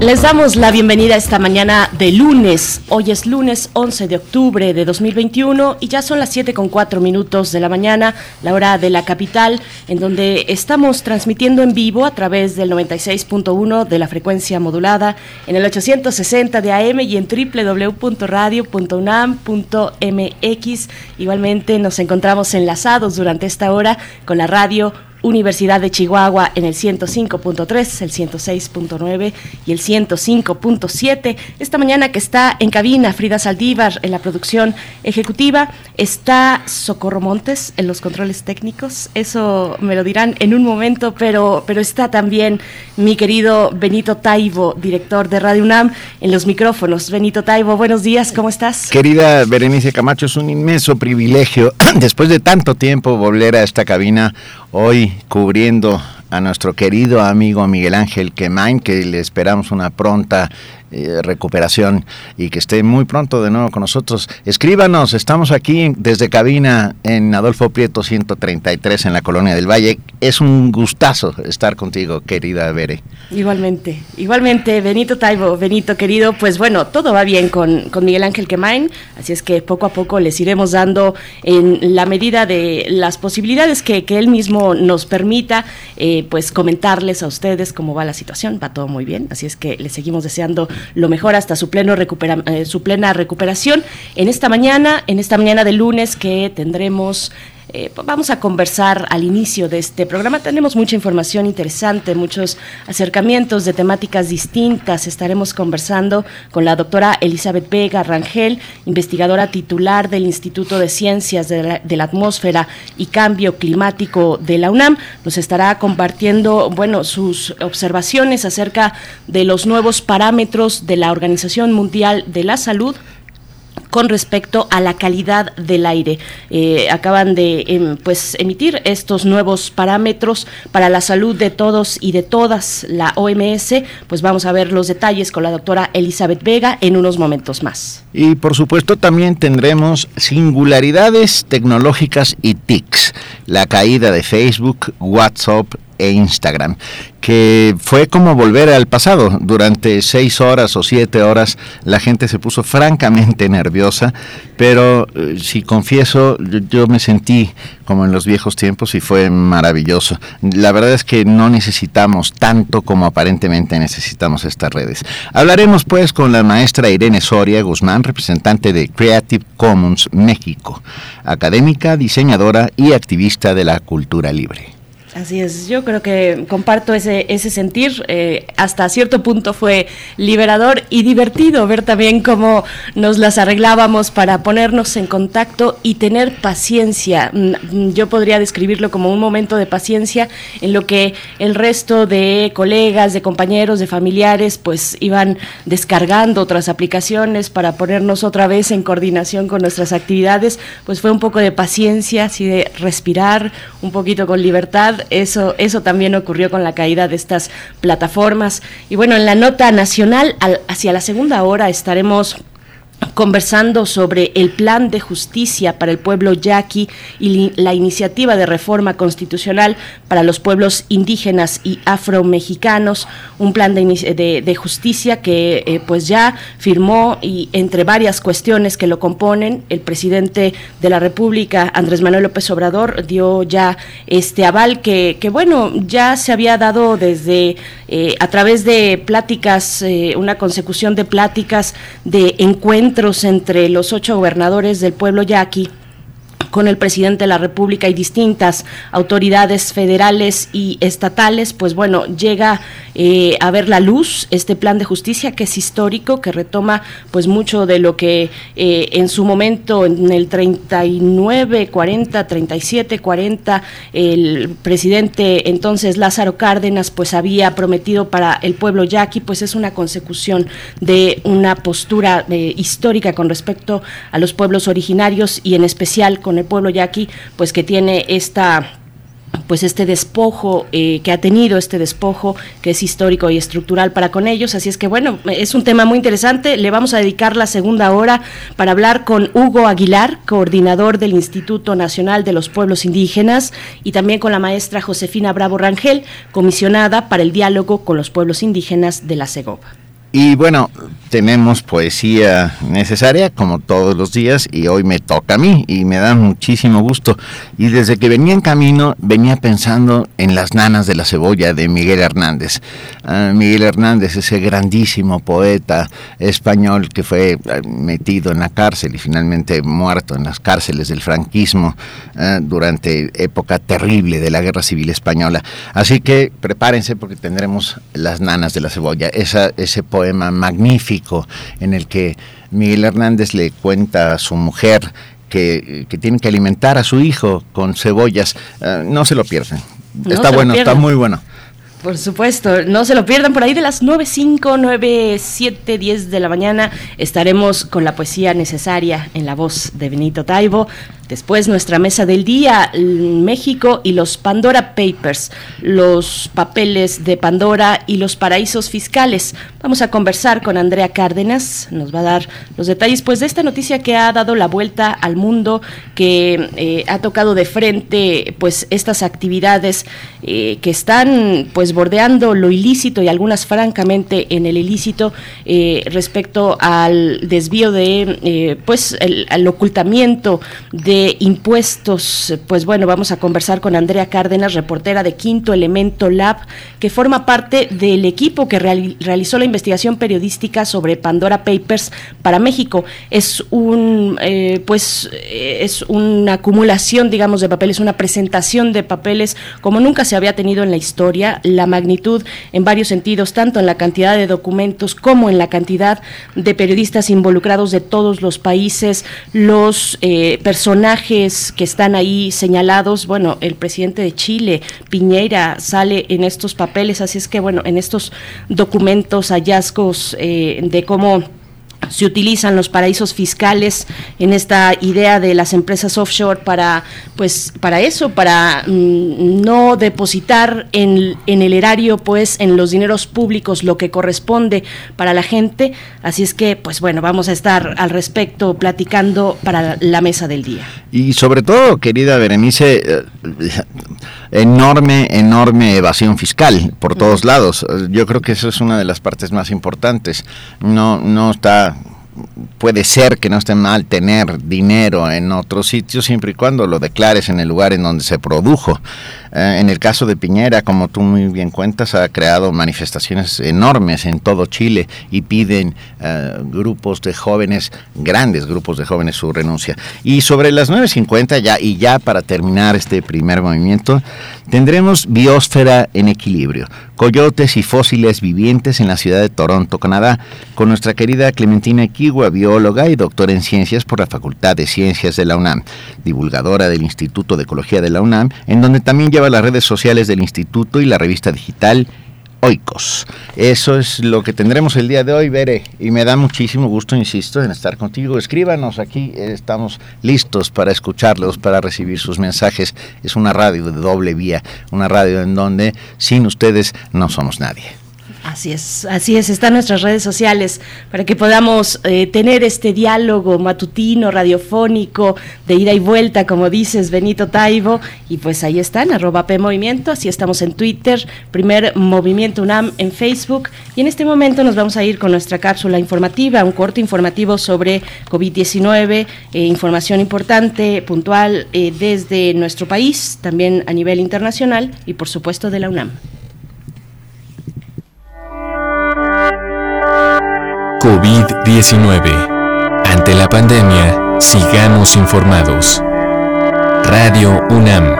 Les damos la bienvenida esta mañana de lunes. Hoy es lunes 11 de octubre de 2021 y ya son las 7 con 4 minutos de la mañana, la hora de la capital, en donde estamos transmitiendo en vivo a través del 96.1 de la frecuencia modulada, en el 860 de AM y en www.radio.unam.mx. Igualmente nos encontramos enlazados durante esta hora con la radio Universidad de Chihuahua en el 105.3, el 106.9 y el 105.7. Esta mañana que está en cabina Frida Saldívar en la producción ejecutiva, está Socorro Montes en los controles técnicos. Eso me lo dirán en un momento, pero, pero está también mi querido Benito Taibo, director de Radio UNAM, en los micrófonos. Benito Taibo, buenos días, ¿cómo estás? Querida Berenice Camacho, es un inmenso privilegio después de tanto tiempo volver a esta cabina hoy cubriendo a nuestro querido amigo Miguel Ángel Quemain, que le esperamos una pronta eh, recuperación y que esté muy pronto de nuevo con nosotros. Escríbanos, estamos aquí desde cabina en Adolfo Prieto 133 en la Colonia del Valle. Es un gustazo estar contigo, querida Bere. Igualmente, igualmente, Benito Taibo, Benito querido, pues bueno, todo va bien con, con Miguel Ángel Quemain, así es que poco a poco les iremos dando en la medida de las posibilidades que, que él mismo nos permita, eh, pues comentarles a ustedes cómo va la situación, va todo muy bien, así es que les seguimos deseando lo mejor hasta su, pleno recupera, eh, su plena recuperación. En esta mañana, en esta mañana de lunes que tendremos eh, vamos a conversar al inicio de este programa. Tenemos mucha información interesante, muchos acercamientos de temáticas distintas. Estaremos conversando con la doctora Elizabeth Vega Rangel, investigadora titular del Instituto de Ciencias de la, de la Atmósfera y Cambio Climático de la UNAM. Nos estará compartiendo, bueno, sus observaciones acerca de los nuevos parámetros de la Organización Mundial de la Salud con respecto a la calidad del aire. Eh, acaban de em, pues emitir estos nuevos parámetros para la salud de todos y de todas, la OMS. Pues vamos a ver los detalles con la doctora Elizabeth Vega en unos momentos más. Y por supuesto también tendremos singularidades tecnológicas y TICs, la caída de Facebook, WhatsApp, e Instagram, que fue como volver al pasado. Durante seis horas o siete horas la gente se puso francamente nerviosa, pero eh, si confieso, yo, yo, me sentí como en los viejos tiempos y fue maravilloso. La verdad es que no necesitamos tanto como aparentemente necesitamos estas redes. Hablaremos pues con la maestra Irene Soria Guzmán, representante de Creative Commons México, académica, diseñadora y activista de la cultura libre. Así es, yo creo que comparto ese, ese sentir. Eh, hasta cierto punto fue liberador y divertido ver también cómo nos las arreglábamos para ponernos en contacto y tener paciencia. Mm, yo podría describirlo como un momento de paciencia en lo que el resto de colegas, de compañeros, de familiares, pues iban descargando otras aplicaciones para ponernos otra vez en coordinación con nuestras actividades. Pues fue un poco de paciencia, así de respirar un poquito con libertad eso, eso también ocurrió con la caída de estas plataformas. Y bueno, en la nota nacional, al, hacia la segunda hora estaremos conversando sobre el plan de justicia para el pueblo yaqui y la iniciativa de reforma constitucional para los pueblos indígenas y afromexicanos, un plan de, de, de justicia que eh, pues ya firmó y entre varias cuestiones que lo componen, el presidente de la República, Andrés Manuel López Obrador, dio ya este aval que, bueno, ya se había dado desde eh, a través de pláticas, eh, una consecución de pláticas, de encuentros, entre los ocho gobernadores del pueblo yaqui con el presidente de la República y distintas autoridades federales y estatales, pues bueno, llega eh, a ver la luz este plan de justicia que es histórico, que retoma pues mucho de lo que eh, en su momento, en el 39, 40, 37, 40, el presidente entonces Lázaro Cárdenas pues había prometido para el pueblo yaqui, pues es una consecución de una postura eh, histórica con respecto a los pueblos originarios y en especial con el pueblo yaqui, pues que tiene esta pues este despojo eh, que ha tenido este despojo que es histórico y estructural para con ellos. Así es que bueno es un tema muy interesante. Le vamos a dedicar la segunda hora para hablar con Hugo Aguilar coordinador del Instituto Nacional de los Pueblos Indígenas y también con la maestra Josefina Bravo Rangel comisionada para el diálogo con los pueblos indígenas de la Segovia y bueno, tenemos poesía necesaria como todos los días y hoy me toca a mí y me da muchísimo gusto. Y desde que venía en camino venía pensando en las nanas de la cebolla de Miguel Hernández. Ah, Miguel Hernández, ese grandísimo poeta español que fue ah, metido en la cárcel y finalmente muerto en las cárceles del franquismo ah, durante época terrible de la Guerra Civil Española. Así que prepárense porque tendremos las nanas de la cebolla. Esa, ese poema magnífico en el que Miguel Hernández le cuenta a su mujer que, que tiene que alimentar a su hijo con cebollas. Ah, no se lo pierden. está bueno, está muy bueno. Por supuesto, no se lo pierdan por ahí de las 9.05, 9.7, 10 de la mañana estaremos con la poesía necesaria en la voz de Benito Taibo. Después nuestra mesa del día, México y los Pandora Papers, los papeles de Pandora y los paraísos fiscales. Vamos a conversar con Andrea Cárdenas, nos va a dar los detalles pues de esta noticia que ha dado la vuelta al mundo, que eh, ha tocado de frente pues estas actividades eh, que están pues bordeando lo ilícito y algunas francamente en el ilícito eh, respecto al desvío de pues el, al ocultamiento de impuestos. Pues bueno, vamos a conversar con Andrea Cárdenas, reportera de Quinto Elemento Lab, que forma parte del equipo que realizó la investigación periodística sobre Pandora Papers para México. Es un, eh, pues, eh, es una acumulación, digamos, de papeles, una presentación de papeles como nunca se había tenido en la historia. La magnitud en varios sentidos, tanto en la cantidad de documentos como en la cantidad de periodistas involucrados de todos los países, los eh, personajes que están ahí señalados, bueno, el presidente de Chile, Piñera, sale en estos papeles, así es que, bueno, en estos documentos, hallazgos eh, de cómo se utilizan los paraísos fiscales en esta idea de las empresas offshore para pues para eso para mm, no depositar en, en, el erario pues en los dineros públicos lo que corresponde para la gente. Así es que pues bueno vamos a estar al respecto platicando para la mesa del día. Y sobre todo querida Berenice eh, enorme enorme evasión fiscal por todos lados. Yo creo que eso es una de las partes más importantes. No no está puede ser que no esté mal tener dinero en otro sitio siempre y cuando lo declares en el lugar en donde se produjo. Eh, en el caso de Piñera, como tú muy bien cuentas, ha creado manifestaciones enormes en todo Chile y piden eh, grupos de jóvenes, grandes grupos de jóvenes, su renuncia. Y sobre las 9.50 ya, y ya para terminar este primer movimiento, tendremos biosfera en equilibrio, coyotes y fósiles vivientes en la ciudad de Toronto, Canadá, con nuestra querida Clementina Equigua, bióloga y doctora en ciencias por la Facultad de Ciencias de la UNAM, divulgadora del Instituto de Ecología de la UNAM, en donde también lleva las redes sociales del instituto y la revista digital Oikos. Eso es lo que tendremos el día de hoy, Bere, y me da muchísimo gusto, insisto, en estar contigo. Escríbanos aquí, estamos listos para escucharlos, para recibir sus mensajes. Es una radio de doble vía, una radio en donde sin ustedes no somos nadie. Así es, así es, están nuestras redes sociales para que podamos eh, tener este diálogo matutino, radiofónico, de ida y vuelta, como dices, Benito Taibo, y pues ahí están, arroba P Movimiento, así estamos en Twitter, primer Movimiento UNAM en Facebook, y en este momento nos vamos a ir con nuestra cápsula informativa, un corto informativo sobre COVID-19, eh, información importante, puntual, eh, desde nuestro país, también a nivel internacional, y por supuesto de la UNAM. COVID-19. Ante la pandemia, sigamos informados. Radio UNAM.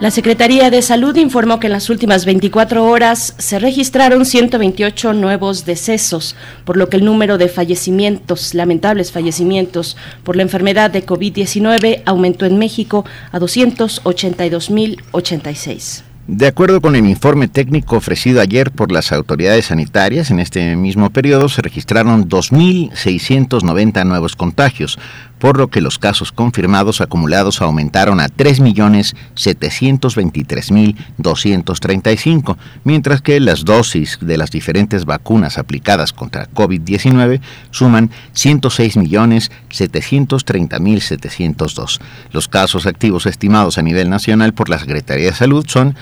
La Secretaría de Salud informó que en las últimas 24 horas se registraron 128 nuevos decesos, por lo que el número de fallecimientos, lamentables fallecimientos por la enfermedad de COVID-19 aumentó en México a 282.086. De acuerdo con el informe técnico ofrecido ayer por las autoridades sanitarias, en este mismo periodo se registraron 2.690 nuevos contagios, por lo que los casos confirmados acumulados aumentaron a 3.723.235, mientras que las dosis de las diferentes vacunas aplicadas contra COVID-19 suman 106.730.702. Los casos activos estimados a nivel nacional por la Secretaría de Salud son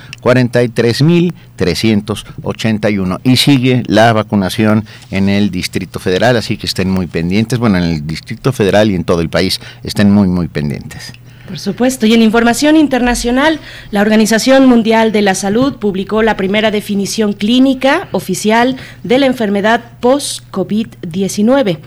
43.381 y sigue la vacunación en el Distrito Federal, así que estén muy pendientes, bueno, en el Distrito Federal y en todo el país estén muy, muy pendientes. Por supuesto. Y en información internacional, la Organización Mundial de la Salud publicó la primera definición clínica oficial de la enfermedad post-COVID-19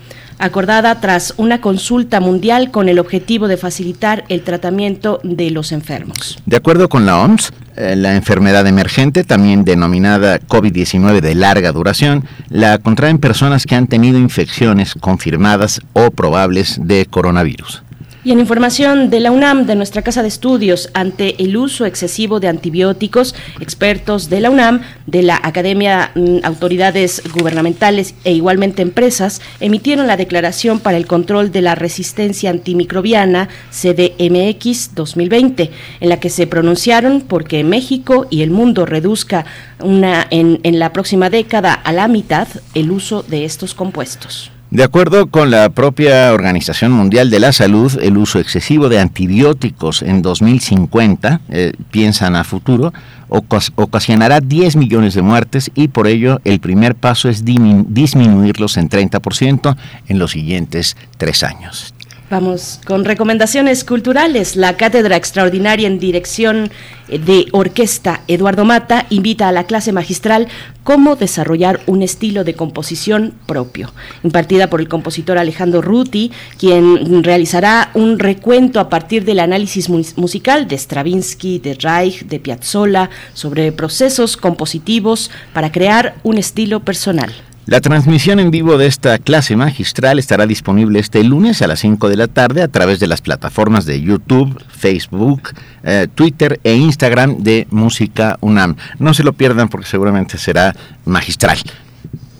acordada tras una consulta mundial con el objetivo de facilitar el tratamiento de los enfermos. De acuerdo con la OMS, eh, la enfermedad emergente, también denominada COVID-19 de larga duración, la contraen personas que han tenido infecciones confirmadas o probables de coronavirus. Y en información de la UNAM, de nuestra Casa de Estudios, ante el uso excesivo de antibióticos, expertos de la UNAM, de la Academia, mm, autoridades gubernamentales e igualmente empresas, emitieron la Declaración para el Control de la Resistencia Antimicrobiana, CDMX 2020, en la que se pronunciaron porque México y el mundo reduzca una, en, en la próxima década a la mitad el uso de estos compuestos. De acuerdo con la propia Organización Mundial de la Salud, el uso excesivo de antibióticos en 2050, eh, piensan a futuro, ocasionará 10 millones de muertes y por ello el primer paso es disminuirlos en 30% en los siguientes tres años. Vamos con recomendaciones culturales. La Cátedra Extraordinaria en Dirección de Orquesta Eduardo Mata invita a la clase magistral cómo desarrollar un estilo de composición propio, impartida por el compositor Alejandro Ruti, quien realizará un recuento a partir del análisis musical de Stravinsky, de Reich, de Piazzolla, sobre procesos compositivos para crear un estilo personal. La transmisión en vivo de esta clase magistral estará disponible este lunes a las 5 de la tarde a través de las plataformas de YouTube, Facebook, eh, Twitter e Instagram de Música UNAM. No se lo pierdan porque seguramente será magistral.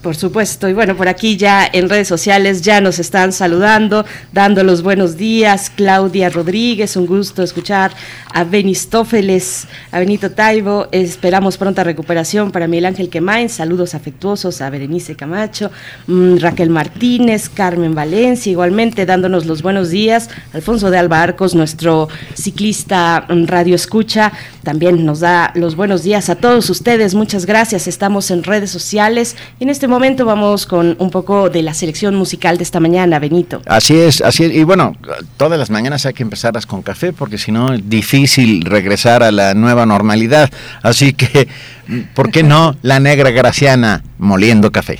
Por supuesto, y bueno, por aquí ya en redes sociales ya nos están saludando, dando los buenos días. Claudia Rodríguez, un gusto escuchar a Benistófeles, a Benito Taibo. Esperamos pronta recuperación para Miguel Ángel Quemain. Saludos afectuosos a Berenice Camacho, mm, Raquel Martínez, Carmen Valencia, igualmente dándonos los buenos días. Alfonso de Alba Arcos, nuestro ciclista mm, radio escucha, también nos da los buenos días a todos ustedes. Muchas gracias. Estamos en redes sociales y en este vamos con un poco de la selección musical de esta mañana, Benito. Así es, así es. Y bueno, todas las mañanas hay que empezarlas con café porque si no es difícil regresar a la nueva normalidad. Así que, ¿por qué no la negra graciana moliendo café?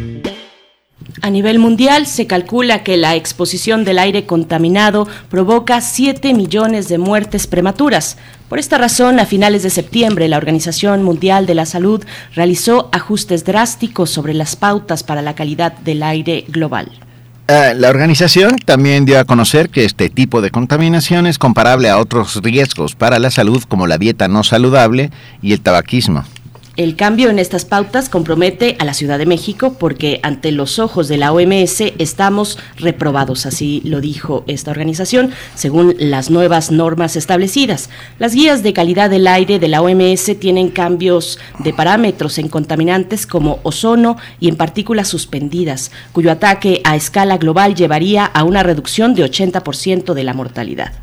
A nivel mundial se calcula que la exposición del aire contaminado provoca 7 millones de muertes prematuras. Por esta razón, a finales de septiembre, la Organización Mundial de la Salud realizó ajustes drásticos sobre las pautas para la calidad del aire global. Eh, la organización también dio a conocer que este tipo de contaminación es comparable a otros riesgos para la salud como la dieta no saludable y el tabaquismo. El cambio en estas pautas compromete a la Ciudad de México porque ante los ojos de la OMS estamos reprobados, así lo dijo esta organización, según las nuevas normas establecidas. Las guías de calidad del aire de la OMS tienen cambios de parámetros en contaminantes como ozono y en partículas suspendidas, cuyo ataque a escala global llevaría a una reducción de 80% de la mortalidad.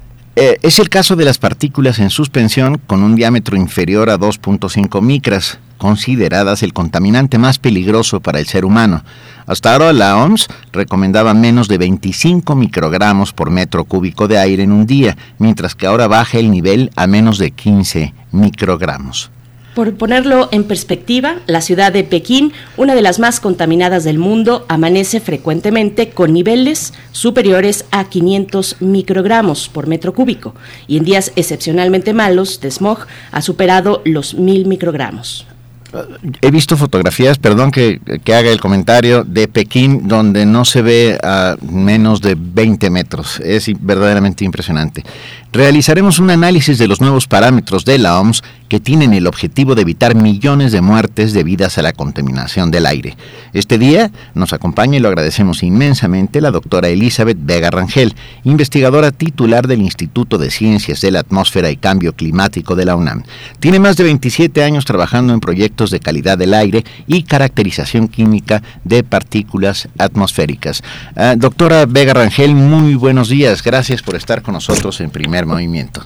Eh, es el caso de las partículas en suspensión con un diámetro inferior a 2.5 micras, consideradas el contaminante más peligroso para el ser humano. Hasta ahora la OMS recomendaba menos de 25 microgramos por metro cúbico de aire en un día, mientras que ahora baja el nivel a menos de 15 microgramos. Por ponerlo en perspectiva, la ciudad de Pekín, una de las más contaminadas del mundo, amanece frecuentemente con niveles superiores a 500 microgramos por metro cúbico y en días excepcionalmente malos de smog ha superado los 1000 microgramos. He visto fotografías, perdón que, haga el comentario, de Pekín donde no se ve a menos de 20 metros. Es verdaderamente impresionante. Realizaremos un análisis de los nuevos parámetros de la OMS que tienen el objetivo de evitar millones de muertes debidas a la contaminación del aire. Este día nos acompaña y lo agradecemos inmensamente la doctora Elizabeth Vega Rangel, investigadora titular del Instituto de Ciencias de la Atmósfera y Cambio Climático de la UNAM. Tiene más de 27 años trabajando en proyectos de calidad del aire y caracterización química de partículas atmosféricas. Ah, doctora Vega Rangel, muy buenos días. Gracias por estar con nosotros en primer movimiento.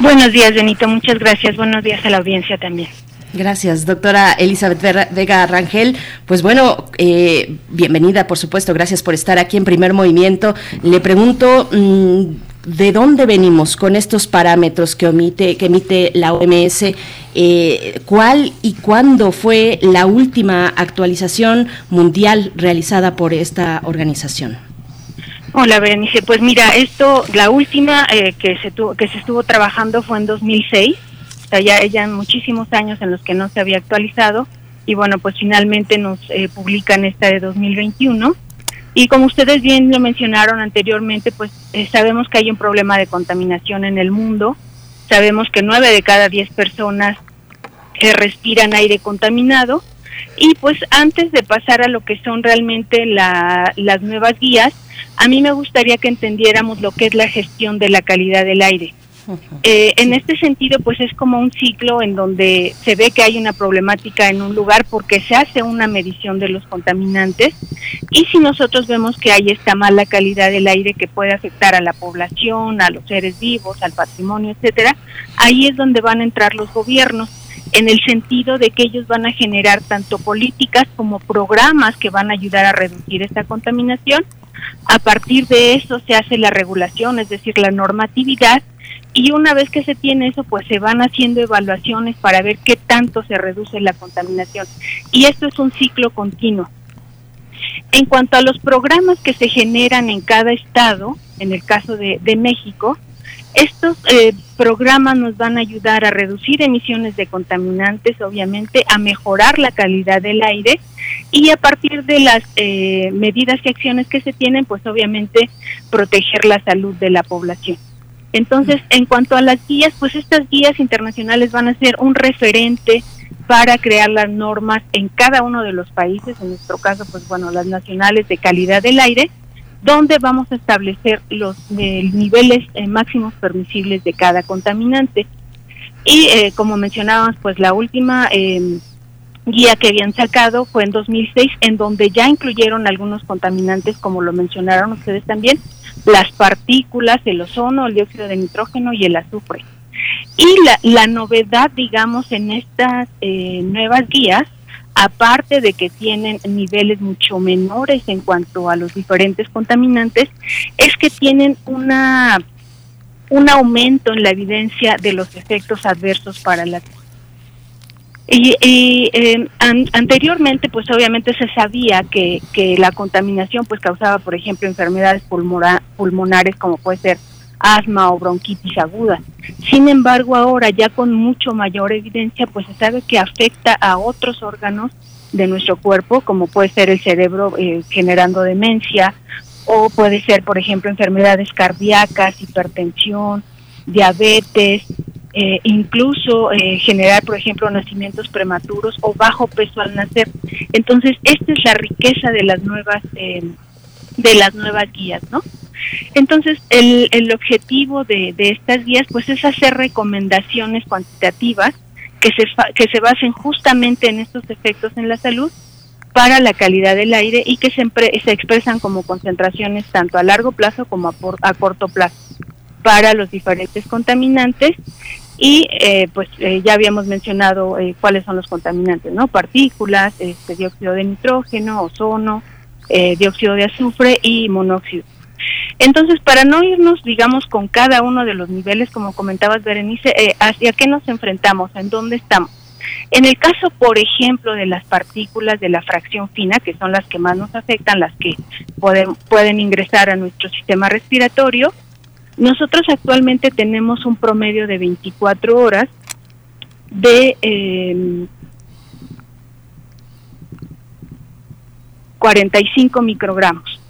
Buenos días, Benito. Muchas gracias. Buenos días a la audiencia también. Gracias, doctora Elizabeth Vega Rangel. Pues bueno, eh, bienvenida, por supuesto. Gracias por estar aquí en Primer Movimiento. Le pregunto, mm, ¿de dónde venimos con estos parámetros que, omite, que emite la OMS? Eh, ¿Cuál y cuándo fue la última actualización mundial realizada por esta organización? Hola, Berenice. Pues mira, esto, la última eh, que, se que se estuvo trabajando fue en 2006. O sea, ya, ya muchísimos años en los que no se había actualizado. Y bueno, pues finalmente nos eh, publican esta de 2021. Y como ustedes bien lo mencionaron anteriormente, pues eh, sabemos que hay un problema de contaminación en el mundo. Sabemos que nueve de cada diez personas respiran aire contaminado. Y pues antes de pasar a lo que son realmente las nuevas guías, a mí me gustaría que entendiéramos lo que es la gestión de la calidad del aire. Eh, en este sentido, pues es como un ciclo en donde se ve que hay una problemática en un lugar porque se hace una medición de los contaminantes. Y si nosotros vemos que hay esta mala calidad del aire que puede afectar a la población, a los seres vivos, al patrimonio, etcétera, ahí es donde van a entrar los gobiernos en el sentido de que ellos van a generar tanto políticas como programas que van a ayudar a reducir esta contaminación a partir de eso se hace la regulación, es decir, la normatividad, y una vez que se tiene eso, pues se van haciendo evaluaciones para ver qué tanto se reduce la contaminación. Y esto es un ciclo continuo. En cuanto a los programas que se generan en cada estado, en el caso de, de México, estos eh, programas nos van a ayudar a reducir emisiones de contaminantes, obviamente, a mejorar la calidad del aire y a partir de las eh, medidas y acciones que se tienen, pues obviamente proteger la salud de la población. Entonces, en cuanto a las guías, pues estas guías internacionales van a ser un referente para crear las normas en cada uno de los países, en nuestro caso, pues bueno, las nacionales de calidad del aire, donde vamos a establecer los eh, niveles eh, máximos permisibles de cada contaminante. Y eh, como mencionábamos, pues la última em, guía que habían sacado fue en 2006, en donde ya incluyeron algunos contaminantes, como lo mencionaron ustedes también, las partículas, el ozono, el dióxido de nitrógeno y el azufre. Y la, la novedad, digamos, en estas eh, nuevas guías, aparte de que tienen niveles mucho menores en cuanto a los diferentes contaminantes, es que tienen una un aumento en la evidencia de los efectos adversos para la y, eh, anteriormente, pues obviamente se sabía que, que la contaminación pues causaba, por ejemplo, enfermedades pulmonares como puede ser asma o bronquitis aguda. Sin embargo, ahora ya con mucho mayor evidencia, pues se sabe que afecta a otros órganos de nuestro cuerpo, como puede ser el cerebro eh, generando demencia, o puede ser, por ejemplo, enfermedades cardíacas, hipertensión, diabetes, eh, incluso eh, generar, por ejemplo, nacimientos prematuros o bajo peso al nacer. Entonces, esta es la riqueza de las nuevas eh, de las nuevas guías, ¿no? Entonces, el, el objetivo de, de estas guías, pues, es hacer recomendaciones cuantitativas que se que se basen justamente en estos efectos en la salud para la calidad del aire y que se, se expresan como concentraciones tanto a largo plazo como a, a corto plazo para los diferentes contaminantes y eh, pues eh, ya habíamos mencionado eh, cuáles son los contaminantes, ¿no? Partículas, este, dióxido de nitrógeno, ozono, dióxido de azufre y monóxido. Entonces, para no irnos, digamos, con cada uno de los niveles, como comentabas, Berenice, ¿hacia qué nos enfrentamos? ¿En dónde estamos? En el caso, por ejemplo, de las partículas de la fracción fina, que son las que más nos afectan, las que pueden, ingresar a nuestro sistema respiratorio, nosotros actualmente tenemos un promedio de 24 horas de 45 em, microgramos.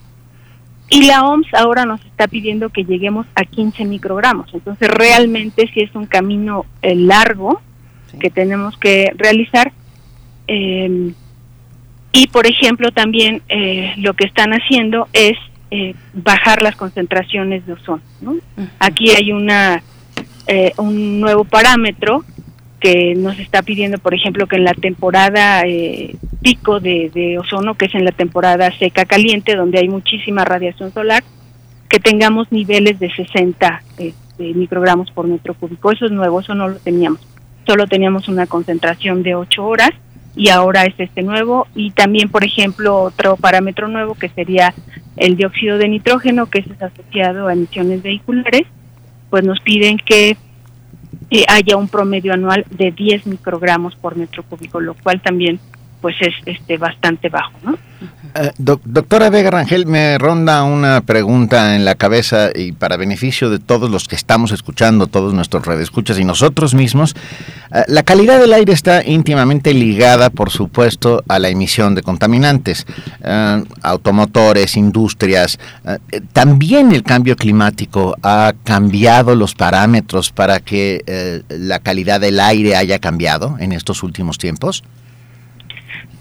Y la OMS ahora nos está pidiendo que lleguemos a 15 microgramos. Entonces realmente sí es un camino eh, largo que tenemos que realizar. Em, y por ejemplo también eh, lo que están haciendo es eh, bajar las concentraciones de ozono. Aquí hay una eh, un nuevo parámetro que nos está pidiendo, por ejemplo, que en la temporada eh, pico de, ozono, que es en la temporada seca caliente, donde hay muchísima radiación solar, que tengamos niveles de 60 este, microgramos por metro cúbico. Eso es nuevo, eso no lo teníamos. Solo teníamos una concentración de 8 horas y ahora es este nuevo y también por ejemplo otro parámetro nuevo que sería el dióxido de nitrógeno que es asociado a emisiones vehiculares pues nos piden que eh, haya un promedio anual de 10 microgramos por metro cúbico lo cual también pues es este bastante bajo ¿no? Eh, doctora Vega Rangel, me ronda una pregunta en la cabeza y para beneficio de todos los que estamos escuchando, todos nuestros redescuchas y nosotros mismos, eh, la calidad del aire está íntimamente ligada, por supuesto, a la emisión de contaminantes, eh, automotores, industrias. también el cambio climático ha cambiado los parámetros para que la calidad del aire haya cambiado en estos últimos tiempos.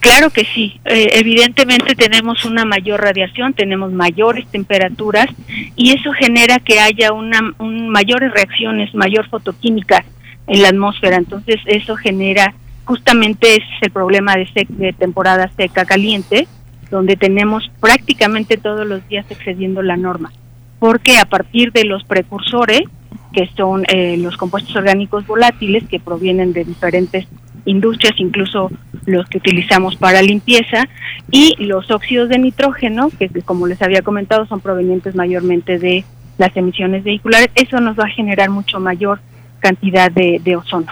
Claro que sí, eh, evidentemente tenemos una mayor radiación, tenemos mayores temperaturas y eso genera que haya una mayores reacciones, mayor fotoquímica en la atmósfera. Entonces eso genera, justamente ese es el problema de, de temporada seca caliente, donde tenemos prácticamente todos los días excediendo la norma, porque a partir de los precursores, que son eh, los compuestos orgánicos volátiles que provienen de diferentes industrias, incluso los que utilizamos para limpieza, y los óxidos de nitrógeno, que como les había comentado son provenientes mayormente de las emisiones vehiculares, eso nos va a generar mucho mayor cantidad de, ozono.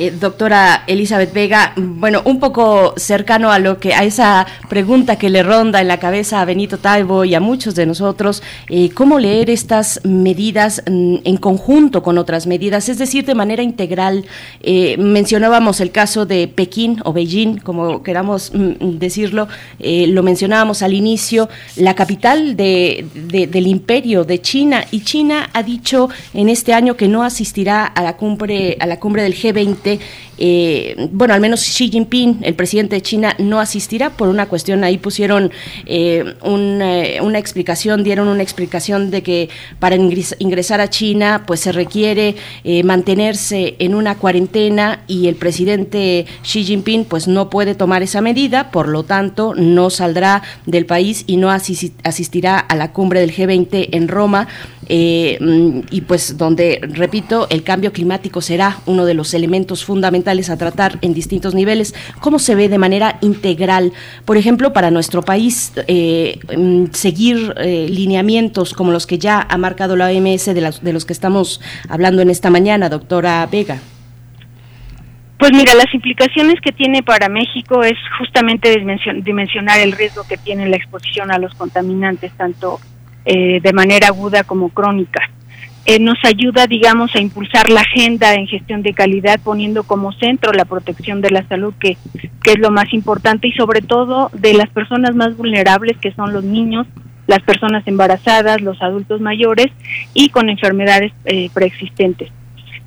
Eh, doctora Elizabeth Vega, bueno, un poco cercano a lo que a esa pregunta que le ronda en la cabeza a Benito Taibo y a muchos de nosotros, eh, cómo leer estas medidas mm, en conjunto con otras medidas, es decir, de manera integral. Eh, mencionábamos el caso de Pekín o Beijing, como queramos mm, decirlo, lo mencionábamos al inicio, la capital de, del imperio de China y China ha dicho en este año que no asistirá a la cumbre a la cumbre del G20, eh, bueno, al menos Xi Jinping, el presidente de China, no asistirá por una cuestión, ahí pusieron eh, una, explicación, dieron una explicación de que para ingresar a China pues se requiere mantenerse en una cuarentena y el presidente Xi Jinping pues no puede tomar esa medida, por lo tanto no saldrá del país y no asistirá a la cumbre del G20 en Roma. Eh, mm, y pues donde, repito, el cambio climático será uno de los elementos fundamentales a tratar en distintos niveles. ¿Cómo se ve de manera integral, por ejemplo, para nuestro país, eh, mm, seguir eh, lineamientos como los que ya ha marcado la OMS de, de los que estamos hablando en esta mañana, doctora Vega? Pues mira, las implicaciones que tiene para México es justamente dimensionar el riesgo que tiene la exposición a los contaminantes, tanto eh, de manera aguda como crónica. Eh, nos ayuda, digamos, a impulsar la agenda en gestión de calidad, poniendo como centro la protección de la salud, que, que es lo más importante, y sobre todo de las personas más vulnerables, que son los niños, las personas embarazadas, los adultos mayores y con enfermedades eh, preexistentes.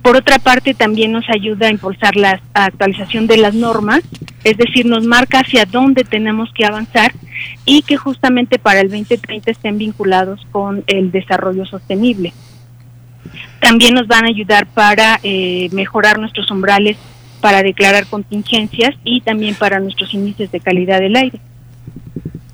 Por otra parte, también nos ayuda a impulsar la actualización de las normas, es decir, nos marca hacia dónde tenemos que avanzar y que justamente para el 2030 estén vinculados con el desarrollo sostenible. También nos van a ayudar para eh, mejorar nuestros umbrales para declarar contingencias y también para nuestros índices de calidad del aire.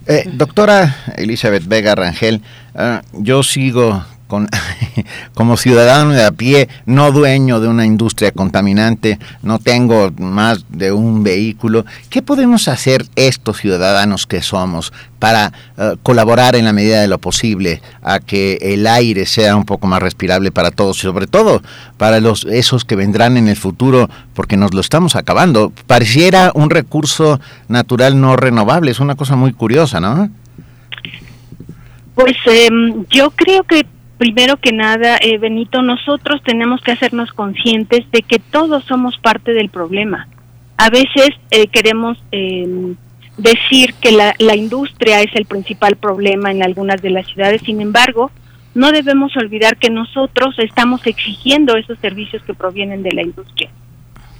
Eh, doctora Elizabeth Vega Rangel, ah, yo sigo como ciudadano de a pie, no dueño de una industria contaminante, no tengo más de un vehículo, ¿qué podemos hacer estos ciudadanos que somos para eh, colaborar en la medida de lo posible a que el aire sea un poco más respirable para todos y sobre todo para los esos que vendrán en el futuro porque nos lo estamos acabando? Pareciera un recurso natural no renovable, es una cosa muy curiosa, ¿no? Pues em, yo creo que primero que nada, eh, Benito, nosotros tenemos que hacernos conscientes de que todos somos parte del problema. A veces eh, queremos em, decir que la, la industria es el principal problema en algunas de las ciudades, sin embargo, no debemos olvidar que nosotros estamos exigiendo esos servicios que provienen de la industria.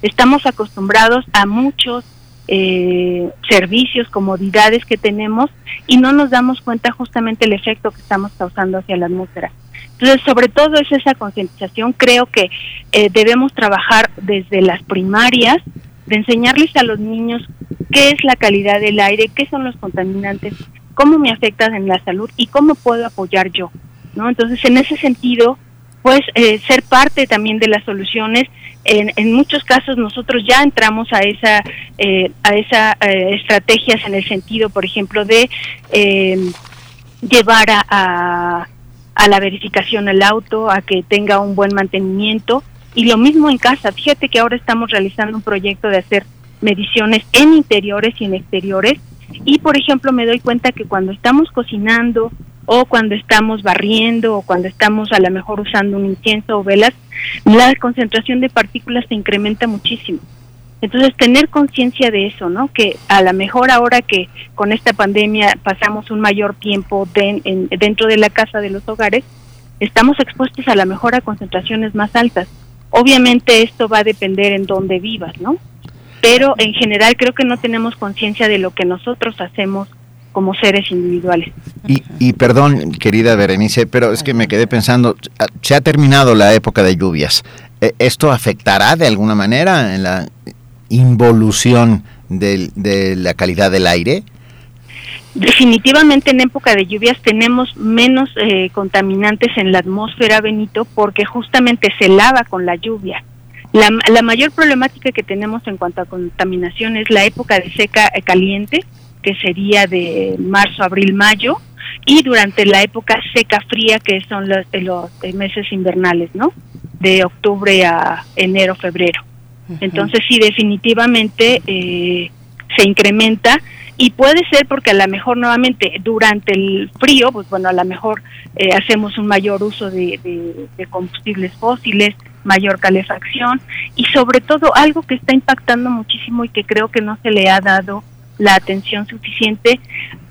Estamos acostumbrados a muchos eh, servicios, comodidades que tenemos y no nos damos cuenta justamente el efecto que estamos causando hacia la atmósfera. Entonces, sobre todo es esa concientización. Creo que eh, debemos trabajar desde las primarias, de enseñarles a los niños qué es la calidad del aire, qué son los contaminantes, cómo me afectan en la salud y cómo puedo apoyar yo. ¿no? Entonces, en ese sentido, pues eh, ser parte también de las soluciones. En, en, muchos casos nosotros ya entramos a esa eh, a esa estrategias en el sentido, por ejemplo, de llevar a a la verificación del auto, a que tenga un buen mantenimiento y lo mismo en casa. Fíjate que ahora estamos realizando un proyecto de hacer mediciones en interiores y en exteriores y por ejemplo me doy cuenta que cuando estamos cocinando o cuando estamos barriendo o cuando estamos a lo mejor usando un incienso o velas, la concentración de partículas se incrementa muchísimo. Entonces, tener conciencia de eso, ¿no? Que a lo mejor ahora que con esta pandemia pasamos un mayor tiempo dentro de la casa de los hogares, estamos expuestos a la mejor a concentraciones más altas. Obviamente esto va a depender en dónde vivas, ¿no? Pero en general creo que no tenemos conciencia de lo que nosotros hacemos como seres individuales. Y, y, perdón, querida Berenice, pero es que me quedé pensando, se ha terminado la época de lluvias. ¿E, ¿Esto afectará de alguna manera en la involución de, la calidad del aire? Definitivamente en época de lluvias tenemos menos eh, contaminantes en la atmósfera, Benito, porque justamente se lava con la lluvia. La, la, mayor problemática que tenemos en cuanto a contaminación es la época de seca eh, caliente, que sería de marzo, abril, mayo, y durante la época seca fría, que son los, los meses invernales, ¿no? De octubre a enero, febrero. Entonces sí, definitivamente eh, se incrementa y puede ser porque a lo mejor nuevamente durante el frío, pues bueno, a lo mejor eh, hacemos un mayor uso de, combustibles fósiles, mayor calefacción y sobre todo algo que está impactando muchísimo y que creo que no se le ha dado la atención suficiente,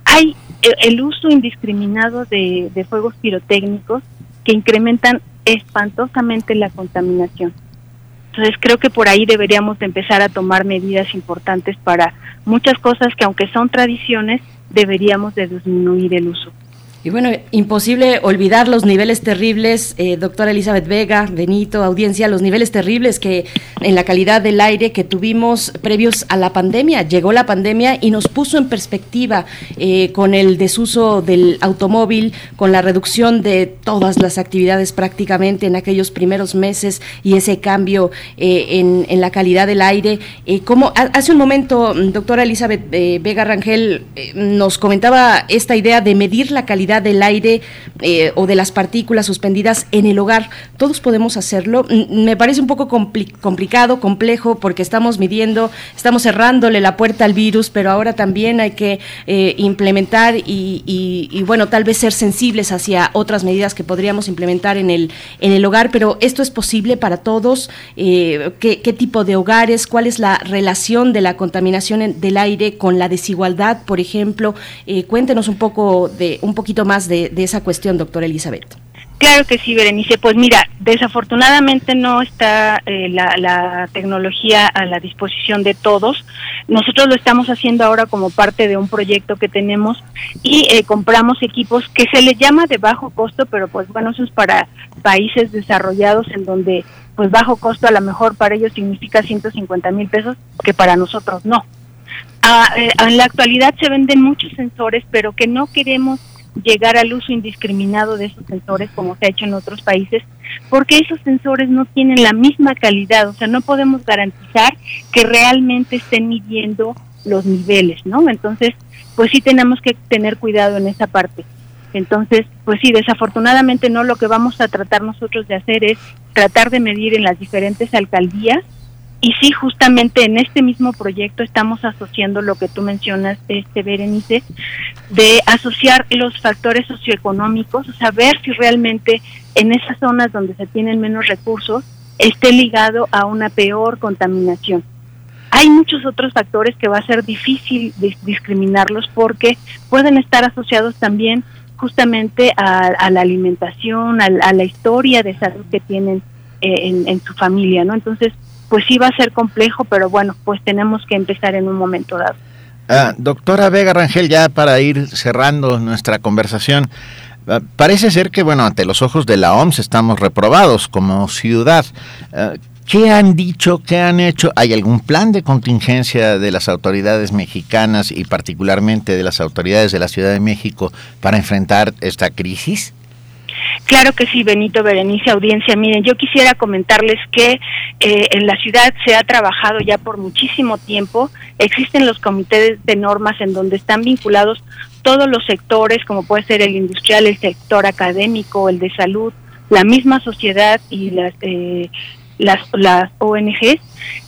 hay el uso indiscriminado de, de fuegos pirotécnicos que incrementan espantosamente la contaminación. Entonces creo que por ahí deberíamos de empezar a tomar medidas importantes para muchas cosas que aunque son tradiciones, deberíamos de disminuir el uso. Y bueno, imposible olvidar los niveles terribles, eh, doctora Elizabeth Vega, Benito, audiencia, los niveles terribles que en la calidad del aire que tuvimos previos a la pandemia. Llegó la pandemia y nos puso en perspectiva eh, con el desuso del automóvil, con la reducción de todas las actividades prácticamente en aquellos primeros meses y ese cambio eh, en, en, la calidad del aire. como hace un momento, doctora Elizabeth Vega Rangel nos comentaba esta idea de medir la calidad del aire eh, o de las partículas suspendidas en el hogar. Todos podemos hacerlo. Me parece un poco complicado, complejo, porque estamos midiendo, estamos cerrándole la puerta al virus, pero ahora también hay que eh, implementar y, bueno, tal vez ser sensibles hacia otras medidas que podríamos implementar en el, en el hogar, pero esto es posible para todos. Eh, ¿qué, ¿Qué tipo de hogares? ¿Cuál es la relación de la contaminación del aire con la desigualdad, por ejemplo? cuéntenos un poco de un poquito más de, esa cuestión, doctora Elizabeth. Claro que sí, Berenice. Pues mira, desafortunadamente no está eh, la, tecnología a la disposición de todos. Nosotros lo estamos haciendo ahora como parte de un proyecto que tenemos y eh, compramos equipos que se les llama de bajo costo, pero pues bueno, eso es para países desarrollados en donde pues bajo costo a lo mejor para ellos significa 150 mil pesos, que para nosotros no. Ah, eh, en la actualidad se venden muchos sensores, pero que no queremos llegar al uso indiscriminado de esos sensores como se ha hecho en otros países, porque esos sensores no tienen la misma calidad, o sea, no podemos garantizar que realmente estén midiendo los niveles, ¿no? Entonces, pues sí tenemos que tener cuidado en esa parte. Entonces, pues sí, desafortunadamente no, lo que vamos a tratar nosotros de hacer es tratar de medir en las diferentes alcaldías y sí, justamente en este mismo proyecto estamos asociando lo que tú mencionas, este Berenice, de asociar los factores socioeconómicos, o sea, si realmente en esas zonas donde se tienen menos recursos esté ligado a una peor contaminación. Hay muchos otros factores que va a ser difícil discriminarlos porque pueden estar asociados también justamente a, la alimentación, a, la historia de salud que tienen eh, en su familia, ¿no? Entonces, pues sí va a ser complejo, pero bueno, pues tenemos que empezar en un momento dado. Ah, doctora Vega Rangel, ya para ir cerrando nuestra conversación, ah, parece ser que, bueno, ante los ojos de la OMS estamos reprobados como ciudad. Ah, ¿Qué han dicho? ¿Qué han hecho? ¿Hay algún plan de contingencia de las autoridades mexicanas y particularmente de las autoridades de la Ciudad de México para enfrentar esta crisis? Claro que sí, Benito, Berenice, audiencia. Miren, yo quisiera comentarles que eh, en la ciudad se ha trabajado ya por muchísimo tiempo. Existen los comités de normas en donde están vinculados todos los sectores, como puede ser el industrial, el sector académico, el de salud, la misma sociedad y las eh, las, las ONGs,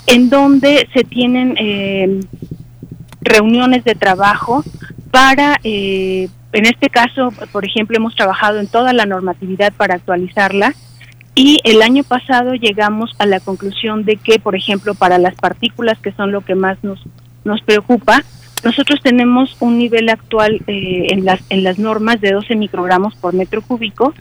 en donde se tienen eh, reuniones de trabajo para eh, en este caso, por ejemplo, hemos trabajado en toda la normatividad para actualizarla y el año pasado llegamos a la conclusión de que, por ejemplo, para las partículas, que son lo que más nos, nos preocupa, nosotros tenemos un nivel actual eh, en, las, en las normas de 12 microgramos por metro cúbico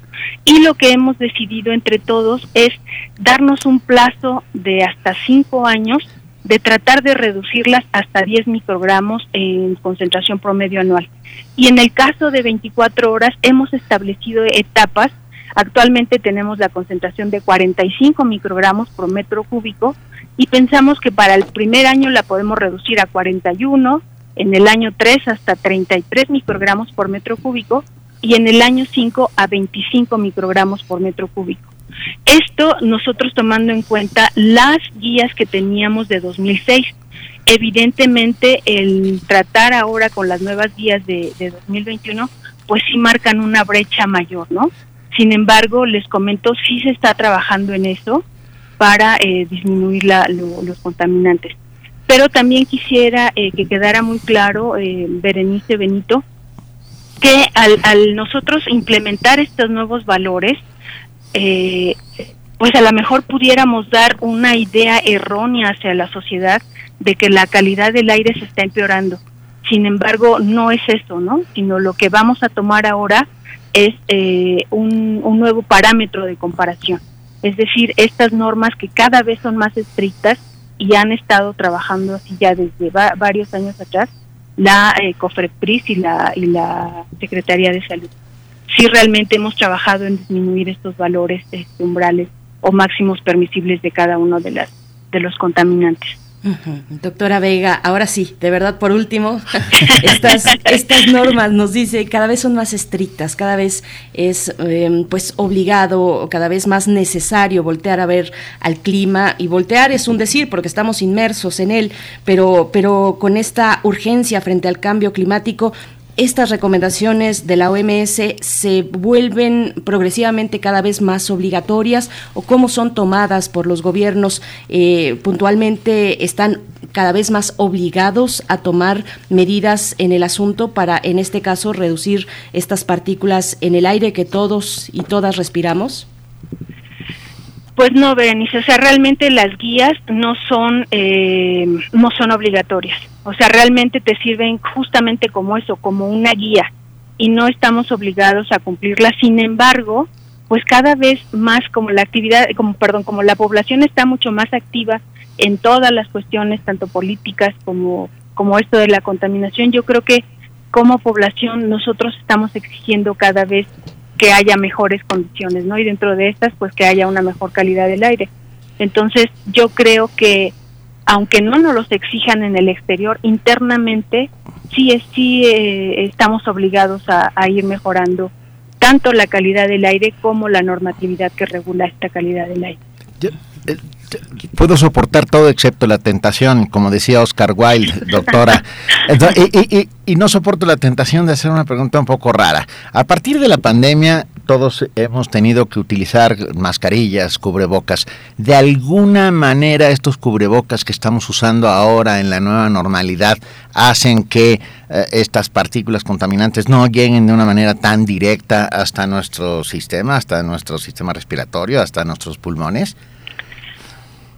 y lo que hemos decidido entre todos es darnos un plazo de hasta cinco años de tratar de reducirlas hasta 10 microgramos en concentración promedio anual. Y en el caso de 24 horas hemos establecido etapas. Actualmente tenemos la concentración de 45 microgramos por metro cúbico y pensamos que para el primer año la podemos reducir a 41, en el año 3 hasta 33 microgramos por metro cúbico y en el año 5 a 25 microgramos por metro cúbico. Esto nosotros tomando en cuenta las guías que teníamos de 2006. Evidentemente, el tratar ahora con las nuevas guías de, 2021, pues sí marcan una brecha mayor, ¿no? Sin embargo, les comento, sí se está trabajando en eso para eh, disminuir los contaminantes. Pero también quisiera eh, que quedara muy claro, eh, Berenice Benito, que al nosotros implementar estos nuevos valores, eh, pues a lo mejor pudiéramos dar una idea errónea hacia la sociedad de que la calidad del aire se está empeorando. Sin embargo, no es eso, ¿no? Sino lo que vamos a tomar ahora es eh, un, nuevo parámetro de comparación. Es decir, estas normas que cada vez son más estrictas y han estado trabajando así ya desde varios años atrás, la eh, COFREPRIS y la, y la Secretaría de Salud. Sí realmente hemos trabajado en disminuir estos valores este, umbrales o máximos permisibles de cada uno de, las, de los contaminantes. Doctora Vega, ahora sí, de verdad, por último, estas, estas normas nos dice cada vez son más estrictas, cada vez es em, pues obligado, cada vez más necesario voltear a ver al clima y voltear es un decir porque estamos inmersos en él, pero, pero con esta urgencia frente al cambio climático estas recomendaciones de la OMS se vuelven progresivamente cada vez más obligatorias o cómo son tomadas por los gobiernos eh, puntualmente están cada vez más obligados a tomar medidas en el asunto para en este caso reducir estas partículas en el aire que todos y todas respiramos? Pues no, Berenice, o sea, realmente las guías no son, eh, no son obligatorias. O sea, realmente te sirven justamente como eso, como una guía, y no estamos obligados a cumplirla. Sin embargo, pues cada vez más como la actividad, como perdón, como la población está mucho más activa en todas las cuestiones, tanto políticas como como esto de la contaminación, yo creo que como población nosotros estamos exigiendo cada vez que haya mejores condiciones, ¿no? Y dentro de estas, pues que haya una mejor calidad del aire. Entonces, yo creo que aunque no nos los exijan en el exterior, internamente sí, sí eh, estamos obligados a, ir mejorando tanto la calidad del aire como la normatividad que regula esta calidad del aire. Eh, puedo soportar todo excepto la tentación, como decía Oscar Wilde, doctora. y, no soporto la tentación de hacer una pregunta un poco rara. A partir de la pandemia, todos hemos tenido que utilizar mascarillas, cubrebocas. De alguna manera, estos cubrebocas que estamos usando ahora en la nueva normalidad hacen que eh, estas partículas contaminantes no lleguen de una manera tan directa hasta nuestro sistema, hasta nuestro sistema respiratorio, hasta nuestros pulmones.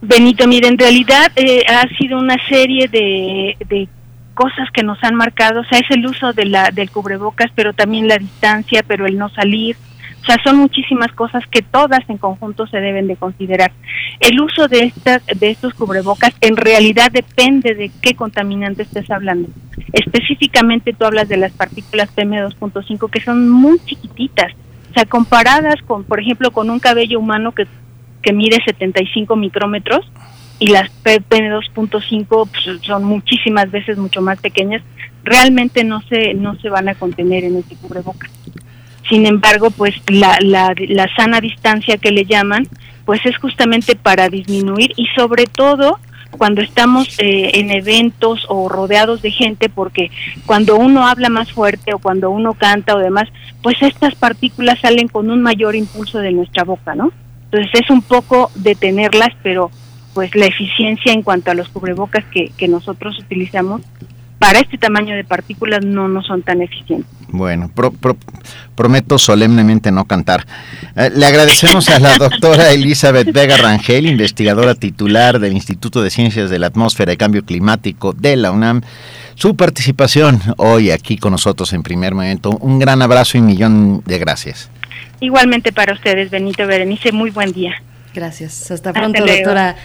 Benito, mire, en realidad eh, ha sido una serie de, de, cosas que nos han marcado, o sea, es el uso de la, del cubrebocas, pero también la distancia, pero el no salir, o sea, son muchísimas cosas que todas en conjunto se deben de considerar. El uso de, estas, de estos cubrebocas en realidad depende de qué contaminante estés hablando. Específicamente tú hablas de las partículas PM2.5 que son muy chiquititas, o sea, comparadas con, por ejemplo, con un cabello humano que que mide 75 micrómetros y las PM2.5 pues, son muchísimas veces mucho más pequeñas, realmente no se, no se van a contener en ese cubrebocas. Sin embargo, pues la, la, la sana distancia que le llaman, pues es justamente para disminuir y sobre todo cuando estamos eh, en eventos o rodeados de gente, porque cuando uno habla más fuerte o cuando uno canta o demás, pues estas partículas salen con un mayor impulso de nuestra boca, ¿no? Entonces es un poco detenerlas, pero pues la eficiencia en cuanto a los cubrebocas que, que nosotros utilizamos para este tamaño de partículas no, no son tan eficientes. Bueno, prometo solemnemente no cantar. Eh, le agradecemos a la doctora Elizabeth Vega Rangel, investigadora titular del Instituto de Ciencias de la Atmósfera y Cambio Climático de la UNAM, su participación hoy aquí con nosotros en primer momento. Un gran abrazo y un millón de gracias. Igualmente para ustedes, Benito Berenice, muy buen día. Gracias. Hasta pronto, doctora.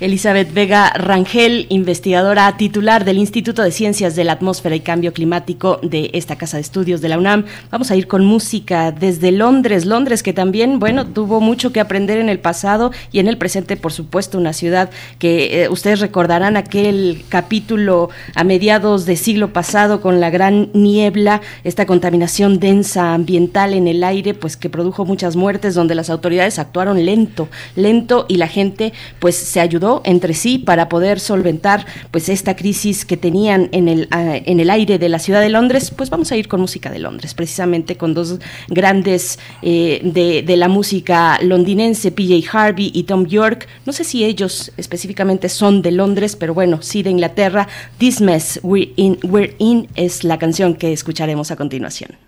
Elizabeth Vega Rangel, investigadora titular del Instituto de Ciencias de la Atmósfera y Cambio Climático de esta Casa de Estudios de la UNAM. Vamos a ir con música desde Londres, Londres que también, bueno, tuvo mucho que aprender en el pasado y en el presente, por supuesto, una ciudad que eh, ustedes recordarán aquel capítulo a mediados de siglo pasado con la gran niebla, esta contaminación densa ambiental en el aire, pues que produjo muchas muertes, donde las autoridades actuaron lento, lento y la gente pues se ayudó entre sí para poder solventar pues esta crisis que tenían en el, ah, en el aire de la ciudad de Londres, pues vamos a ir con música de Londres, precisamente con dos grandes eh, de, de, la música londinense, PJ Harvey y Tom York. No sé si ellos específicamente son de Londres, pero bueno, sí de Inglaterra. This Mess We're In, We're in es la canción que escucharemos a continuación.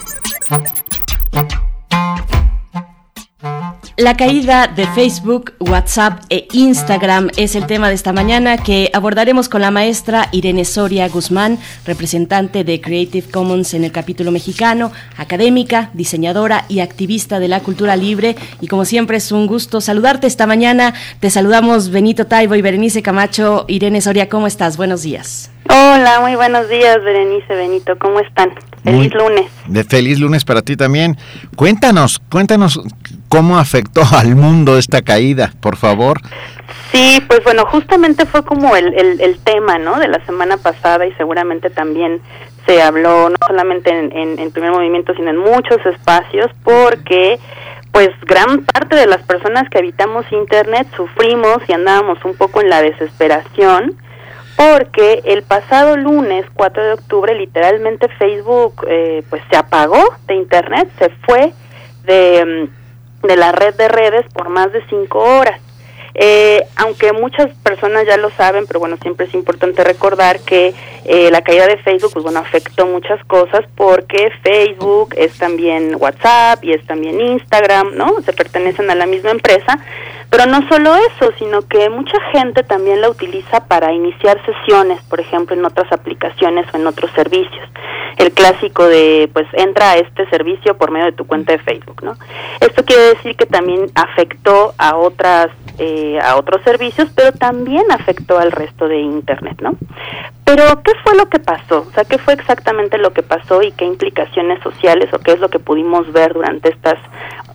La caída de Facebook, WhatsApp e Instagram es el tema de esta mañana que abordaremos con la maestra Irene Soria Guzmán, representante de Creative Commons en el capítulo mexicano, académica, diseñadora y activista de la cultura libre. Y como siempre es un gusto saludarte esta mañana. Te saludamos Benito Taibo y Berenice Camacho. Irene Soria, ¿cómo estás? Buenos días. Hola, muy buenos días, Berenice, Benito, ¿cómo están? Feliz Muy- lunes. De feliz lunes para ti también. Cuéntanos, cuéntanos cómo afectó al mundo esta caída, por favor. Sí, pues bueno, justamente fue como el, el, el tema, ¿no? De la semana pasada y seguramente también se habló no solamente en, en, en primer movimiento, sino en muchos espacios, porque pues gran parte de las personas que habitamos Internet sufrimos y andábamos un poco en la desesperación porque el pasado lunes 4 de octubre literalmente Facebook eh, pues se apagó de Internet, se fue de, mm, de la red de redes por más de cinco horas. Eh, aunque muchas personas ya lo saben, pero bueno, siempre es importante recordar que eh, la caída de Facebook, pues bueno, afectó muchas cosas porque Facebook es también WhatsApp y es también Instagram, ¿no? Se pertenecen a la misma empresa, Pero no solo eso, sino que mucha gente también la utiliza para iniciar sesiones, por ejemplo, en otras aplicaciones o en otros servicios. El clásico de, pues, entra a este servicio por medio de tu cuenta de Facebook, ¿no? Esto quiere decir que también afectó a otras, eh, a otros servicios, pero también afectó al resto de Internet, ¿no? Pero, ¿qué fue lo que pasó? O sea, ¿qué fue exactamente lo que pasó y qué implicaciones sociales o qué es lo que pudimos ver durante estas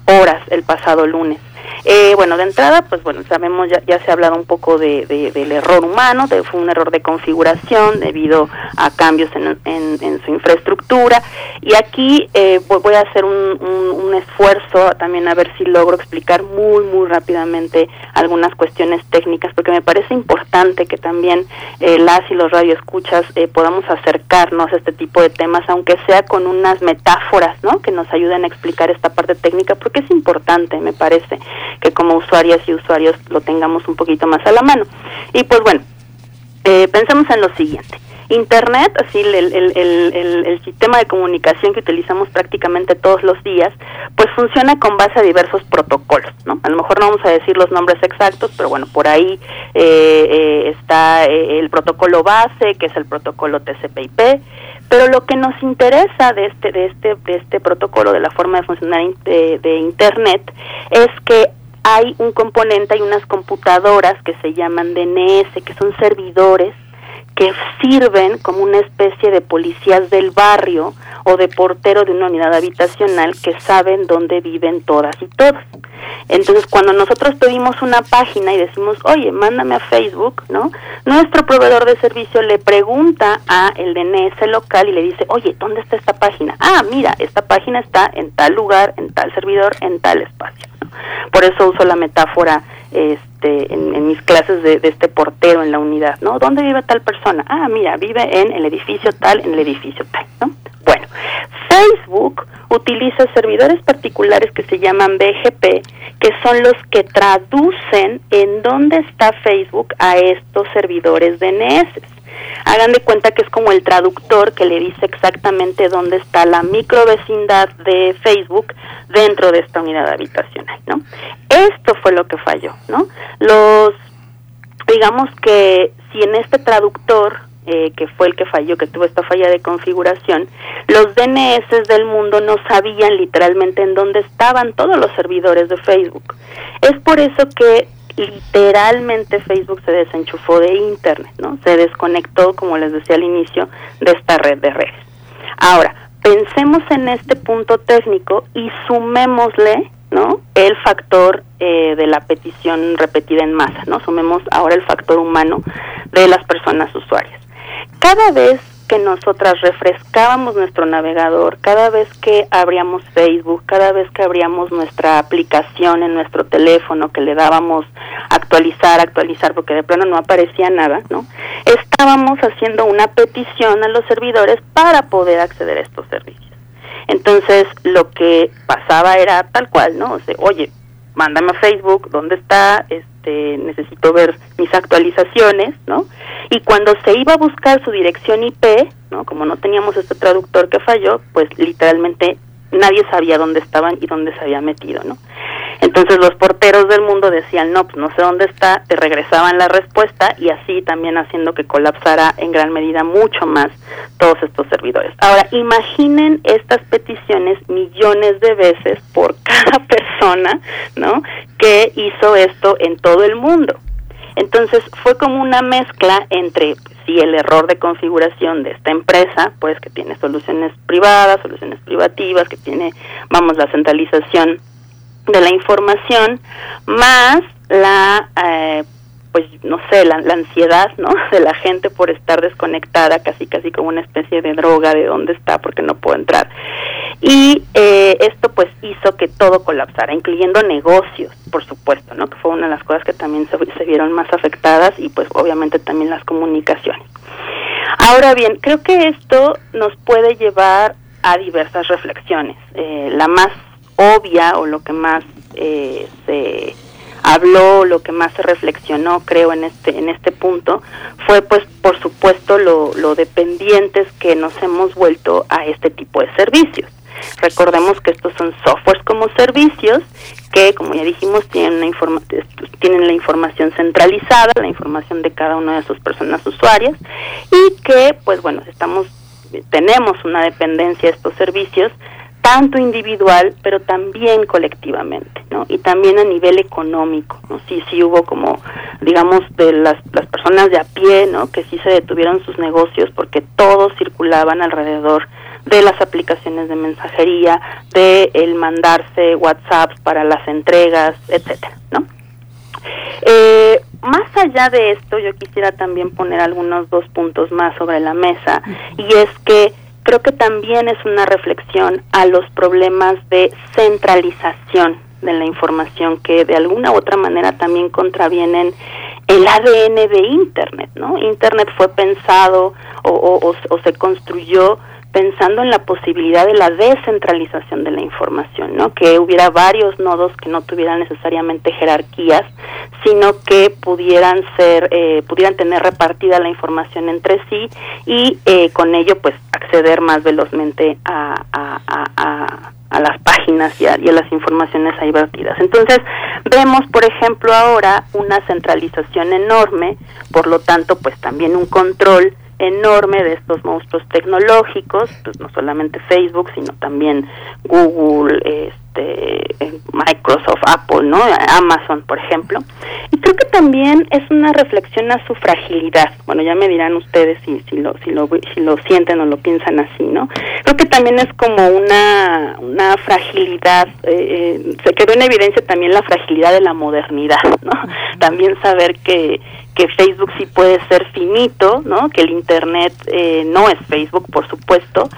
horas el pasado lunes? Eh, bueno, de entrada, pues bueno, sabemos, ya, ya se ha hablado un poco de, de- del error humano, de, fue un error de configuración debido a cambios en, en- su infraestructura. Y aquí eh, voy a hacer un, un- un esfuerzo también a ver si logro explicar muy, muy rápidamente algunas cuestiones técnicas, porque me parece importante que también eh, las y los radioescuchas eh, podamos acercarnos a este tipo de temas, aunque sea con unas metáforas, ¿no? Que nos ayuden a explicar esta parte técnica, porque es importante, me parece, que como usuarias y usuarios lo tengamos un poquito más a la mano. Y pues bueno, eh, pensemos en lo siguiente. Internet, así el, el, el, sistema de comunicación que utilizamos prácticamente todos los días, pues funciona con base a diversos protocolos, ¿no? A lo mejor no vamos a decir los nombres exactos, pero bueno, por ahí eh, eh, está eh, el protocolo base, que es el protocolo TCP/IP, pero lo que nos interesa de este de este de este protocolo, de la forma de funcionar de, de Internet, es que hay un componente, hay unas computadoras que se llaman DNS, que son servidores que sirven como una especie de policías del barrio o de portero de una unidad habitacional que saben dónde viven todas y todos. Entonces, cuando nosotros pedimos una página y decimos, oye, mándame a Facebook, ¿no? Nuestro proveedor de servicio le pregunta a el DNS local y le dice, oye, ¿dónde está esta página? Ah, mira, esta página está en tal lugar, en tal servidor, en tal espacio. Por eso uso la metáfora este, en, en mis clases de, de este portero en la unidad, ¿no? ¿Dónde vive tal persona? Ah, mira, vive en el edificio tal, en el edificio tal, ¿no? Bueno, Facebook utiliza servidores particulares que se llaman BGP, que son los que traducen en dónde está Facebook a estos servidores DNS. Hagan de cuenta que es como el traductor que le dice exactamente dónde está la microvecindad de Facebook dentro de esta unidad habitacional, ¿no? Esto fue lo que falló, ¿no? Los digamos que si en este traductor eh, que fue el que falló, que tuvo esta falla de configuración, los DNS del mundo no sabían literalmente en dónde estaban todos los servidores de Facebook. Es por eso que literalmente Facebook se desenchufó de Internet, ¿no? Se desconectó, como les decía al inicio, de esta red de redes. Ahora, pensemos en este punto técnico y sumémosle, ¿no? El factor eh, de la petición repetida en masa, ¿no? Sumemos ahora el factor humano de las personas usuarias. Cada vez que nosotras refrescábamos nuestro navegador, cada vez que abríamos Facebook, cada vez que abríamos nuestra aplicación en nuestro teléfono, que le dábamos actualizar, actualizar, porque de plano no aparecía nada, ¿no? Estábamos haciendo una petición a los servidores para poder acceder a estos servicios. Entonces, lo que pasaba era tal cual, ¿no? O sea, oye, mándame a Facebook, ¿dónde está? Este, necesito ver mis actualizaciones, ¿no? Y cuando se iba a buscar su dirección IP, ¿no? Como no teníamos este traductor que falló, pues literalmente nadie sabía dónde estaban y dónde se había metido, ¿no? Entonces los porteros del mundo decían, no, pues no sé dónde está, te regresaban la respuesta y así también haciendo que colapsara en gran medida mucho más todos estos servidores. Ahora, imaginen estas peticiones millones de veces por cada persona, ¿no? Que hizo esto en todo el mundo. Entonces fue como una mezcla entre sí el error de configuración de esta empresa, pues que tiene soluciones privadas, soluciones privativas, que tiene, vamos, la centralización de la información, más la, eh, pues no sé, la, la ansiedad, ¿no? De la gente por estar desconectada, casi casi como una especie de droga de dónde está, porque no puedo entrar. Y eh, esto pues hizo que todo colapsara, incluyendo negocios, por supuesto, ¿no? Que fue una de las cosas que también se, se vieron más afectadas y pues obviamente también las comunicaciones. Ahora bien, creo que esto nos puede llevar a diversas reflexiones. Eh, la más obvia o lo que más eh, se habló, lo que más se reflexionó, creo, en este en este punto, fue, pues, por supuesto, lo, lo dependientes que nos hemos vuelto a este tipo de servicios. Recordemos que estos son softwares como servicios que, como ya dijimos, tienen, informa tienen la información centralizada, la información de cada una de sus personas usuarias y que, pues bueno, estamos tenemos una dependencia de estos servicios tanto individual, pero también colectivamente, ¿no? Y también a nivel económico, ¿no? Sí, sí hubo como, digamos, de las, las personas de a pie, ¿no? Que sí se detuvieron sus negocios porque todos circulaban alrededor de las aplicaciones de mensajería, de el mandarse WhatsApp para las entregas, etcétera, ¿no? Eh, más allá de esto, yo quisiera también poner algunos dos puntos más sobre la mesa, y es que creo que también es una reflexión a los problemas de centralización de la información que de alguna u otra manera también contravienen el ADN de Internet, ¿no? Internet fue pensado o, o, o, o se construyó pensando en la posibilidad de la descentralización de la información, ¿no? Que hubiera varios nodos que no tuvieran necesariamente jerarquías, sino que pudieran ser, eh, pudieran tener repartida la información entre sí y eh, con ello, pues, acceder más velozmente a, a, a, a las páginas y a, y a, las informaciones ahí vertidas. Entonces, vemos, por ejemplo, ahora una centralización enorme, por lo tanto, pues también un control enorme de estos monstruos tecnológicos, pues no solamente Facebook, sino también Google, este, Microsoft, Apple, ¿no? Amazon, por ejemplo. Y creo que también es una reflexión a su fragilidad. Bueno, ya me dirán ustedes si, si, lo, si, lo, si lo sienten o lo piensan así, ¿no? Creo que también es como una, una fragilidad, eh, se quedó en evidencia también la fragilidad de la modernidad, ¿no? También saber que que Facebook sí puede ser finito, ¿no? Que el Internet eh, no es Facebook, por supuesto,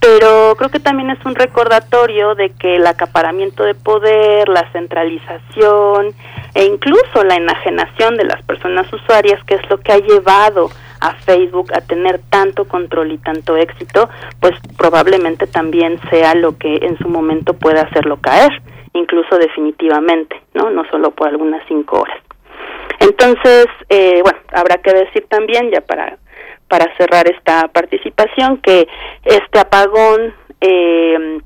pero creo que también es un recordatorio de que el acaparamiento de poder, la centralización e incluso la enajenación de las personas usuarias, que es lo que ha llevado a Facebook a tener tanto control y tanto éxito, pues probablemente también sea lo que en su momento pueda hacerlo caer, incluso definitivamente, ¿no? No solo por algunas cinco horas. Entonces, eh, bueno, habrá que decir también, ya para, para cerrar esta participación, que este apagón eh,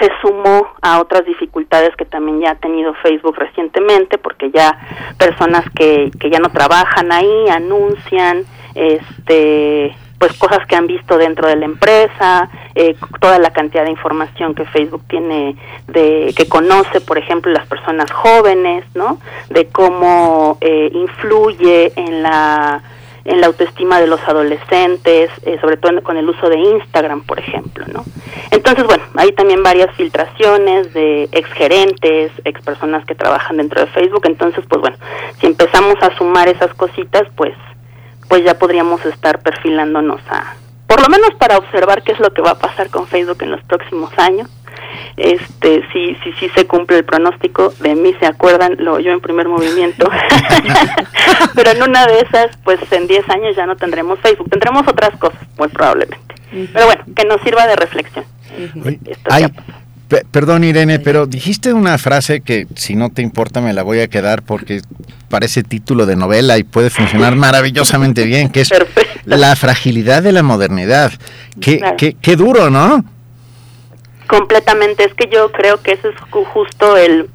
se sumó a otras dificultades que también ya ha tenido Facebook recientemente, porque ya personas que, que ya no trabajan ahí anuncian este pues cosas que han visto dentro de la empresa, eh, toda la cantidad de información que Facebook tiene de que conoce, por ejemplo, las personas jóvenes, ¿no? De cómo eh, influye en la en la autoestima de los adolescentes, eh, sobre todo con el uso de Instagram, por ejemplo, ¿no? Entonces, bueno, hay también varias filtraciones de exgerentes, ex personas que trabajan dentro de Facebook, entonces, pues bueno, si empezamos a sumar esas cositas, pues pues ya podríamos estar perfilándonos a, por lo menos para observar qué es lo que va a pasar con Facebook en los próximos años. Este, si, si, si se cumple el pronóstico, de mí se acuerdan, lo yo en primer movimiento. Pero en una de esas, pues en 10 años ya no tendremos Facebook, tendremos otras cosas, muy probablemente. Pero bueno, que nos sirva de reflexión. Oye, hay, perdón Irene, pero dijiste una frase que si no te importa me la voy a quedar porque parece título de novela y puede funcionar maravillosamente bien, que es Perfecto. la fragilidad de la modernidad. Qué, claro. qué, qué duro, ¿no? Completamente, es que yo creo que eso es justo el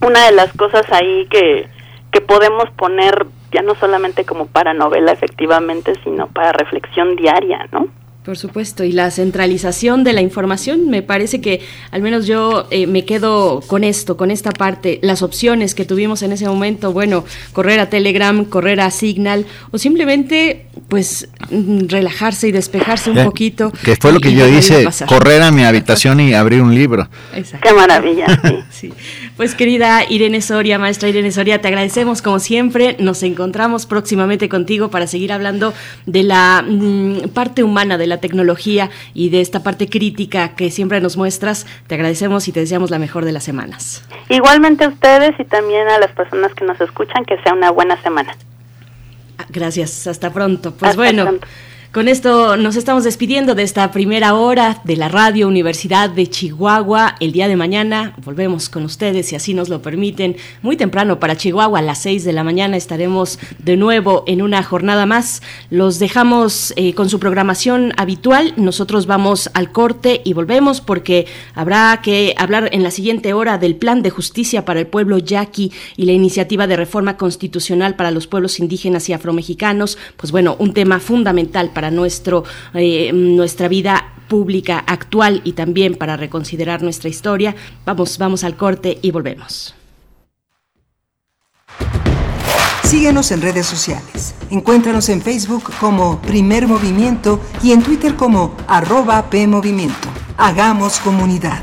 una de las cosas ahí que, que podemos poner ya no solamente como para novela efectivamente, sino para reflexión diaria, ¿no? Por supuesto, y la centralización de la información, me parece que al menos yo eh, me quedo con esto, con esta parte, las opciones que tuvimos en ese momento, bueno, correr a Telegram, correr a Signal, o simplemente pues relajarse y despejarse un ya, poquito. Que fue lo que yo hice, correr a mi habitación y abrir un libro. Exacto. Qué maravilla. Sí. Pues querida Irene Soria, maestra Irene Soria, te agradecemos como siempre, nos encontramos próximamente contigo para seguir hablando de la mm, parte humana de la tecnología y de esta parte crítica que siempre nos muestras. Te agradecemos y te deseamos la mejor de las semanas. Igualmente a ustedes y también a las personas que nos escuchan, que sea una buena semana. Gracias, hasta pronto. Pues hasta bueno. Pronto. Con esto nos estamos despidiendo de esta primera hora de la Radio Universidad de Chihuahua. El día de mañana volvemos con ustedes, si así nos lo permiten, muy temprano para Chihuahua, a las 6 de la mañana estaremos de nuevo en una jornada más. Los dejamos eh, con su programación habitual. Nosotros vamos al corte y volvemos porque habrá que hablar en la siguiente hora del Plan de Justicia para el Pueblo Yaqui y la iniciativa de reforma constitucional para los pueblos indígenas y afromexicanos. Pues bueno, un tema fundamental para nuestro, eh, nuestra vida pública actual y también para reconsiderar nuestra historia. Vamos, vamos al corte y volvemos. Síguenos en redes sociales. Encuéntranos en Facebook como Primer Movimiento y en Twitter como arroba PMovimiento. Hagamos comunidad.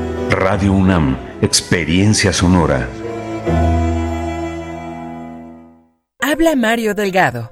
Radio UNAM, Experiencia Sonora. Habla Mario Delgado.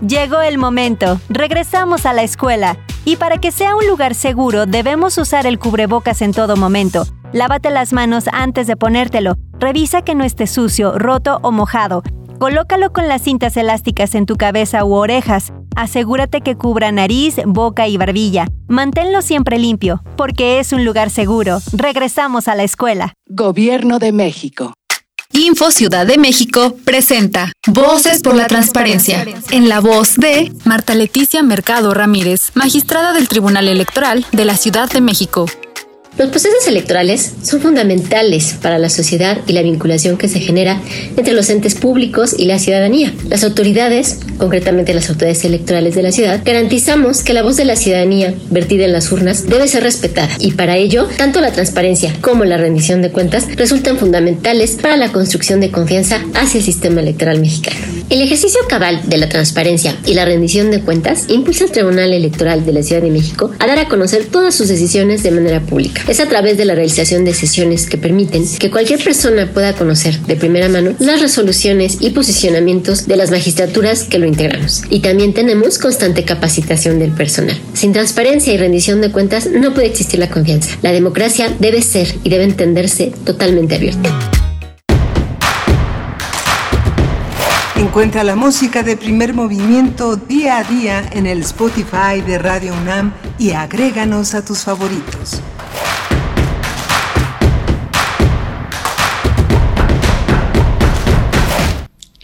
Llegó el momento, regresamos a la escuela. Y para que sea un lugar seguro, debemos usar el cubrebocas en todo momento. Lávate las manos antes de ponértelo. Revisa que no esté sucio, roto o mojado. Colócalo con las cintas elásticas en tu cabeza u orejas. Asegúrate que cubra nariz, boca y barbilla. Manténlo siempre limpio, porque es un lugar seguro. Regresamos a la escuela. Gobierno de México. Info Ciudad de México presenta Voces por la Transparencia, en la voz de Marta Leticia Mercado Ramírez, magistrada del Tribunal Electoral de la Ciudad de México. Los procesos electorales son fundamentales para la sociedad y la vinculación que se genera entre los entes públicos y la ciudadanía. Las autoridades, concretamente las autoridades electorales de la ciudad, garantizamos que la voz de la ciudadanía vertida en las urnas debe ser respetada y para ello, tanto la transparencia como la rendición de cuentas resultan fundamentales para la construcción de confianza hacia el sistema electoral mexicano. El ejercicio cabal de la transparencia y la rendición de cuentas impulsa al Tribunal Electoral de la Ciudad de México a dar a conocer todas sus decisiones de manera pública. Es a través de la realización de sesiones que permiten que cualquier persona pueda conocer de primera mano las resoluciones y posicionamientos de las magistraturas que lo integramos. Y también tenemos constante capacitación del personal. Sin transparencia y rendición de cuentas no puede existir la confianza. La democracia debe ser y debe entenderse totalmente abierta. Encuentra la música de primer movimiento día a día en el Spotify de Radio UNAM y agréganos a tus favoritos.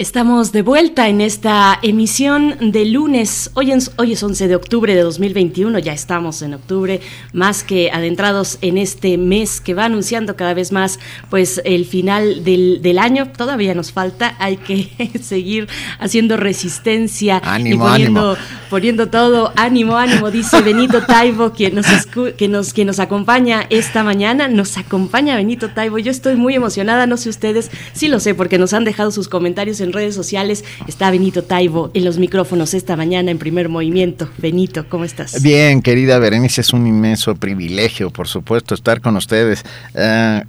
Estamos de vuelta en esta emisión de lunes. Hoy es, hoy es 11 de octubre de 2021, ya estamos en octubre, más que adentrados en este mes que va anunciando cada vez más pues el final del, del año. Todavía nos falta, hay que seguir haciendo resistencia Ánimo, y poniendo, ánimo. poniendo todo. Ánimo, ánimo, dice Benito Taibo, quien nos, escu- que nos, que nos acompaña esta mañana. Nos acompaña Benito Taibo. Yo estoy muy emocionada, no sé ustedes, sí lo sé, porque nos han dejado sus comentarios en redes sociales. Está Benito Taibo en los micrófonos esta mañana en primer movimiento. Benito, ¿cómo estás? Bien, querida Berenice, es un inmenso privilegio, por supuesto, estar con ustedes. Eh,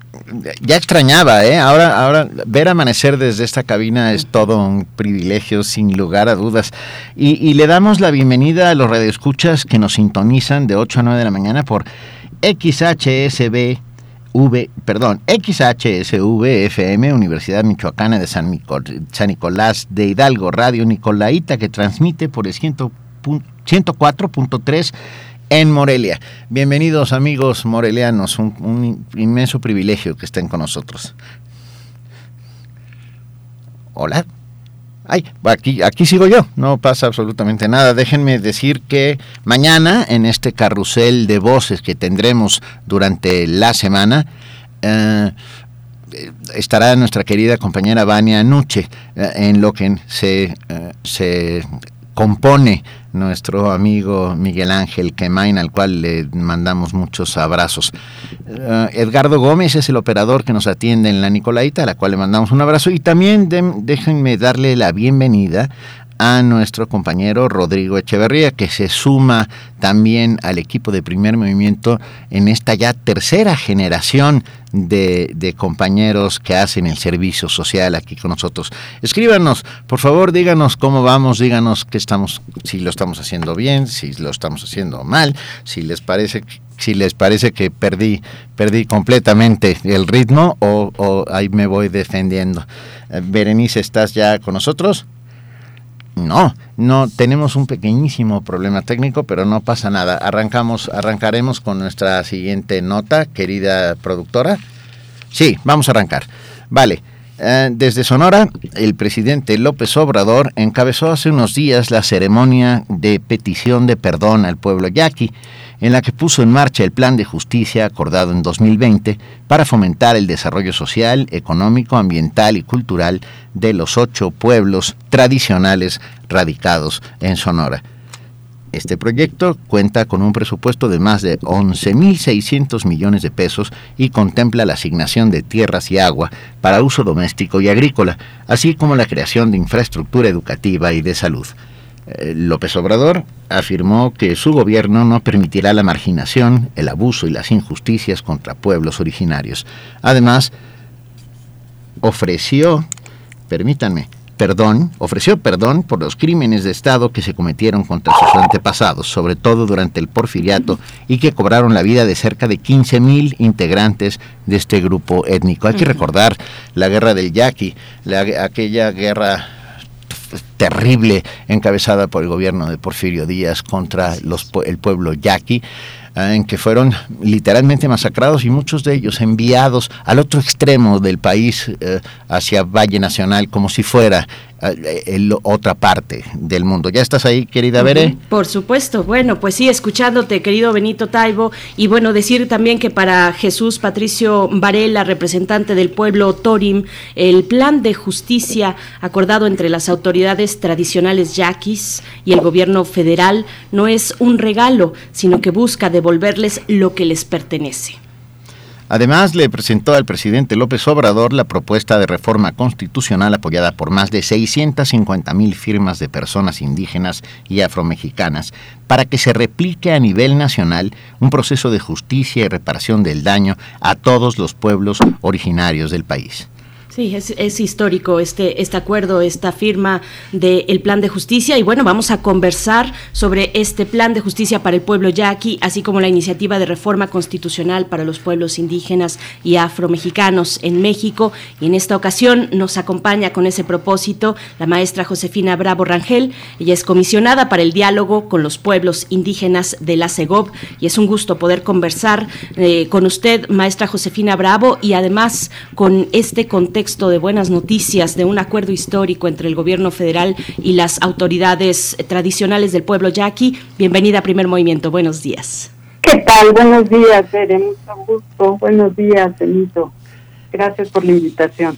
ya extrañaba, ¿eh? Ahora, ahora ver amanecer desde esta cabina es todo un privilegio, sin lugar a dudas. Y, y le damos la bienvenida a los radioescuchas que nos sintonizan de 8 a 9 de la mañana por XHSB. V, perdón, XHSV FM, Universidad Michoacana de San, Nico- San Nicolás de Hidalgo, Radio Nicolaita, que transmite por el 100 pun- 104.3 en Morelia. Bienvenidos amigos morelianos, un inmenso privilegio que estén con nosotros. Hola. Ay, aquí, aquí sigo yo, no pasa absolutamente nada. Déjenme decir que mañana en este carrusel de voces que tendremos durante la semana, eh, estará nuestra querida compañera Vania Nuche eh, en lo que se, eh, se compone nuestro amigo Miguel Ángel Quemain, al cual le mandamos muchos abrazos. Uh, Edgardo Gómez es el operador que nos atiende en la Nicolaita, a la cual le mandamos un abrazo. Y también déjenme darle la bienvenida a nuestro compañero Rodrigo Echeverría, que se suma también al equipo de primer movimiento en esta ya tercera generación de, de, compañeros que hacen el servicio social aquí con nosotros. Escríbanos, por favor, díganos cómo vamos, díganos que estamos, si lo estamos haciendo bien, si lo estamos haciendo mal, si les parece si les parece que perdí, perdí completamente el ritmo o, o ahí me voy defendiendo. Eh, Berenice, ¿estás ya con nosotros? No, no tenemos un pequeñísimo problema técnico, pero no pasa nada. Arrancamos, arrancaremos con nuestra siguiente nota, querida productora. Sí, vamos a arrancar. Vale. Eh, desde Sonora, el presidente López Obrador encabezó hace unos días la ceremonia de petición de perdón al pueblo yaqui, en la que puso en marcha el plan de justicia acordado en 2020 para fomentar el desarrollo social, económico, ambiental y cultural de los ocho pueblos tradicionales radicados en Sonora. Este proyecto cuenta con un presupuesto de más de 11.600 millones de pesos y contempla la asignación de tierras y agua para uso doméstico y agrícola, así como la creación de infraestructura educativa y de salud. Eh, López Obrador afirmó que su gobierno no permitirá la marginación, el abuso y las injusticias contra pueblos originarios. Además, ofreció, permítanme, perdón, ofreció perdón por los crímenes de Estado que se cometieron contra sus antepasados, sobre todo durante el porfiriato, y que cobraron la vida de cerca de 15.000 integrantes de este grupo étnico. Hay que recordar la guerra del Yaqui, la, aquella guerra terrible encabezada por el gobierno de Porfirio Díaz contra los, el pueblo yaqui, en que fueron literalmente masacrados y muchos de ellos enviados al otro extremo del país, eh, hacia Valle Nacional, como si fuera el, otra parte del mundo. ¿Ya estás ahí, querida Bere? Por supuesto. Bueno, pues sí, escuchándote, querido Benito Taibo, y bueno, decir también que para Jesús Patricio Varela, representante del pueblo Torim, el plan de justicia acordado entre las autoridades tradicionales yaquis y el gobierno federal no es un regalo, sino que busca devolverles lo que les pertenece. Además, le presentó al presidente López Obrador la propuesta de reforma constitucional apoyada por más de 650 mil firmas de personas indígenas y afromexicanas para que se replique a nivel nacional un proceso de justicia y reparación del daño a todos los pueblos originarios del país. Sí, es, histórico este, este acuerdo, esta firma del plan de justicia. Y bueno, vamos a conversar sobre este plan de justicia para el pueblo yaqui, así como la iniciativa de reforma constitucional para los pueblos indígenas y afromexicanos en México. Y en esta ocasión nos acompaña con ese propósito la maestra Josefina Bravo Rangel. Ella es comisionada para el diálogo con los pueblos indígenas de la CEGOV. Y es un gusto poder conversar eh, con usted, maestra Josefina Bravo, y además con este contexto de buenas noticias de un acuerdo histórico entre el gobierno federal y las autoridades tradicionales del pueblo yaqui. Bienvenida a Primer Movimiento. Buenos días. ¿Qué tal? Buenos días, Bere. Mucho gusto. Buenos días, Benito. Gracias por la invitación.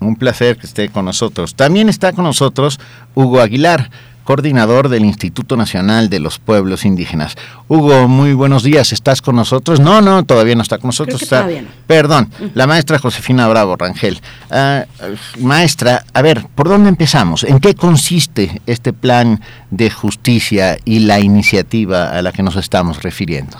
Un placer que esté con nosotros. También está con nosotros Hugo Aguilar coordinador del Instituto Nacional de los Pueblos Indígenas. Hugo, muy buenos días. ¿Estás con nosotros? No, no, todavía no está con nosotros. Está, todavía no. Perdón, la maestra Josefina Bravo Rangel. Uh, maestra, a ver, ¿por dónde empezamos? ¿En qué consiste este plan de justicia y la iniciativa a la que nos estamos refiriendo?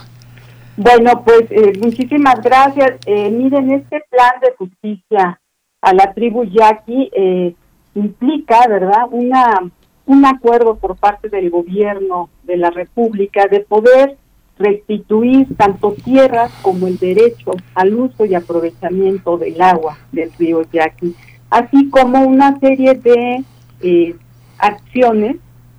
Bueno, pues eh, muchísimas gracias. Eh, miren, este plan de justicia a la tribu yaqui eh, implica, ¿verdad?, una un acuerdo por parte del gobierno de la República de poder restituir tanto tierras como el derecho al uso y aprovechamiento del agua del río Yaqui, así como una serie de eh, acciones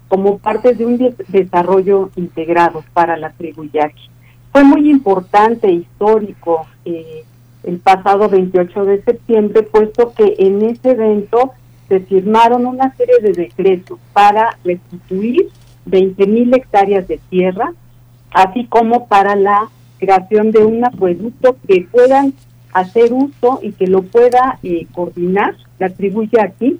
como parte de un de- desarrollo integrado para la tribu yaqui. Fue muy importante, histórico, eh, el pasado 28 de septiembre, puesto que en ese evento se firmaron una serie de decretos para restituir 20.000 hectáreas de tierra, así como para la creación de un acueducto que puedan hacer uso y que lo pueda eh, coordinar la tribu yaqui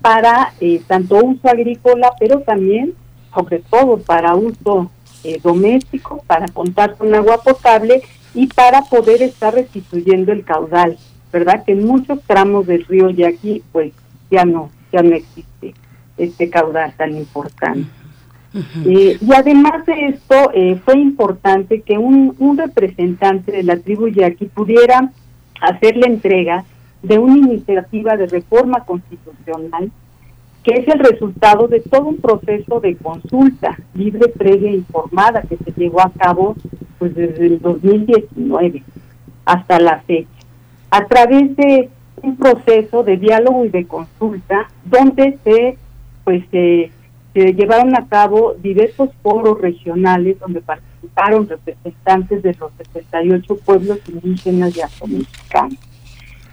para eh, tanto uso agrícola, pero también, sobre todo, para uso eh, doméstico, para contar con agua potable y para poder estar restituyendo el caudal, ¿verdad? Que en muchos tramos del río Yaqui, pues ya no, ya no existe este caudal tan importante. Eh, y además de esto, eh, fue importante que un, un representante de la tribu yaqui pudiera hacer la entrega de una iniciativa de reforma constitucional que es el resultado de todo un proceso de consulta libre, previa e informada que se llevó a cabo pues desde el 2019 hasta la fecha, a través de un proceso de diálogo y de consulta donde se pues se, llevaron a cabo diversos foros regionales donde participaron representantes de los 78 pueblos indígenas y afromexicanos.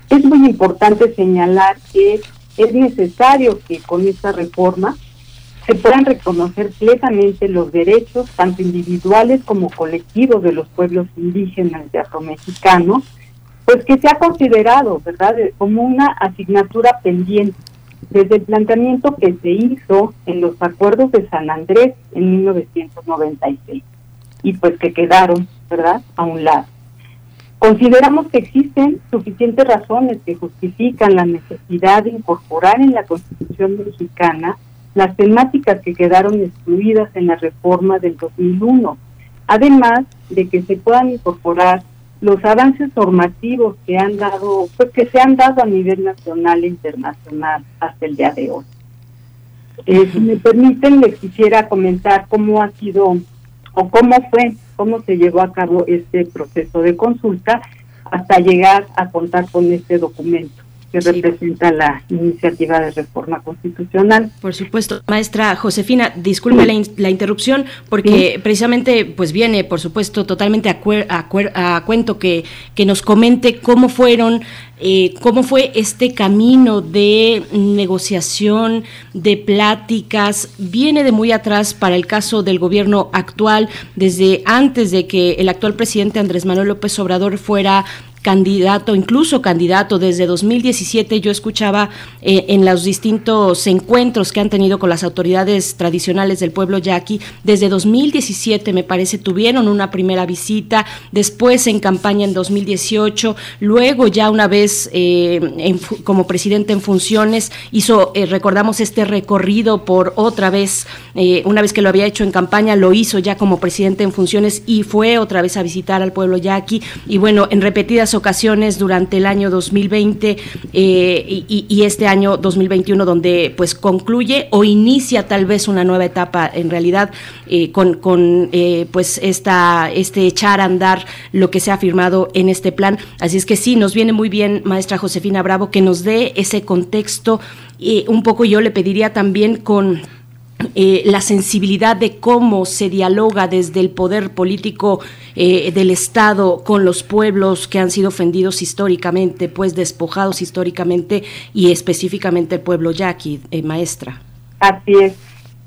Es muy importante señalar que es necesario que con esta reforma se puedan reconocer plenamente los derechos, tanto individuales como colectivos, de los pueblos indígenas y afromexicanos, pues que se ha considerado, ¿verdad?, de- como una asignatura pendiente desde el planteamiento que se hizo en los acuerdos de San Andrés en 1996 y pues que quedaron, ¿verdad?, a un lado. Consideramos que existen suficientes razones que justifican la necesidad de incorporar en la Constitución mexicana las temáticas que quedaron excluidas en la reforma del 2001, además de que se puedan incorporar los avances normativos que han dado, pues que se han dado a nivel nacional e internacional hasta el día de hoy. Eh, si me permiten, les quisiera comentar cómo ha sido o cómo fue, cómo se llevó a cabo este proceso de consulta hasta llegar a contar con este documento que representa la iniciativa de reforma constitucional. Por supuesto, maestra Josefina, disculpe la, in- la interrupción porque precisamente pues viene, por supuesto, totalmente a, cuer- a cuer- a cuento que, que nos comente cómo fueron, eh, cómo fue este camino de negociación, de pláticas, viene de muy atrás para el caso del gobierno actual, desde antes de que el actual presidente Andrés Manuel López Obrador fuera candidato, incluso candidato desde 2017, yo escuchaba eh, en los distintos encuentros que han tenido con las autoridades tradicionales del pueblo yaqui, desde 2017 me parece tuvieron una primera visita, después en campaña en 2018, luego ya una vez eh, como presidente en funciones hizo, eh, recordamos este recorrido por otra vez, una vez que lo había hecho en campaña, lo hizo ya como presidente en funciones y fue otra vez a visitar al pueblo yaqui. Y bueno, en repetidas ocasiones durante el año 2020 eh, y, este año 2021 donde pues concluye o inicia tal vez una nueva etapa en realidad eh, con, con eh, pues esta, este echar a andar lo que se ha firmado en este plan. Así es que sí, nos viene muy bien, maestra Josefina Bravo, que nos dé ese contexto. un poco yo le pediría también con eh, la sensibilidad de cómo se dialoga desde el poder político eh, del Estado con los pueblos que han sido ofendidos históricamente, pues despojados históricamente y específicamente el pueblo yaqui, eh, maestra. Así es.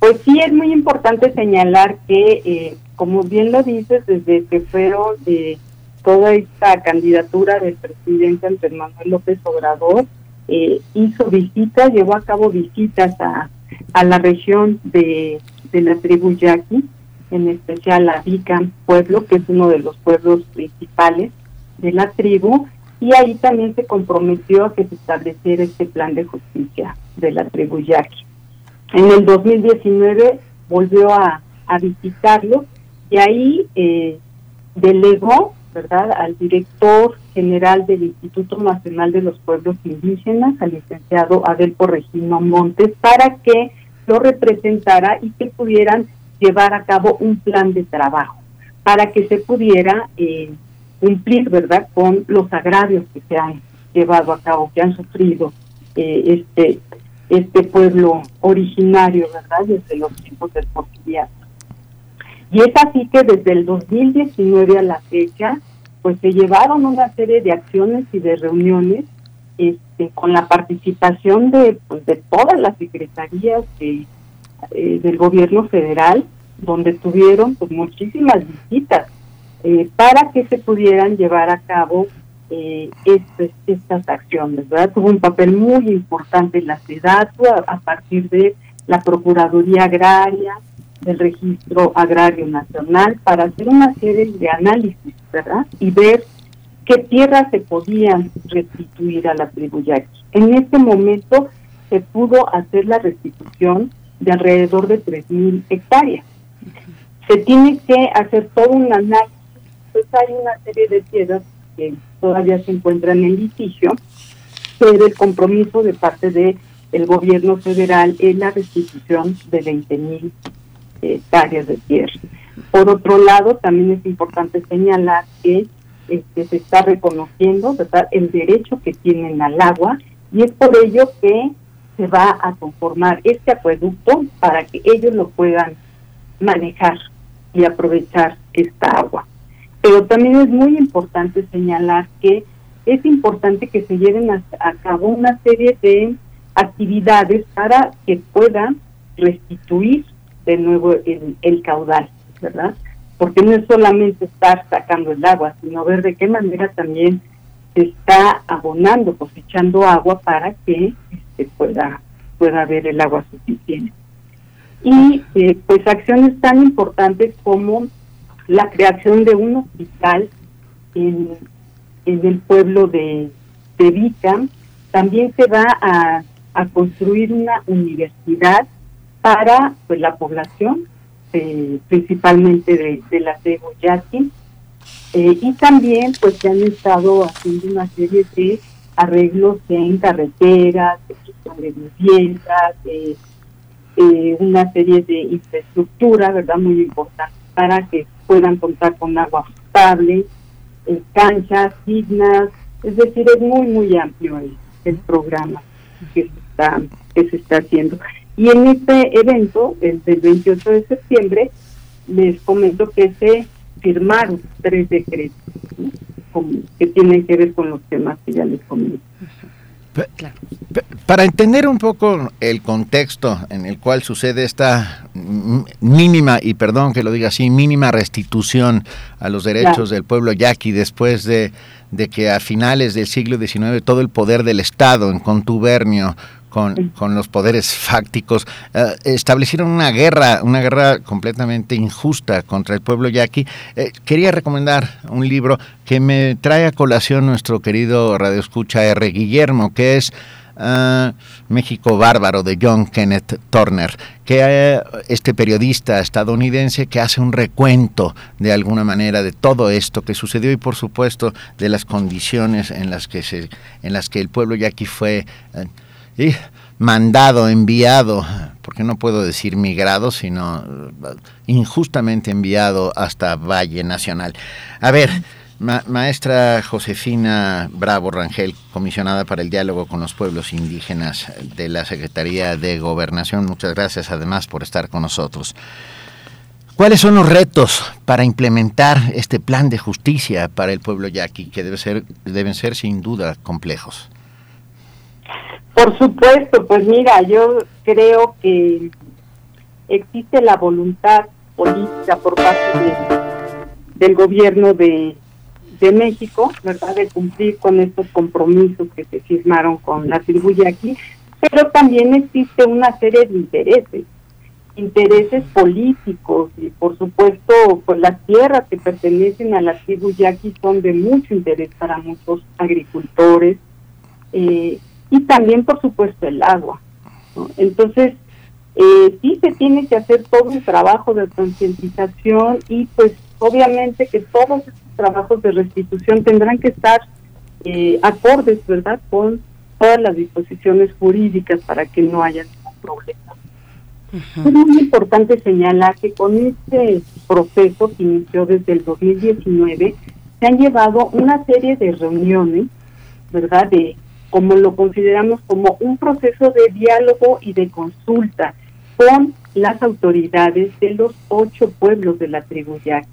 Pues sí, es muy importante señalar que, eh, como bien lo dices, desde que fueron de toda esta candidatura del presidente Andrés Manuel López Obrador, eh, hizo visitas, llevó a cabo visitas a, a la región de, de la tribu yaqui, en especial a Vicam pueblo, que es uno de los pueblos principales de la tribu, y ahí también se comprometió a que se estableciera este plan de justicia de la tribu yaqui. En el 2019 volvió a, a visitarlo y ahí eh, delegó, ¿verdad?, al director general del Instituto Nacional de los Pueblos Indígenas, al licenciado Adelpo Regino Montes, para que lo representara y que pudieran llevar a cabo un plan de trabajo, para que se pudiera eh, cumplir, ¿verdad?, con los agravios que se han llevado a cabo, que han sufrido eh, este este pueblo originario, ¿verdad? Desde los tiempos del porfiriato. Y es así que desde el 2019 a la fecha, pues se llevaron una serie de acciones y de reuniones este, con la participación de, pues, de todas las secretarías de, eh, del gobierno federal, donde tuvieron pues, muchísimas visitas eh, para que se pudieran llevar a cabo eh, este- estas acciones. ¿verdad? Tuvo un papel muy importante en la ciudad a partir de la Procuraduría Agraria, del Registro Agrario Nacional, para hacer una serie de análisis, ¿verdad? Y ver qué tierras se podían restituir a la tribu yaqui. En este momento se pudo hacer la restitución de alrededor de 3.000 hectáreas. Se tiene que hacer todo un análisis, pues hay una serie de tierras que todavía se encuentran en litigio, pero el compromiso de parte de el gobierno federal es la restitución de 20.000 hectáreas de tierra. Por otro lado, también es importante señalar que este, se está reconociendo el derecho que tienen al agua y es por ello que se va a conformar este acueducto para que ellos lo puedan manejar y aprovechar esta agua. Pero también es muy importante señalar que es importante que se lleven a, a cabo una serie de actividades para que puedan restituir de nuevo el, el caudal, ¿verdad? Porque no es solamente estar sacando el agua, sino ver de qué manera también se está abonando, cosechando agua para que este, pueda, pueda haber el agua suficiente. Y eh, pues acciones tan importantes como la creación de un hospital en, en el pueblo de, de Vica, también se va a, a construir una universidad para pues, la población, eh, principalmente de, la tribu yaqui, eh, y también pues se han estado haciendo una serie de arreglos en carreteras, de viviendas, eh, una serie de infraestructura, ¿verdad? Muy importante para que puedan contar con agua potable, canchas dignas, es decir, es muy, muy amplio el, el programa que se, está, que se está haciendo. Y en este evento, el del 28 de septiembre, les comento que se firmaron tres decretos que tienen que ver con los temas que ya les comento. Para entender un poco el contexto en el cual sucede esta mínima, y perdón que lo diga así, mínima restitución a los derechos Claro. del pueblo yaqui después de, de que a finales del siglo XIX todo el poder del Estado en contubernio con, con los poderes fácticos eh, establecieron una guerra, una guerra completamente injusta contra el pueblo yaqui. Eh, quería recomendar un libro que me trae a colación nuestro querido radioescucha R. Guillermo, que es ah, México Bárbaro de John Kenneth Turner, que eh, este periodista estadounidense que hace un recuento de alguna manera de todo esto que sucedió y por supuesto de las condiciones en las que se en las que el pueblo yaqui fue eh, mandado, enviado, porque no puedo decir migrado, sino eh, injustamente enviado hasta Valle Nacional. A ver, ma- maestra Josefina Bravo Rangel, comisionada para el diálogo con los pueblos indígenas de la Secretaría de Gobernación, muchas gracias además por estar con nosotros. ¿Cuáles son los retos para implementar este plan de justicia para el pueblo yaqui, que debe ser, deben ser sin duda complejos? Por supuesto, pues mira, yo creo que existe la voluntad política por parte de- del gobierno de, de México, ¿verdad?, de cumplir con estos compromisos que se firmaron con la tribu yaqui, pero también existe una serie de intereses, intereses políticos y por supuesto, pues las tierras que pertenecen a la tribu yaqui son de mucho interés para muchos agricultores, eh, y también por supuesto el agua. ¿no? Entonces, eh, sí se tiene que hacer todo un trabajo de concientización y pues obviamente que todos estos trabajos de restitución tendrán que estar eh, acordes, ¿verdad?, con todas las disposiciones jurídicas para que no haya ningún problema. Es muy importante señalar que con este proceso que inició desde el 2019 se han llevado una serie de reuniones, ¿verdad?, de como lo consideramos como un proceso de diálogo y de consulta con las autoridades de los ocho pueblos de la tribu yaqui.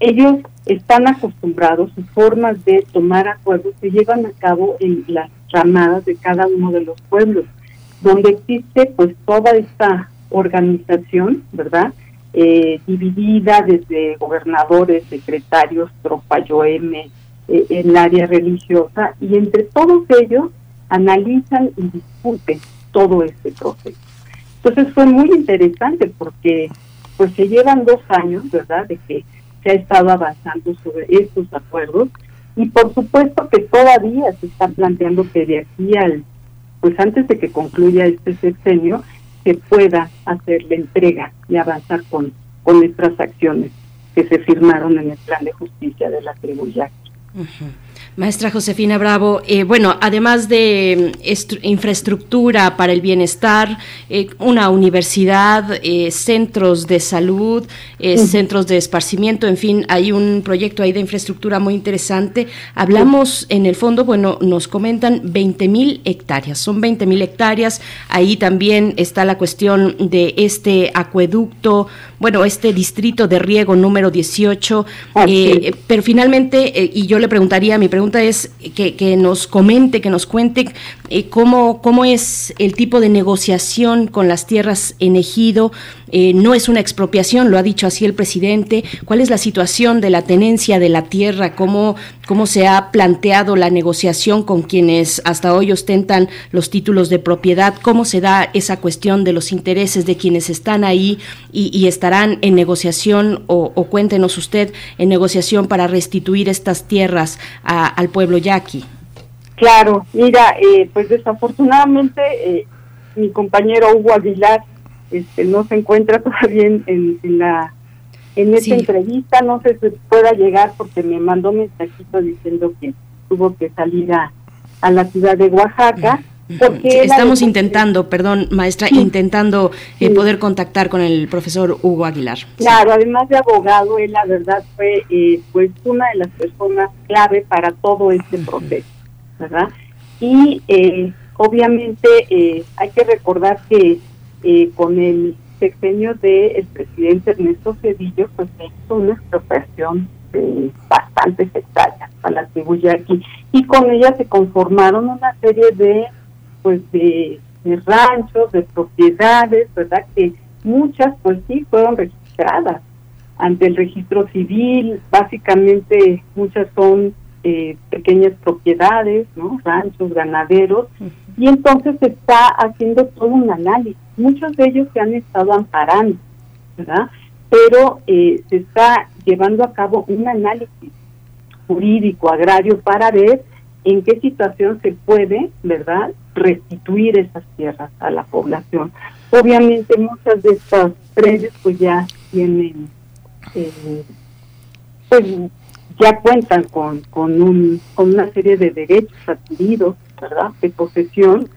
Ellos están acostumbrados, sus formas de tomar acuerdos se llevan a cabo en las ramadas de cada uno de los pueblos, donde existe pues toda esta organización, ¿verdad? Eh, dividida desde gobernadores, secretarios, tropa Yoeme, eh, en el área religiosa, y entre todos ellos analizan y discuten todo este proceso. Entonces fue muy interesante porque pues se llevan dos años, ¿verdad?, de que se ha estado avanzando sobre estos acuerdos y por supuesto que todavía se está planteando que de aquí al, pues antes de que concluya este sexenio, se pueda hacer la entrega y avanzar con, con estas acciones que se firmaron en el plan de justicia de la tribu Yaqui. 嗯哼。Maestra Josefina Bravo, eh, bueno, además de mm, infraestructura para el bienestar, eh, una universidad, eh, centros de salud, centros de esparcimiento, en fin, hay un proyecto ahí de infraestructura muy interesante. Hablamos en el fondo, bueno, nos comentan 20 mil hectáreas, son 20 mil hectáreas, ahí también está la cuestión de este acueducto, bueno, este distrito de riego número 18, pero finalmente, y yo le preguntaría, mi pregunta es que, que nos comente, que nos cuente eh, cómo, cómo es el tipo de negociación con las tierras en ejido. Eh, no es una expropiación, lo ha dicho así el presidente. ¿Cuál es la situación de la tenencia de la tierra? ¿Cómo, cómo se ha planteado la negociación con quienes hasta hoy ostentan los títulos de propiedad? ¿Cómo se da esa cuestión de los intereses de quienes están ahí y, y estarán en negociación o, o, cuéntenos usted en negociación para restituir estas tierras al pueblo yaqui? Claro, mira, eh, pues desafortunadamente eh, mi compañero Hugo Aguilar este, no se encuentra todavía en, en, en la en esta Sí. entrevista, no sé si pueda llegar porque me mandó mensajito diciendo que tuvo que salir a, a la ciudad de Oaxaca. Porque Sí, estamos intentando, perdón, maestra, intentando eh, poder contactar con el profesor Hugo Aguilar. Claro, además de abogado, él la verdad fue eh, pues una de las personas clave para todo este proceso, ¿verdad? Y eh, obviamente eh, hay que recordar que eh, con el sexenio del presidente Ernesto Cedillo, pues se hizo una expropiación de bastantes hectáreas a la tribu yaqui y con ella se conformaron una serie de pues de, de ranchos, de propiedades, ¿verdad? Que muchas pues sí fueron registradas ante el registro civil, básicamente muchas son eh, pequeñas propiedades, ¿no? Ranchos, ganaderos, y entonces se está haciendo todo un análisis. Muchos de ellos se han estado amparando, ¿verdad? Pero eh, se está llevando a cabo un análisis jurídico, agrario, para ver en qué situación se puede, ¿verdad?, restituir esas tierras a la población. Obviamente muchas de estas predios pues ya tienen, eh, pues ya cuentan con, con, un, con una serie de derechos adquiridos, de posesión,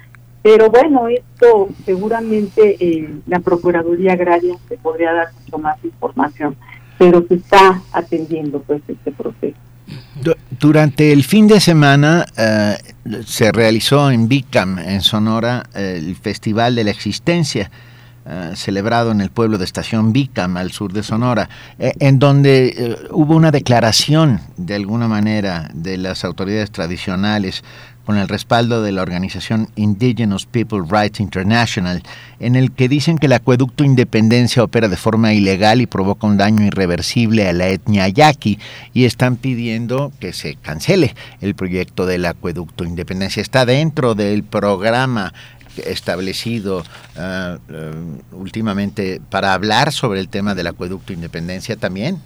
pero bueno, esto seguramente eh, la Procuraduría Agraria se podría dar mucho más información, pero se está atendiendo pues este proceso. Du- Durante el fin de semana eh, se realizó en Bicam, en Sonora, el Festival de la Existencia, eh, celebrado en el pueblo de Estación Bicam, al sur de Sonora, en donde hubo una declaración, de alguna manera, de las autoridades tradicionales con el respaldo de la organización Indigenous People Rights International, en el que dicen que el acueducto Independencia opera de forma ilegal y provoca un daño irreversible a la etnia yaqui y están pidiendo que se cancele el proyecto del acueducto Independencia. Está dentro del programa establecido uh, uh, últimamente para hablar sobre el tema del acueducto Independencia también.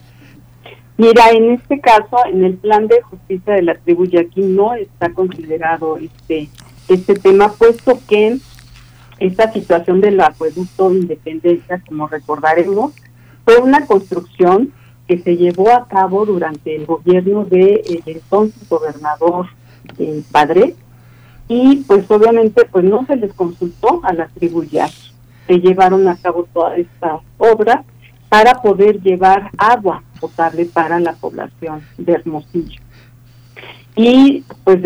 Mira, en este caso, en el plan de justicia de la tribu yaqui no está considerado este este tema, puesto que esta situación del acueducto Independencia, como recordaremos, fue una construcción que se llevó a cabo durante el gobierno de el entonces gobernador eh, Padre y pues obviamente pues no se les consultó a la tribu yaqui. Se llevaron a cabo todas estas obras para poder llevar agua potable para la población de Hermosillo. Y pues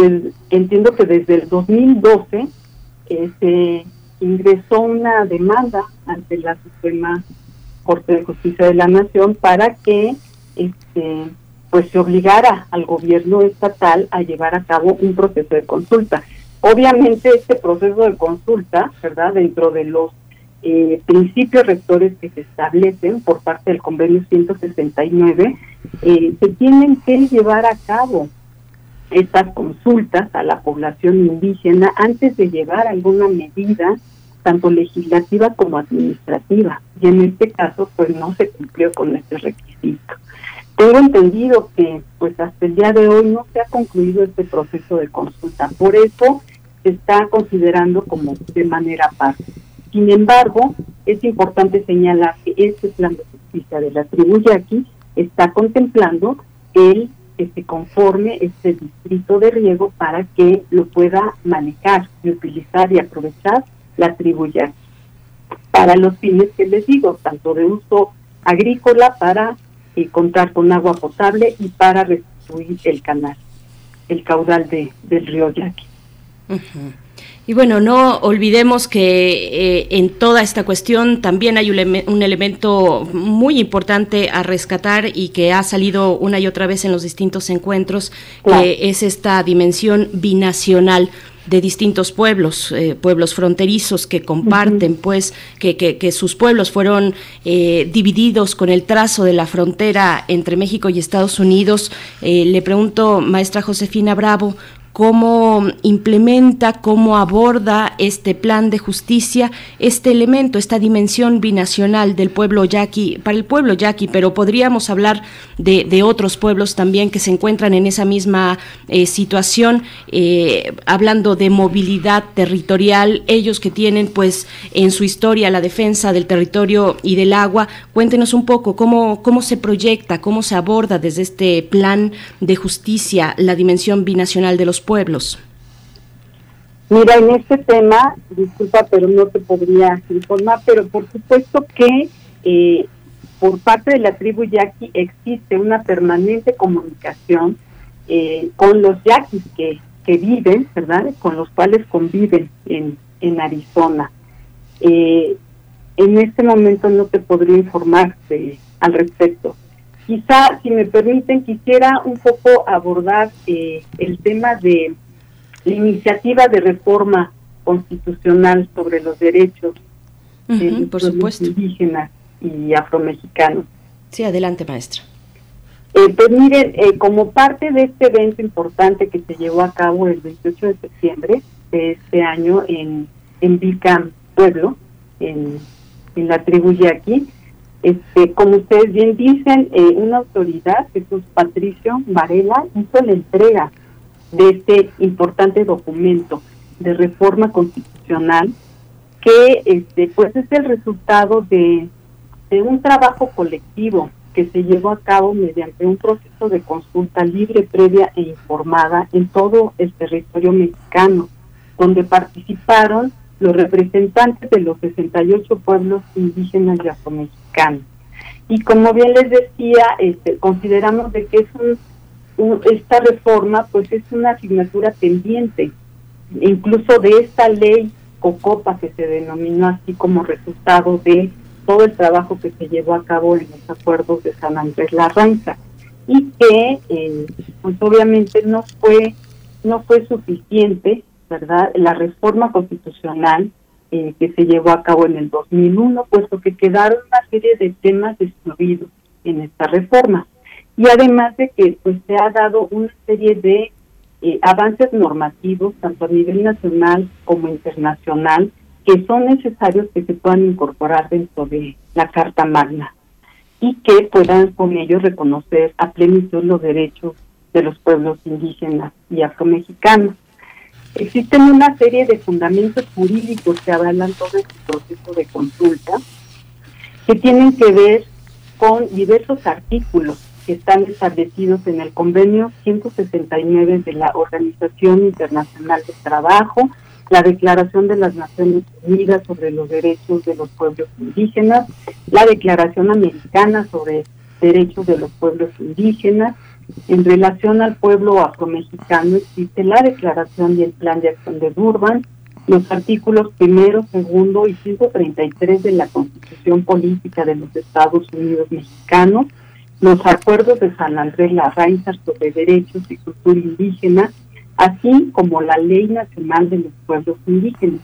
entiendo que desde el 2012 eh, se ingresó una demanda ante la Suprema Corte de Justicia de la Nación para que este pues se obligara al gobierno estatal a llevar a cabo un proceso de consulta. Obviamente este proceso de consulta, ¿verdad? Dentro de los eh, principios rectores que se establecen por parte del convenio 169, eh, se tienen que llevar a cabo estas consultas a la población indígena antes de llevar alguna medida tanto legislativa como administrativa y en este caso pues no se cumplió con este requisito. Tengo entendido que pues hasta el día de hoy no se ha concluido este proceso de consulta, por eso se está considerando como de manera aparte. Sin embargo, es importante señalar que este plan de justicia de la tribu Yaqui está contemplando el que se conforme este distrito de riego para que lo pueda manejar y utilizar y aprovechar la tribu Yaqui para los fines que les digo, tanto de uso agrícola para eh, contar con agua potable y para restituir el canal, el caudal de, del río Yaqui. Ujú. Y bueno, no olvidemos que eh, en toda esta cuestión también hay un, eleme- un elemento muy importante a rescatar y que ha salido una y otra vez en los distintos encuentros, Claro. que es esta dimensión binacional de distintos pueblos, eh, pueblos fronterizos que comparten, pues, que, que- que sus pueblos fueron eh, divididos con el trazo de la frontera entre México y Estados Unidos. Eh, le pregunto, maestra Josefina Bravo, cómo implementa, cómo aborda este plan de justicia, este elemento, esta dimensión binacional del pueblo yaqui, para el pueblo yaqui, pero podríamos hablar de, otros pueblos también que se encuentran en esa misma eh, situación, eh, hablando de movilidad territorial, ellos que tienen pues en su historia la defensa del territorio y del agua. Cuéntenos un poco cómo, cómo se proyecta, cómo se aborda desde este plan de justicia la dimensión binacional de los pueblos. Mira, en este tema, disculpa, pero no te podría informar, pero por supuesto que eh, por parte de la tribu yaqui existe una permanente comunicación eh, con los yaquis que, que viven, ¿verdad? Con los cuales conviven en, en Arizona. Eh, en este momento no te podría informar de- al respecto. Quizá, si me permiten, quisiera un poco abordar eh, el tema de la iniciativa de reforma constitucional sobre los derechos de Ujú, los por pueblos supuesto. indígenas y afromexicanos. Sí, adelante, maestra. Eh, pues miren, eh, como parte de este evento importante que se llevó a cabo el 28 de septiembre de este año en, en Vilcam, Pueblo, en, en la tribu Yaqui, este, como ustedes bien dicen, eh, una autoridad, Jesús Patricio Varela, hizo la entrega de este importante documento de reforma constitucional que este pues es el resultado de, un trabajo colectivo que se llevó a cabo mediante un proceso de consulta libre, previa e informada en todo el territorio mexicano, donde participaron los representantes de los 68 pueblos indígenas y afromexicanos. Y como bien les decía, este, consideramos de que es un, un- esta reforma pues es una asignatura pendiente, incluso de esta ley COCOPA que se denominó así como resultado de todo el trabajo que se llevó a cabo en los acuerdos de San Andrés Larranza. Y que eh, pues obviamente no fue no fue suficiente verdad la reforma constitucional eh, que se llevó a cabo en el 2001 puesto que quedaron una serie de temas excluidos en esta reforma y además de que pues se ha dado una serie de eh, avances normativos tanto a nivel nacional como internacional que son necesarios que se puedan incorporar dentro de la Carta Magna y que puedan con ello reconocer a plenitud los derechos de los pueblos indígenas y afromexicanos. Existen una serie de fundamentos jurídicos que avalan todo este proceso de consulta que tienen que ver con diversos artículos que están establecidos en el convenio 169 de la Organización Internacional del Trabajo, la Declaración de las Naciones Unidas sobre los Derechos de los Pueblos Indígenas, la Declaración Americana sobre Derechos de los Pueblos Indígenas, En relación al pueblo afromexicano existe la declaración y el plan de acción de Durban, los artículos primero, segundo y 133 de la Constitución Política de los Estados Unidos Mexicanos, los acuerdos de San Andrés Larraín sobre derechos y cultura indígena, así como la Ley Nacional de los Pueblos Indígenas.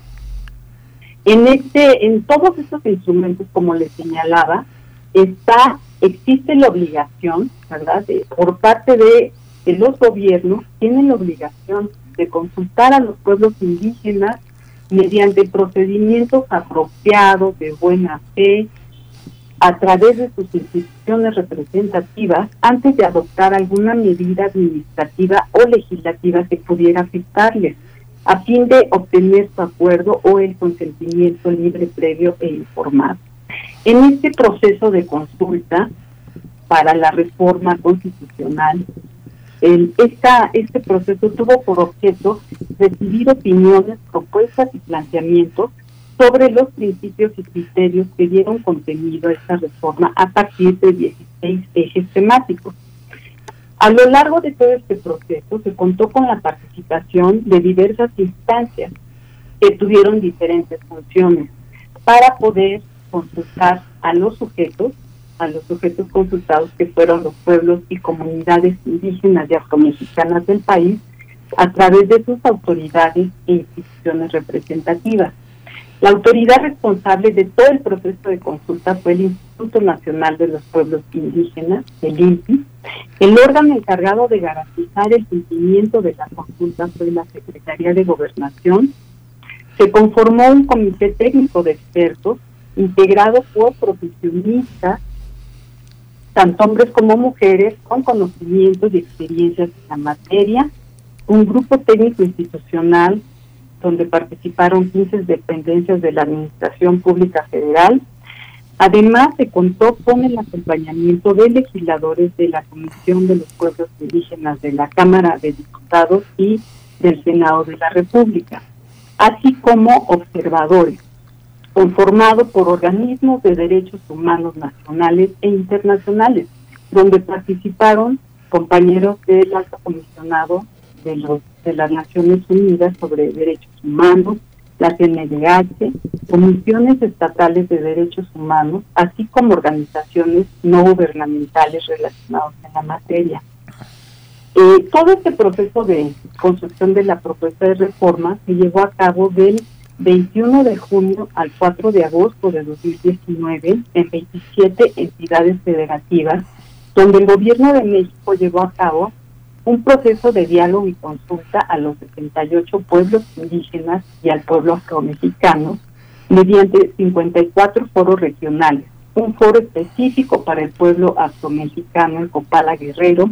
En este, en todos estos instrumentos, como les señalaba, está, existe la obligación, ¿verdad? De- por parte de, de los gobiernos, tienen la obligación de consultar a los pueblos indígenas mediante procedimientos apropiados de buena fe, a través de sus instituciones representativas antes de adoptar alguna medida administrativa o legislativa que pudiera afectarles, a fin de obtener su acuerdo o el consentimiento libre, previo e informado. En este proceso de consulta para la reforma constitucional, esta, este proceso tuvo por objeto recibir opiniones, propuestas y planteamientos sobre los principios y criterios que dieron contenido a esta reforma a partir de 16 ejes temáticos. A lo largo de todo este proceso se contó con la participación de diversas instancias que tuvieron diferentes funciones para poder consultar a los sujetos, a los sujetos consultados que fueron los pueblos y comunidades indígenas y afromexicanas del país a través de sus autoridades e instituciones representativas. La autoridad responsable de todo el proceso de consulta fue el Instituto Nacional de los Pueblos Indígenas, el INPI. El órgano encargado de garantizar el cumplimiento de la consulta fue la Secretaría de Gobernación. Se conformó un comité técnico de expertos integrado por profesionistas, tanto hombres como mujeres, con conocimientos y experiencias en la materia, un grupo técnico institucional donde participaron 15 dependencias de la Administración Pública Federal. Además, se contó con el acompañamiento de legisladores de la Comisión de los Pueblos Indígenas de la Cámara de Diputados y del Senado de la República, así como observadores, conformado por organismos de derechos humanos nacionales e internacionales, donde participaron compañeros del alto comisionado de, los, de las Naciones Unidas sobre Derechos Humanos, la CNDH, comisiones estatales de derechos humanos, así como organizaciones no gubernamentales relacionadas en la materia. Eh, todo este proceso de construcción de la propuesta de reforma se llevó a cabo del 21 de junio al 4 de agosto de 2019 en 27 entidades federativas, donde el gobierno de México llevó a cabo un proceso de diálogo y consulta a los 78 pueblos indígenas y al pueblo afromexicano mediante 54 foros regionales, un foro específico para el pueblo afromexicano en Copala Guerrero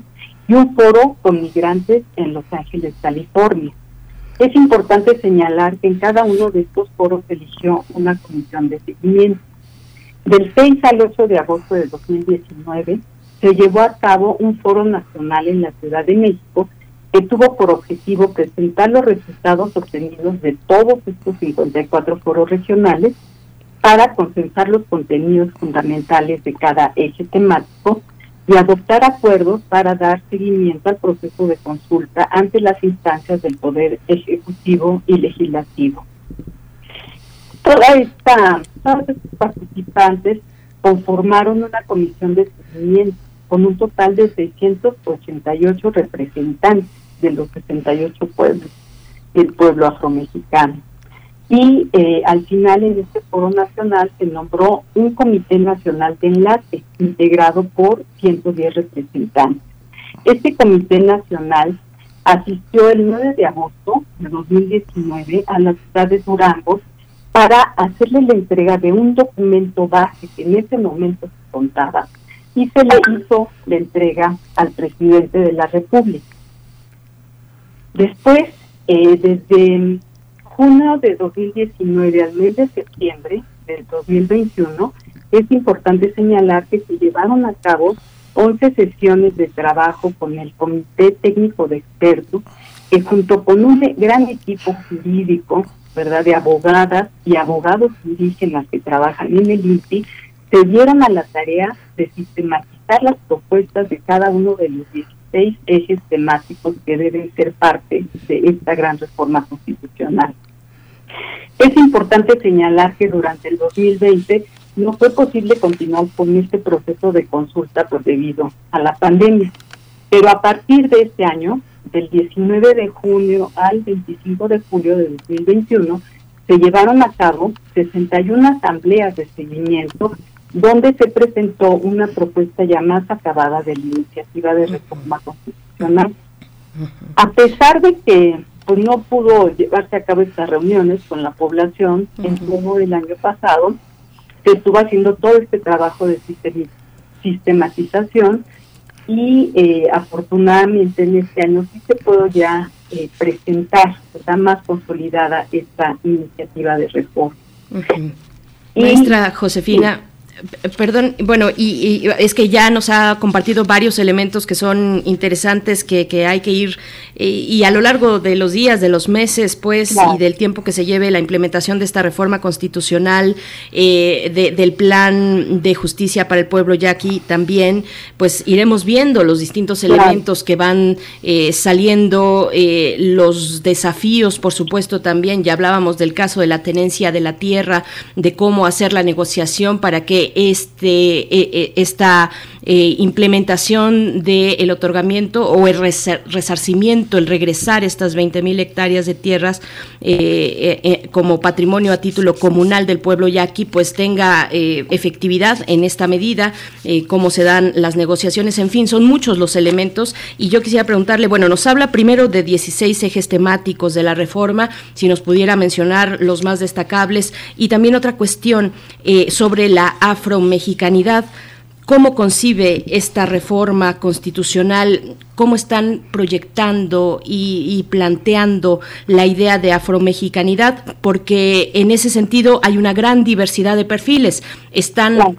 y un foro con migrantes en Los Ángeles, California. Es importante señalar que en cada uno de estos foros se eligió una comisión de seguimiento. Del 6 al 8 de agosto de 2019 se llevó a cabo un foro nacional en la Ciudad de México que tuvo por objetivo presentar los resultados obtenidos de todos estos 54 foros regionales para consensar los contenidos fundamentales de cada eje temático y adoptar acuerdos para dar seguimiento al proceso de consulta ante las instancias del Poder Ejecutivo y Legislativo. Toda esta, participantes conformaron una comisión de seguimiento con un total de 688 representantes de los 68 pueblos del pueblo afromexicano. Y eh, al final en este foro nacional se nombró un comité nacional de enlace integrado por 110 representantes. Este comité nacional asistió el 9 de agosto de 2019 a la ciudad de Durango para hacerle la entrega de un documento base que en ese momento se contaba y se le hizo la entrega al presidente de la República. Después, eh, desde junio de 2019 al mes de septiembre del 2021, es importante señalar que se llevaron a cabo 11 sesiones de trabajo con el Comité Técnico de Expertos, que junto con un gran equipo jurídico, ¿verdad?, de abogadas y abogados indígenas que trabajan en el INPI, se dieron a la tarea de sistematizar las propuestas de cada uno de los 16 ejes temáticos que deben ser parte de esta gran reforma constitucional. Es importante señalar que durante el 2020 no fue posible continuar con este proceso de consulta pues, debido a la pandemia, pero a partir de este año, del 19 de junio al 25 de julio de 2021, se llevaron a cabo 61 asambleas de seguimiento donde se presentó una propuesta ya más acabada de la iniciativa de reforma constitucional. A pesar de que pues, no pudo llevarse a cabo estas reuniones con la población en todo el año pasado, se estuvo haciendo todo este trabajo de sistematización y eh, afortunadamente en este año sí se pudo ya eh, presentar, está más consolidada esta iniciativa de reforma. Y- Maestra Josefina, perdón, bueno, y, y es que ya nos ha compartido varios elementos que son interesantes, que, que hay que ir, eh, y a lo largo de los días, de los meses, pues, y del tiempo que se lleve la implementación de esta reforma constitucional, eh, de- del plan de justicia para el pueblo yaqui también, pues iremos viendo los distintos elementos que van eh, saliendo, eh, los desafíos, por supuesto, también. Ya hablábamos del caso de la tenencia de la tierra, de cómo hacer la negociación para que este, eh, eh, esta eh, implementación del otorgamiento o el resar- resarcimiento, el regresar estas 20 mil hectáreas de tierras como patrimonio a título comunal del pueblo yaqui, pues tenga efectividad en esta medida, cómo se dan las negociaciones, en fin, son muchos los elementos. Y yo quisiera preguntarle, bueno, nos habla primero de 16 ejes temáticos de la reforma, si nos pudiera mencionar los más destacables, y también otra cuestión sobre la afromexicanidad. ¿Cómo concibe esta reforma constitucional? ¿Cómo están proyectando y, planteando la idea de afromexicanidad? Porque en ese sentido hay una gran diversidad de perfiles. Están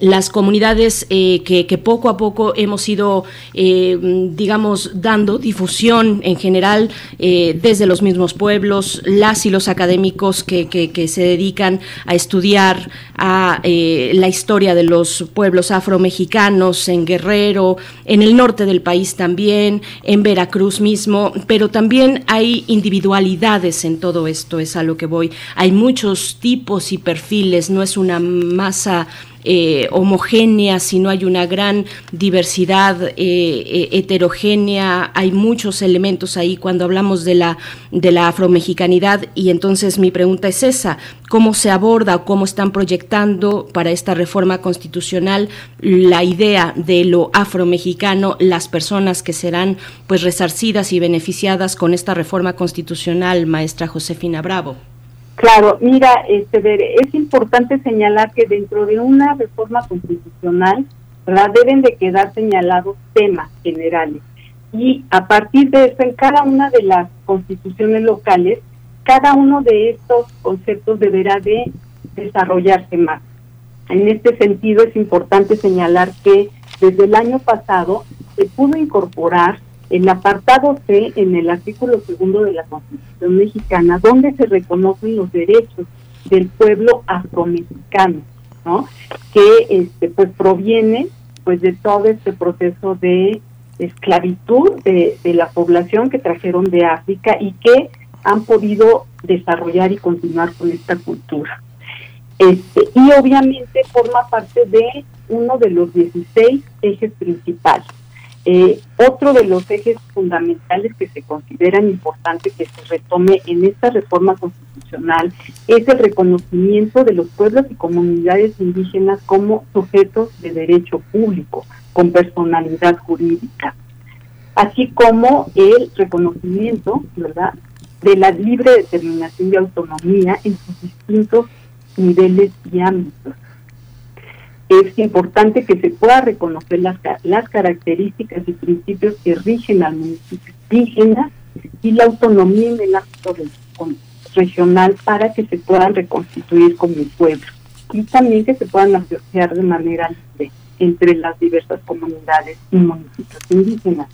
las comunidades eh, que, poco a poco hemos ido, eh, digamos, dando difusión en general eh, desde los mismos pueblos, las y los académicos que, que- que se dedican a estudiar a eh, la historia de los pueblos afromexicanos en Guerrero, en el norte del país también, en Veracruz mismo, pero también hay individualidades en todo esto, es a lo que voy. Hay muchos tipos y perfiles, no es una masa eh, homogénea, sino hay una gran diversidad eh, eh, heterogénea, hay muchos elementos ahí cuando hablamos de la, de la afromexicanidad y entonces mi pregunta es esa, ¿cómo se aborda o cómo están proyectando para esta reforma constitucional la idea de lo afromexicano, las personas que serán pues resarcidas y beneficiadas con esta reforma constitucional, maestra Josefina Bravo? Claro, mira, este, es importante señalar que dentro de una reforma constitucional, ¿verdad? Deben de quedar señalados temas generales. Y a partir de eso, en cada una de las constituciones locales, cada uno de estos conceptos deberá de desarrollarse más. En este sentido, es importante señalar que desde el año pasado se pudo incorporar el apartado C en el artículo segundo de la Constitución mexicana, donde se reconocen los derechos del pueblo afromexicano, ¿no? Que este, pues proviene pues de todo este proceso de esclavitud de, de la población que trajeron de África y que han podido desarrollar y continuar con esta cultura. Este, y obviamente forma parte de uno de los 16 ejes principales. Eh, otro de los ejes fundamentales que se consideran importante que se retome en esta reforma constitucional es el reconocimiento de los pueblos y comunidades indígenas como sujetos de derecho público, con personalidad jurídica, así como el reconocimiento, ¿verdad?, de la libre determinación y autonomía en sus distintos niveles y ámbitos es importante que se pueda reconocer las, las características y principios que rigen al municipio indígena y la autonomía en el ámbito regional para que se puedan reconstituir como pueblo y también que se puedan asociar de manera libre entre las diversas comunidades y municipios indígenas.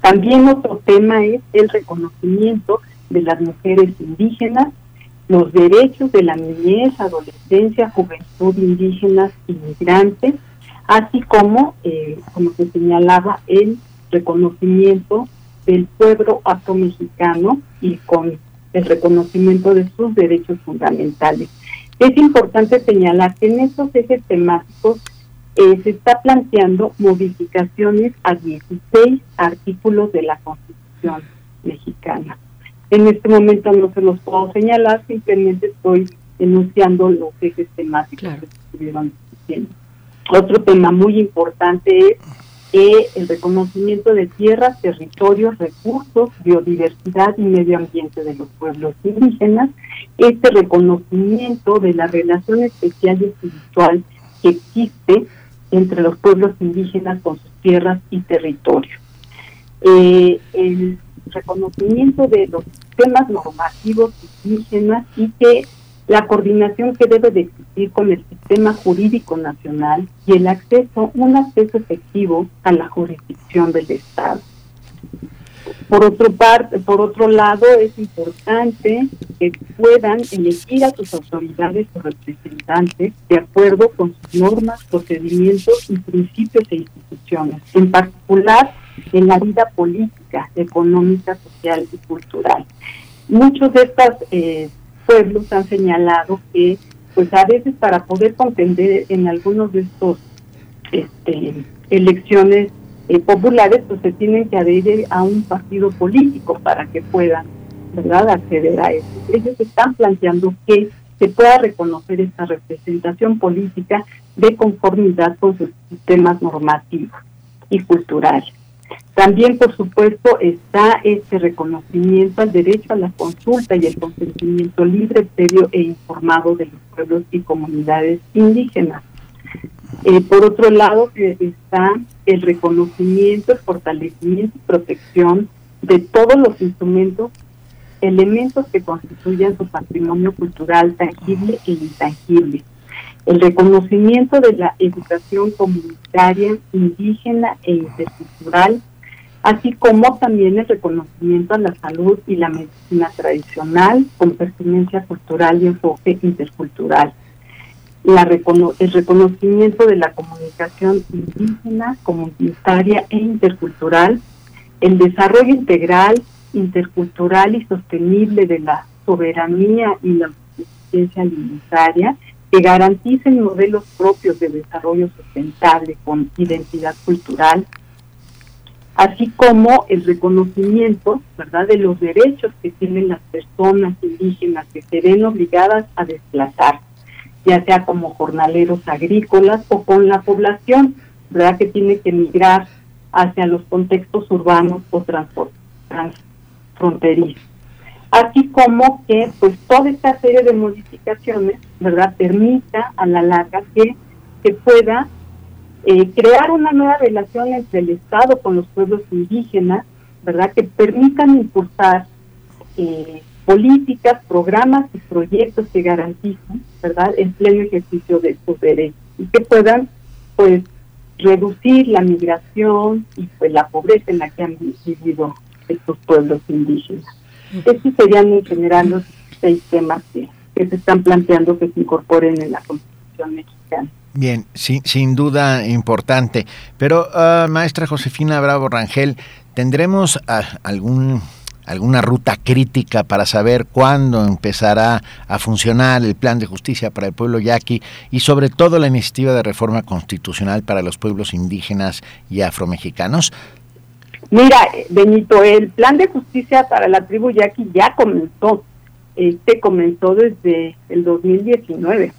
También otro tema es el reconocimiento de las mujeres indígenas los derechos de la niñez, adolescencia, juventud indígenas y migrantes, así como, eh, como se señalaba, el reconocimiento del pueblo afromexicano y con el reconocimiento de sus derechos fundamentales. Es importante señalar que en estos ejes temáticos eh, se está planteando modificaciones a 16 artículos de la Constitución mexicana. En este momento no se los puedo señalar, simplemente estoy enunciando los ejes temáticos que se estuvieron discutiendo. Otro tema muy importante es que el reconocimiento de tierras, territorios, recursos, biodiversidad y medio ambiente de los pueblos indígenas, este reconocimiento de la relación especial y espiritual que existe entre los pueblos indígenas con sus tierras y territorios. Eh, el reconocimiento de los sistemas normativos indígenas y que la coordinación que debe de existir con el sistema jurídico nacional y el acceso, un acceso efectivo a la jurisdicción del Estado. Por otro parte, por otro lado, es importante que puedan elegir a sus autoridades o representantes de acuerdo con sus normas, procedimientos y principios e instituciones, en particular en la vida política, económica, social y cultural. Muchos de estos eh, pueblos han señalado que, pues a veces para poder contender en algunos de estos este, elecciones eh, populares, pues se tienen que adherir a un partido político para que puedan, ¿verdad?, acceder a eso. Ellos están planteando que se pueda reconocer esta representación política de conformidad con sus sistemas normativos y culturales. También, por supuesto, está este reconocimiento al derecho a la consulta y el consentimiento libre, previo e informado de los pueblos y comunidades indígenas. Eh, por otro lado, eh, está el reconocimiento, el fortalecimiento y protección de todos los instrumentos, elementos que constituyen su patrimonio cultural tangible e intangible. El reconocimiento de la educación comunitaria, indígena e intercultural, así como también el reconocimiento a la salud y la medicina tradicional con pertinencia cultural y enfoque intercultural. La recono el reconocimiento de la comunicación indígena, comunitaria e intercultural, el desarrollo integral, intercultural y sostenible de la soberanía y la suficiencia alimentaria, que garanticen modelos propios de desarrollo sustentable con identidad cultural, así como el reconocimiento, ¿verdad?, de los derechos que tienen las personas indígenas que se ven obligadas a desplazarse ya sea como jornaleros agrícolas o con la población, ¿verdad? Que tiene que migrar hacia los contextos urbanos o transfronterizos. Así como que, pues, toda esta serie de modificaciones, ¿verdad?, permita a la larga que se pueda eh, crear una nueva relación entre el Estado con los pueblos indígenas, ¿verdad?, que permitan impulsar eh, políticas, programas y proyectos que garanticen, ¿verdad?, el pleno ejercicio de sus derechos y que puedan, pues, reducir la migración y pues la pobreza en la que han vivido estos pueblos indígenas. Estos serían en general los seis temas que, se están planteando que se incorporen en la Constitución mexicana. Bien, sin, sin duda importante. Pero, uh, maestra Josefina Bravo Rangel, ¿tendremos algún alguna ruta crítica para saber cuándo empezará a funcionar el plan de justicia para el pueblo yaqui y sobre todo la iniciativa de reforma constitucional para los pueblos indígenas y afromexicanos? Mira, Benito, el plan de justicia para la tribu yaqui ya comenzó. Este comenzó desde el 2019.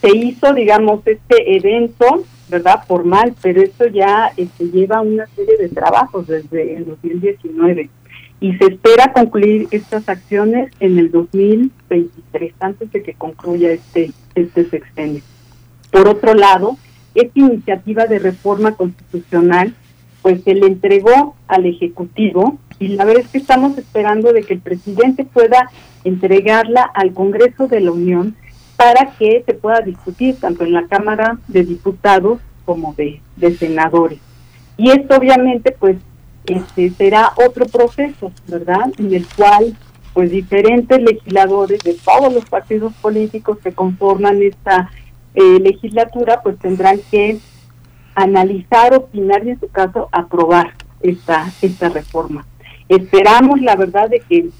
Se hizo, digamos, este evento, ¿verdad? Formal, pero esto ya este, lleva una serie de trabajos desde el 2019 y se espera concluir estas acciones en el 2023, antes de que concluya este, este sexenio. Por otro lado, esta iniciativa de reforma constitucional, pues se le entregó al Ejecutivo y la verdad es que estamos esperando de que el presidente pueda entregarla al Congreso de la Unión para que se pueda discutir tanto en la Cámara de Diputados como de, de senadores. Y esto obviamente pues este será otro proceso, ¿verdad? En el cual pues diferentes legisladores de todos los partidos políticos que conforman esta eh, legislatura pues tendrán que analizar, opinar y en su caso aprobar esta, esta reforma. Esperamos, la verdad, de que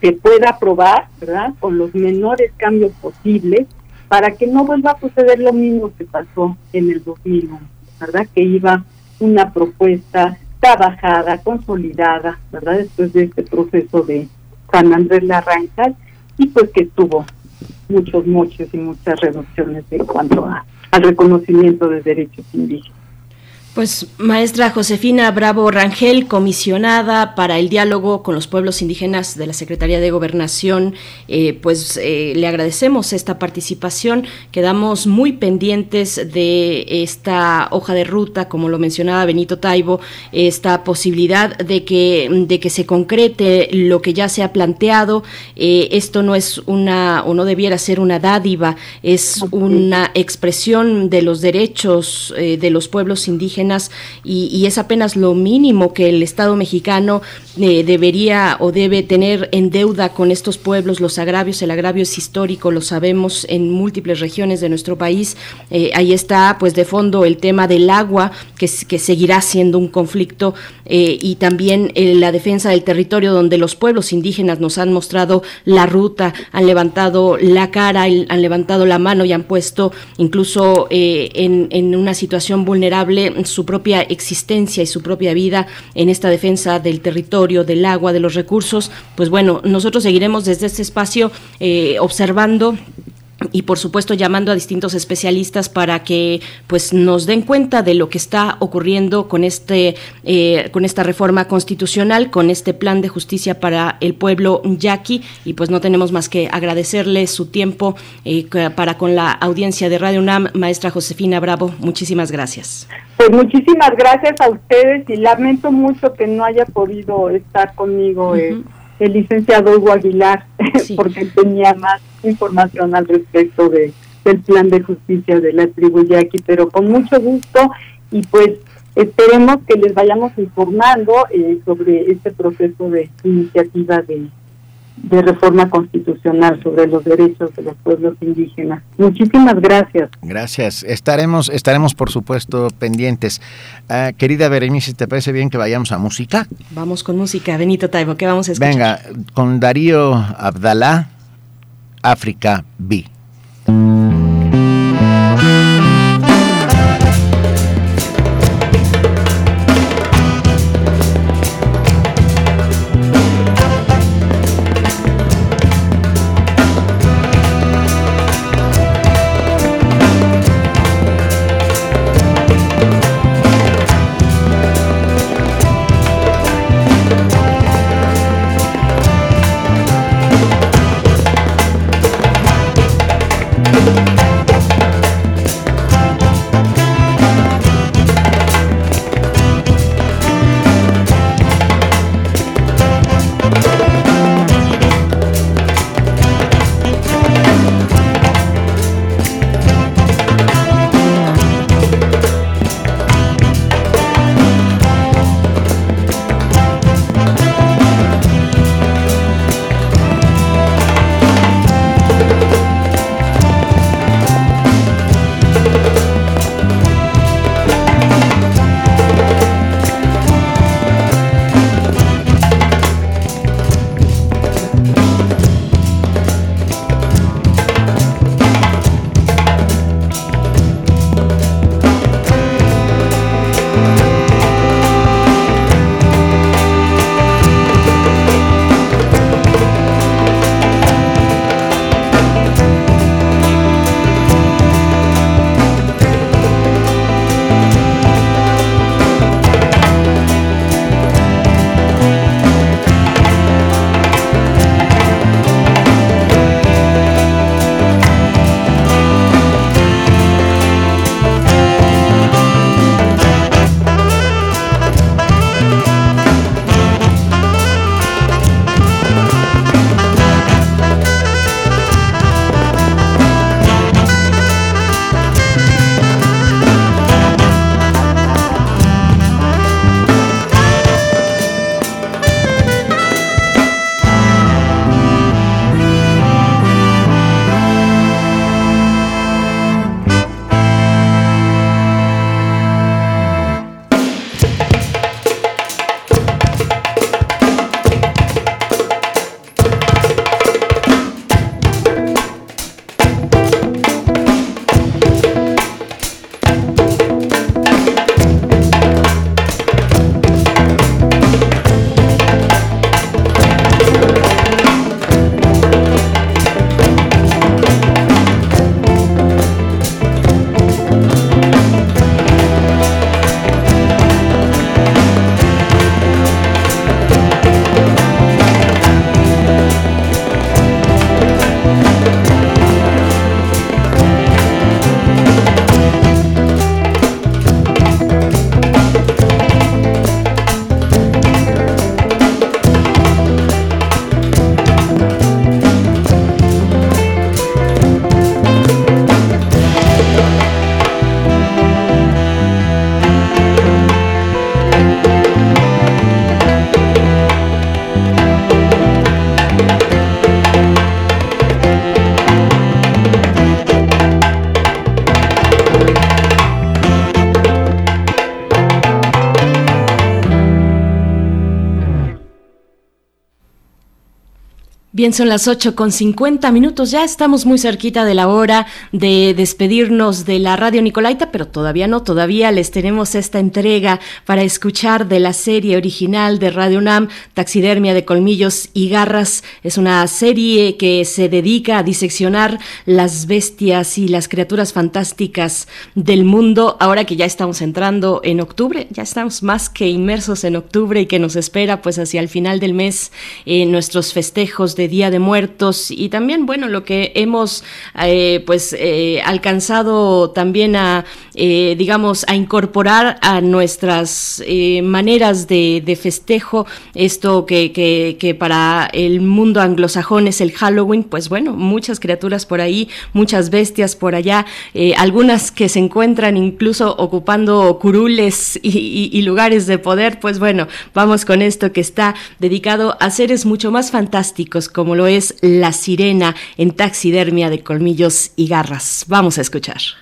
se pueda aprobar, ¿verdad?, con los menores cambios posibles para que no vuelva a suceder lo mismo que pasó en el 2001, ¿verdad?, que iba una propuesta trabajada, consolidada, ¿verdad?, después de este proceso de San Andrés Larrancal y pues que tuvo muchos mochos y muchas reducciones en cuanto a, al reconocimiento de derechos indígenas. Pues maestra Josefina Bravo Rangel, comisionada para el diálogo con los pueblos indígenas de la Secretaría de Gobernación, eh, pues eh, le agradecemos esta participación. Quedamos muy pendientes de esta hoja de ruta, como lo mencionaba Benito Taibo, esta posibilidad de que, de que se concrete lo que ya se ha planteado. Eh, esto no es una, o no debiera ser una dádiva, es una expresión de los derechos de los pueblos indígenas y, es apenas lo mínimo que el Estado mexicano eh, debería o debe tener en deuda con estos pueblos, los agravios, el agravio es histórico, lo sabemos en múltiples regiones de nuestro país. Eh, ahí está, pues de fondo, el tema del agua, que, que seguirá siendo un conflicto, eh, y también la defensa del territorio, donde los pueblos indígenas nos han mostrado la ruta, han levantado la cara, han levantado la mano y han puesto incluso en, en una situación vulnerable su propia existencia y su propia vida en esta defensa del territorio, del agua, de los recursos, pues bueno, nosotros seguiremos desde este espacio eh, observando y por supuesto llamando a distintos especialistas para que pues nos den cuenta de lo que está ocurriendo con este eh, con esta reforma constitucional con este plan de justicia para el pueblo yaqui. Y pues no tenemos más que agradecerle su tiempo eh, para con la audiencia de Radio UNAM maestra Josefina Bravo. Muchísimas gracias. Pues muchísimas gracias a ustedes y lamento mucho que no haya podido estar conmigo eh, el licenciado Hugo Aguilar porque tenía más información al respecto de del plan de justicia de la tribu yaqui, pero con mucho gusto y pues esperemos que les vayamos informando eh, sobre este proceso de iniciativa de, de reforma constitucional sobre los derechos de los pueblos indígenas. Muchísimas gracias. Gracias. Estaremos, estaremos por supuesto pendientes. Ah, querida Berenice, ¿te parece bien que vayamos a música? Vamos con música, Benito Taibo, ¿qué vamos a escuchar? Venga, con Darío Abdalá, África B. Bien, son las 8 con 50 minutos, ya estamos muy cerquita de la hora de despedirnos de la radio Nicolaita, pero todavía no, todavía les tenemos esta entrega para escuchar de la serie original de Radio UNAM, Taxidermia de Colmillos y Garras. Es una serie que se dedica a diseccionar las bestias y las criaturas fantásticas del mundo, ahora que ya estamos entrando en octubre, ya estamos más que inmersos en octubre y que nos espera pues hacia el final del mes eh, nuestros festejos de Día de Muertos y también, bueno, lo que hemos eh, pues eh, alcanzado también a, eh, digamos, a incorporar a nuestras maneras de, festejo, esto que, que para el mundo anglosajón es el Halloween, pues bueno, muchas criaturas por ahí, muchas bestias por allá, eh, algunas que se encuentran incluso ocupando curules y lugares de poder, pues bueno, vamos con esto que está dedicado a seres mucho más fantásticos, como lo es la sirena en taxidermia de colmillos y garras. Vamos a escuchar.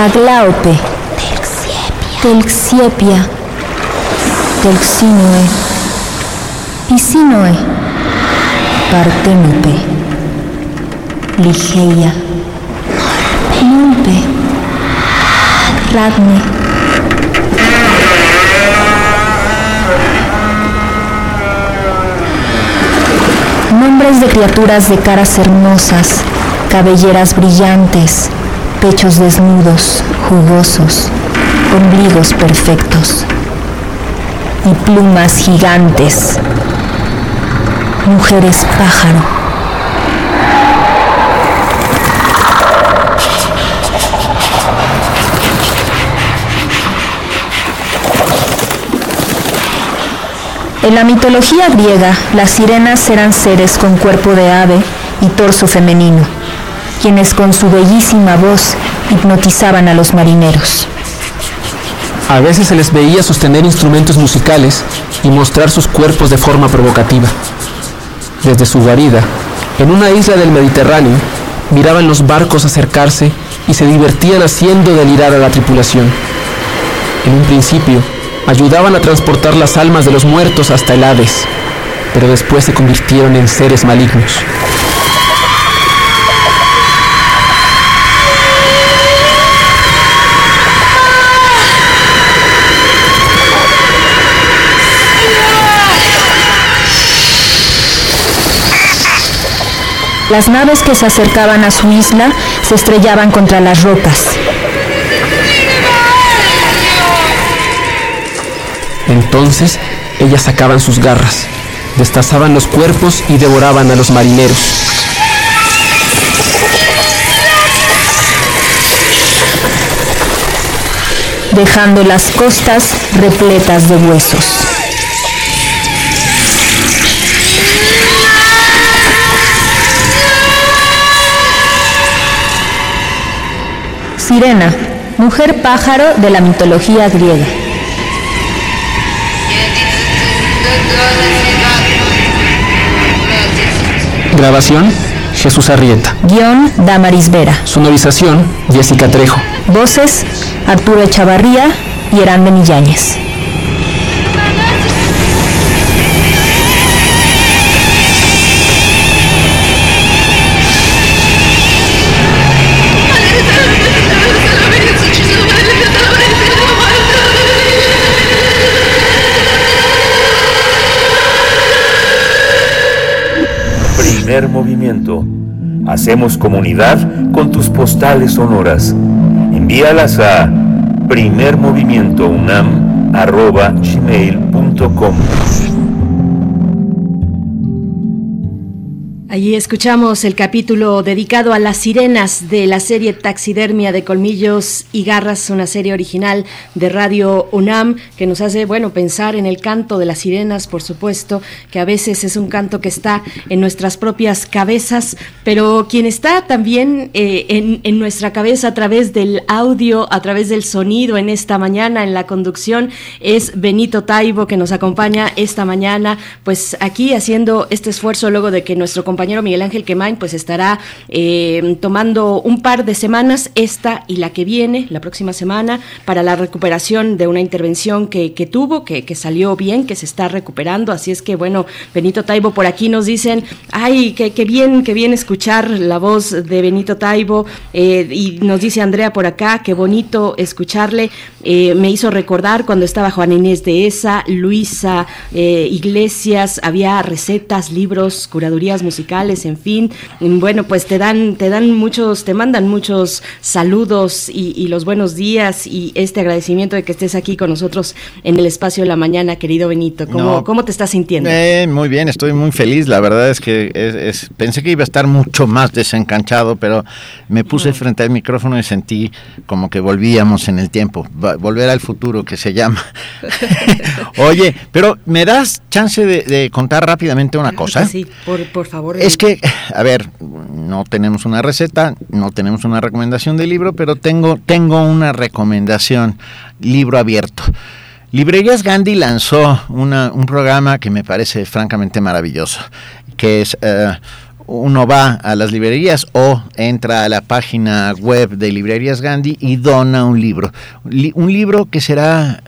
Aglaope, Telxiepia, Telxinoe, Pisinoe, Partenope, Ligeia, Nulpe, Radne, Nombres de criaturas de caras hermosas, cabelleras brillantes, pechos desnudos, jugosos, ombligos perfectos y plumas gigantes. Mujeres pájaro. En la mitología griega, las sirenas eran seres con cuerpo de ave y torso femenino, quienes con su bellísima voz hipnotizaban a los marineros. A veces se les veía sostener instrumentos musicales y mostrar sus cuerpos de forma provocativa. Desde su guarida, en una isla del Mediterráneo, miraban los barcos acercarse y se divertían haciendo delirar a la tripulación. En un principio, ayudaban a transportar las almas de los muertos hasta el Hades, pero después se convirtieron en seres malignos. Las naves que se acercaban a su isla se estrellaban contra las rocas. Entonces, ellas sacaban sus garras, destazaban los cuerpos y devoraban a los marineros. dejando las costas repletas de huesos. Sirena, mujer pájaro de la mitología griega. Grabación, Jesús Arrieta. Guión, Damaris Vera. Sonorización, Jessica Trejo. Voces, Arturo Echavarría y Herán Milláñez. Primer movimiento. Hacemos comunidad con tus postales sonoras. Envíalas a primermovimientounam.gmail.com Allí escuchamos el capítulo dedicado a las sirenas de la serie Taxidermia de Colmillos y Garras, una serie original de Radio UNAM que nos hace, bueno, pensar en el canto de las sirenas, por supuesto, que a veces es un canto que está en nuestras propias cabezas, pero quien está también eh, en, en nuestra cabeza a través del audio, a través del sonido en esta mañana, en la conducción, es Benito Taibo, que nos acompaña esta mañana, pues aquí haciendo este esfuerzo luego de que nuestro compañero compañero Miguel Ángel Quemain pues estará eh, tomando un par de semanas, esta y la que viene, la próxima semana, para la recuperación de una intervención que, que tuvo, que, que, salió bien, que se está recuperando. Así es que, bueno, Benito Taibo por aquí nos dicen, ay, qué, qué bien, qué bien escuchar la voz de Benito Taibo. Eh, y nos dice Andrea por acá, qué bonito escucharle. Eh, me hizo recordar cuando estaba Juan Inés de esa, Luisa Iglesias, había recetas, libros, curadurías musicales en fin. Bueno, pues te dan, te dan muchos, te mandan muchos saludos y, los buenos días y este agradecimiento de que estés aquí con nosotros en el espacio de la mañana, querido Benito. ¿Cómo, ¿cómo te estás sintiendo? Eh, muy bien, estoy muy feliz. La verdad es que es, pensé que iba a estar mucho más desencanchado, pero me puse frente al micrófono y sentí como que volvíamos en el tiempo, volver al futuro que se llama. Oye, pero ¿me das chance de, contar rápidamente una cosa? Sí, por, por favor. Es que, a ver, no tenemos una receta, no tenemos una recomendación de libro, pero tengo, tengo una recomendación, libro abierto. Librerías Gandhi lanzó un programa que me parece francamente maravilloso, que es... Uh, uno va a las librerías o entra a la página web de Librerías Gandhi y dona un libro. un libro que será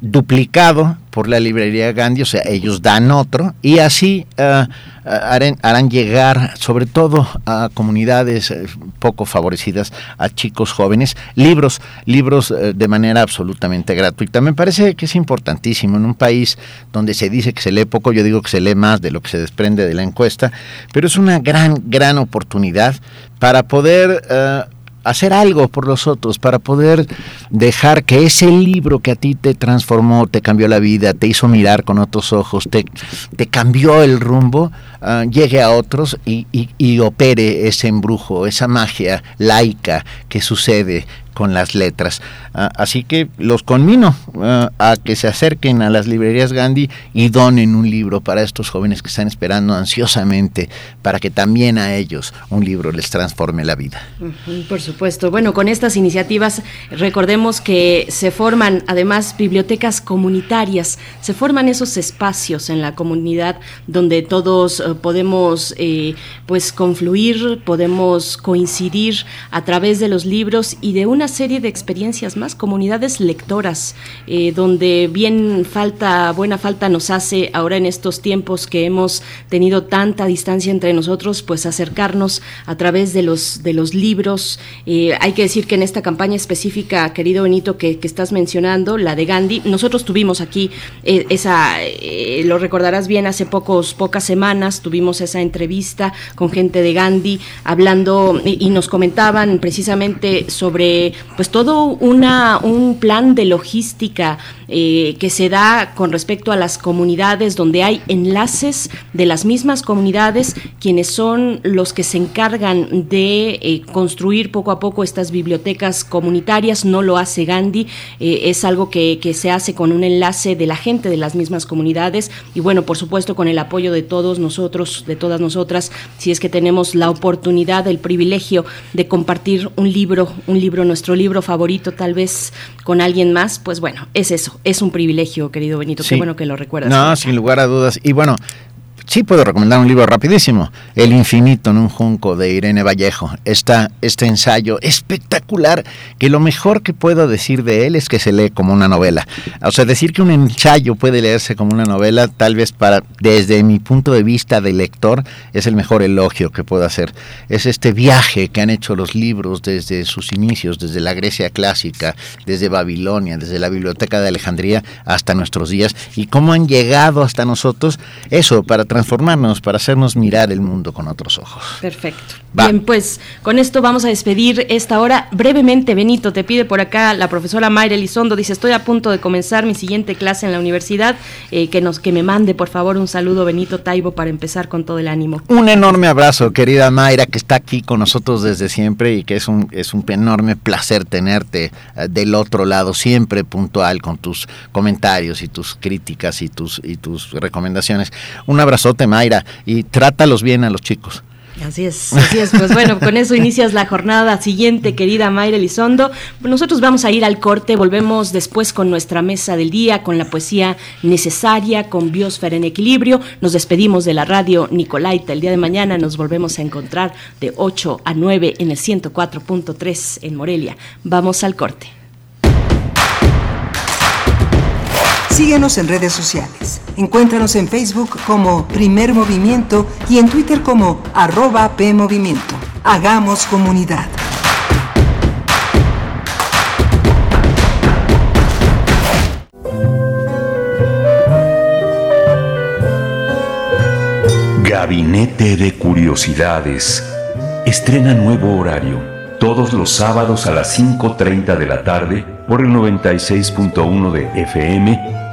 duplicado por la librería Gandhi, o sea, ellos dan otro y así uh, harán, harán, llegar sobre todo a comunidades eh, poco favorecidas, a chicos jóvenes, libros, libros de manera absolutamente gratuita. Me parece que es importantísimo en un país donde se dice que se lee poco, yo digo que se lee más de lo que se desprende de la encuesta, pero es una gran, gran oportunidad para poder... hacer algo por los otros, para poder dejar que ese libro que a ti te transformó, te cambió la vida, te hizo mirar con otros ojos, te, te cambió el rumbo, uh, llegue a otros y, y, y opere ese embrujo, esa magia laica que sucede con las letras. Uh, así que los conmino uh, a que se acerquen a las librerías Gandhi y donen un libro para estos jóvenes que están esperando ansiosamente para que también a ellos un libro les transforme la vida. Por supuesto. Bueno, con estas iniciativas recordemos que se forman además bibliotecas comunitarias, se forman esos espacios en la comunidad donde todos uh, podemos eh, pues confluir, podemos coincidir a través de los libros y de una serie de experiencias más, comunidades lectoras, eh, donde bien falta, buena falta nos hace ahora en estos tiempos que hemos tenido tanta distancia entre nosotros, pues acercarnos a través de los, de los libros. Eh, hay que decir que en esta campaña específica, querido Benito, que, que estás mencionando, la de Gandhi, nosotros tuvimos aquí eh, esa, lo recordarás bien, hace pocos, pocas semanas tuvimos esa entrevista con gente de Gandhi hablando y nos comentaban precisamente sobre pues todo una, un plan de logística eh, que se da con respecto a las comunidades donde hay enlaces de las mismas comunidades quienes son los que se encargan de eh, construir poco a poco estas bibliotecas comunitarias, no lo hace Gandhi, eh, es algo que, que se hace con un enlace de la gente de las mismas comunidades. Y bueno, por supuesto con el apoyo de todos nosotros, de todas nosotras, si es que tenemos la oportunidad, el privilegio de compartir un libro, un libro, nuestro libro favorito tal vez con alguien más, pues bueno, es eso, es un privilegio, querido Benito. Sí. Qué bueno que lo recuerdas. No, sin lugar a dudas. Y bueno, sí puedo recomendar un libro rapidísimo, El infinito en un junco de Irene Vallejo. Está este ensayo espectacular que lo mejor que puedo decir de él es que se lee como una novela. O sea, decir que un ensayo puede leerse como una novela, tal vez para desde mi punto de vista de lector es el mejor elogio que puedo hacer. Es este viaje que han hecho los libros desde sus inicios, desde la Grecia clásica, desde Babilonia, desde la Biblioteca de Alejandría hasta nuestros días y cómo han llegado hasta nosotros eso para transformarnos, para hacernos mirar el mundo con otros ojos. Perfecto. Bien, pues con esto vamos a despedir esta hora. Brevemente, Benito, te pide por acá la profesora Mayra Elizondo, dice, estoy a punto de comenzar mi siguiente clase en la universidad, eh, que, nos, que me mande por favor un saludo Benito Taibo para empezar con todo el ánimo. Un enorme abrazo, querida Mayra, que está aquí con nosotros desde siempre y que es un, es un enorme placer tenerte eh, del otro lado, siempre puntual con tus comentarios y tus críticas y tus, y tus recomendaciones. Un abrazote, Mayra, y trátalos bien a los chicos. Así es, así es. Pues bueno, con eso inicias la jornada siguiente, querida Mayra Elizondo. Nosotros vamos a ir al corte, volvemos después con nuestra mesa del día, con la poesía necesaria, con Biosfera en equilibrio. Nos despedimos de la radio Nicolaita. El día de mañana nos volvemos a encontrar de 8 a 9 en el 104.3 en Morelia. Vamos al corte. Síguenos en redes sociales. Encuéntranos en Facebook como Primer Movimiento y en Twitter como arroba PMovimiento. Hagamos comunidad. Gabinete de Curiosidades. Estrena nuevo horario. Todos los sábados a las 5.30 de la tarde por el 96.1 de FM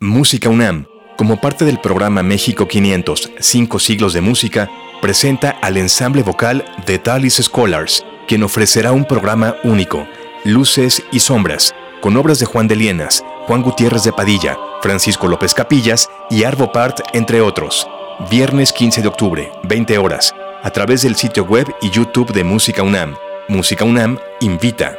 Música UNAM, como parte del programa México 500, Cinco siglos de música, presenta al ensamble vocal de Talis Scholars, quien ofrecerá un programa único, Luces y Sombras, con obras de Juan de Lienas, Juan Gutiérrez de Padilla, Francisco López Capillas y Arvo Part, entre otros. Viernes 15 de octubre, 20 horas, a través del sitio web y YouTube de Música UNAM. Música UNAM invita.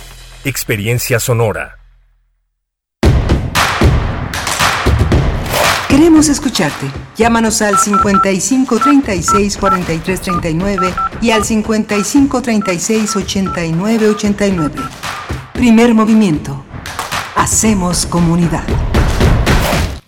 Experiencia sonora. Queremos escucharte. Llámanos al 55 36 43 39 y al 55 36 89 89. Primer movimiento. Hacemos comunidad.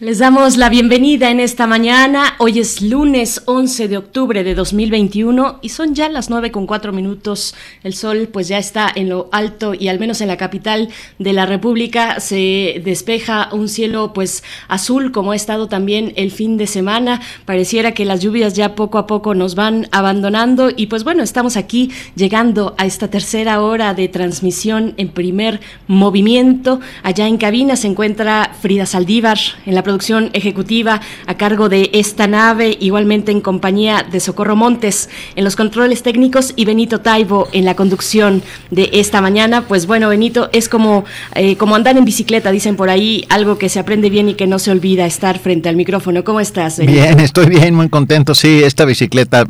Les damos la bienvenida en esta mañana. Hoy es lunes 11 de octubre de 2021 y son ya las 9 con 4 minutos. El sol pues ya está en lo alto y al menos en la capital de la República se despeja un cielo pues azul como ha estado también el fin de semana. Pareciera que las lluvias ya poco a poco nos van abandonando y pues bueno, estamos aquí llegando a esta tercera hora de transmisión en primer movimiento. Allá en cabina se encuentra Frida Saldívar en la producción ejecutiva a cargo de esta nave, igualmente en compañía de Socorro Montes en los controles técnicos y Benito Taibo en la conducción de esta mañana. Pues bueno, Benito, es como, eh, como andar en bicicleta, dicen por ahí, algo que se aprende bien y que no se olvida estar frente al micrófono. ¿Cómo estás? Benito? Bien, estoy bien, muy contento. Sí, esta bicicleta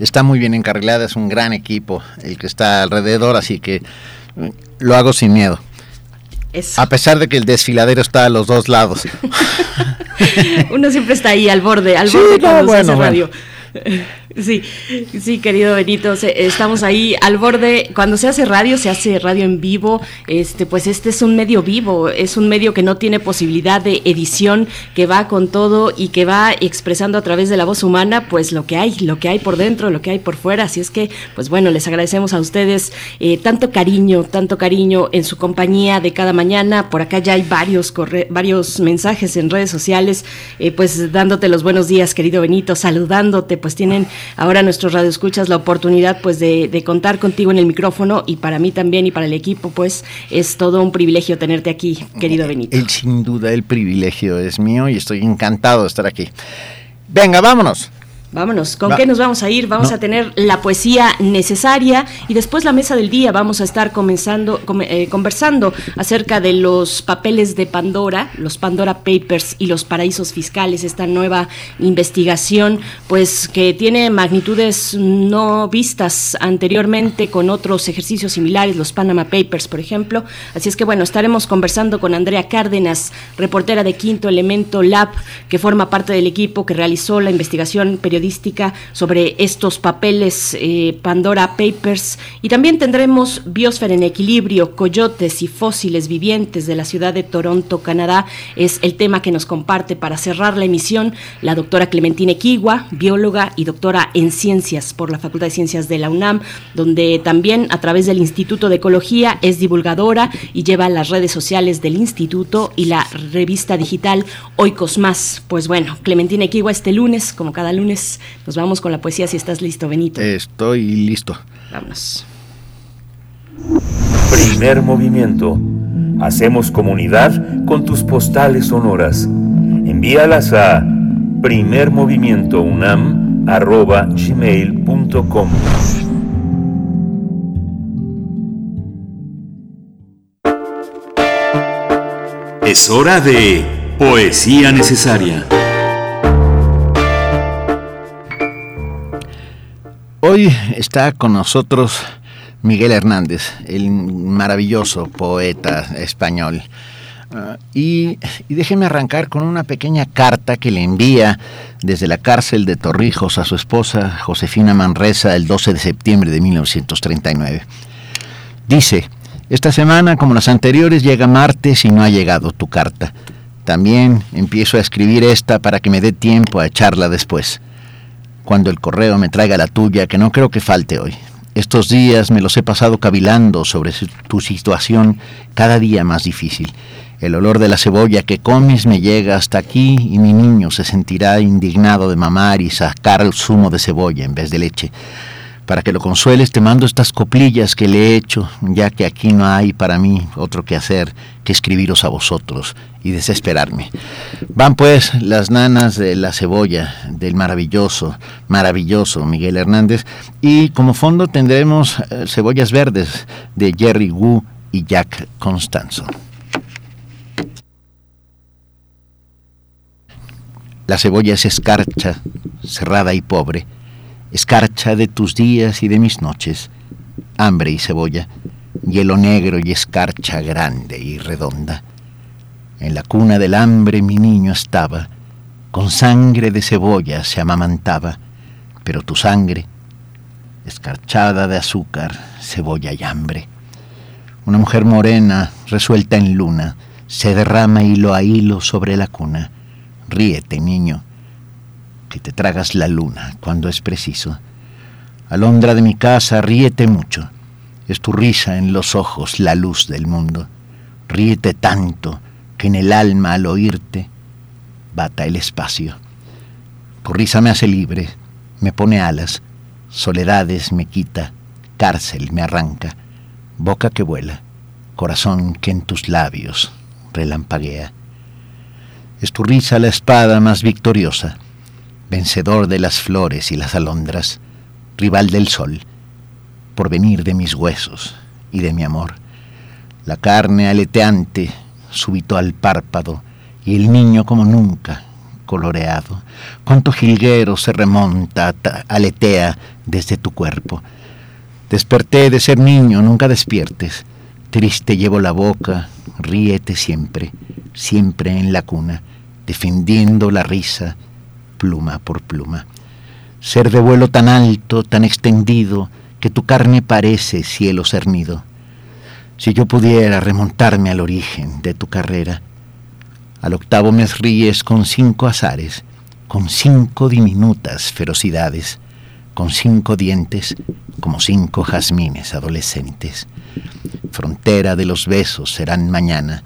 está muy bien encarrilada, es un gran equipo el que está alrededor, así que mm, lo hago sin miedo. A pesar de que el desfiladero está a los dos lados. Uno siempre está ahí al borde, al borde cuando se hace radio. Sí, sí, querido Benito, estamos ahí al borde. Cuando se hace radio, se hace radio en vivo. Este, pues este es un medio vivo, es un medio que no tiene posibilidad de edición, que va con todo y que va expresando a través de la voz humana, pues lo que hay, lo que hay por dentro, lo que hay por fuera. Así es que, pues bueno, les agradecemos a ustedes eh, tanto cariño, tanto cariño en su compañía de cada mañana. Por acá ya hay varios varios mensajes en redes sociales, eh, pues dándote los buenos días, querido Benito, saludándote, pues tienen ahora nuestros radioescuchas la oportunidad pues de, contar contigo en el micrófono y para mí también y para el equipo pues es todo un privilegio tenerte aquí, querido Benito. El, sin duda el privilegio es mío y estoy encantado de estar aquí. Venga, vámonos. Vámonos, ¿con qué nos vamos a ir? Vamos a tener la poesía necesaria y después la mesa del día vamos a estar comenzando, eh, conversando acerca de los papeles de Pandora, los Pandora Papers y los paraísos fiscales, esta nueva investigación, pues que tiene magnitudes no vistas anteriormente con otros ejercicios similares, los Panama Papers, por ejemplo. Así es que bueno, estaremos conversando con Andrea Cárdenas, reportera de Quinto Elemento Lab, que forma parte del equipo que realizó la investigación periodística sobre estos papeles eh, Pandora Papers y también tendremos Biosfera en Equilibrio, Coyotes y Fósiles Vivientes de la ciudad de Toronto, Canadá. Es el tema que nos comparte para cerrar la emisión la doctora Clementina Equigua, bióloga y doctora en Ciencias por la Facultad de Ciencias de la UNAM, donde también a través del Instituto de Ecología es divulgadora y lleva las redes sociales del instituto y la revista digital Oikos Más. Pues bueno, Clementina Equigua este lunes, como cada lunes, nos vamos con la poesía si estás listo, Benito. Estoy listo. Vámonos. Primer movimiento. Hacemos comunidad con tus postales sonoras. Envíalas a primermovimientounam.gmail.com Es hora de Poesía Necesaria. Hoy está con nosotros Miguel Hernández, el maravilloso poeta español. Ah, y, y, déjeme arrancar con una pequeña carta que le envía desde la cárcel de Torrijos a su esposa Josefina Manresa el 12 de septiembre de 1939. Dice, esta semana como las anteriores llega martes y no ha llegado tu carta. También empiezo a escribir esta para que me dé tiempo a echarla después cuando el correo me traiga la tuya, que no creo que falte hoy. Estos días me los he pasado cavilando sobre tu situación cada día más difícil. El olor de la cebolla que comes me llega hasta aquí y mi niño se sentirá indignado de mamar y sacar el zumo de cebolla en vez de leche. Para que lo consueles te mando estas coplillas que le he hecho, ya que aquí no hay para mí otro que hacer que escribiros a vosotros y desesperarme. Van pues las nanas de la cebolla del maravilloso, maravilloso Miguel Hernández y como fondo tendremos eh, cebollas verdes de Jerry Wu y Jack Constanzo. La cebolla es escarcha, cerrada y pobre escarcha de tus días y de mis noches, hambre y cebolla, hielo negro y escarcha grande y redonda. En la cuna del hambre mi niño estaba, con sangre de cebolla se amamantaba, pero tu sangre, escarchada de azúcar, cebolla y hambre. Una mujer morena, resuelta en luna, se derrama hilo a hilo sobre la cuna. Ríete, niño, que te tragas la luna cuando es preciso. Alondra de mi casa, ríete mucho. Es tu risa en los ojos la luz del mundo. Ríete tanto que en el alma al oírte bata el espacio. Tu risa me hace libre, me pone alas, soledades me quita, cárcel me arranca, boca que vuela, corazón que en tus labios relampaguea. Es tu risa la espada más victoriosa, vencedor de las flores y las alondras, rival del sol, por venir de mis huesos y de mi amor. La carne aleteante súbito al párpado y el niño como nunca coloreado. Cuánto jilguero se remonta, aletea desde tu cuerpo. Desperté de ser niño, nunca despiertes. Triste llevo la boca, ríete siempre, siempre en la cuna, defendiendo la risa, pluma por pluma. Ser de vuelo tan alto, tan extendido, que tu carne parece cielo cernido. Si yo pudiera remontarme al origen de tu carrera, al octavo mes ríes con cinco azares, con cinco diminutas ferocidades, con cinco dientes como cinco jazmines adolescentes. Frontera de los besos serán mañana,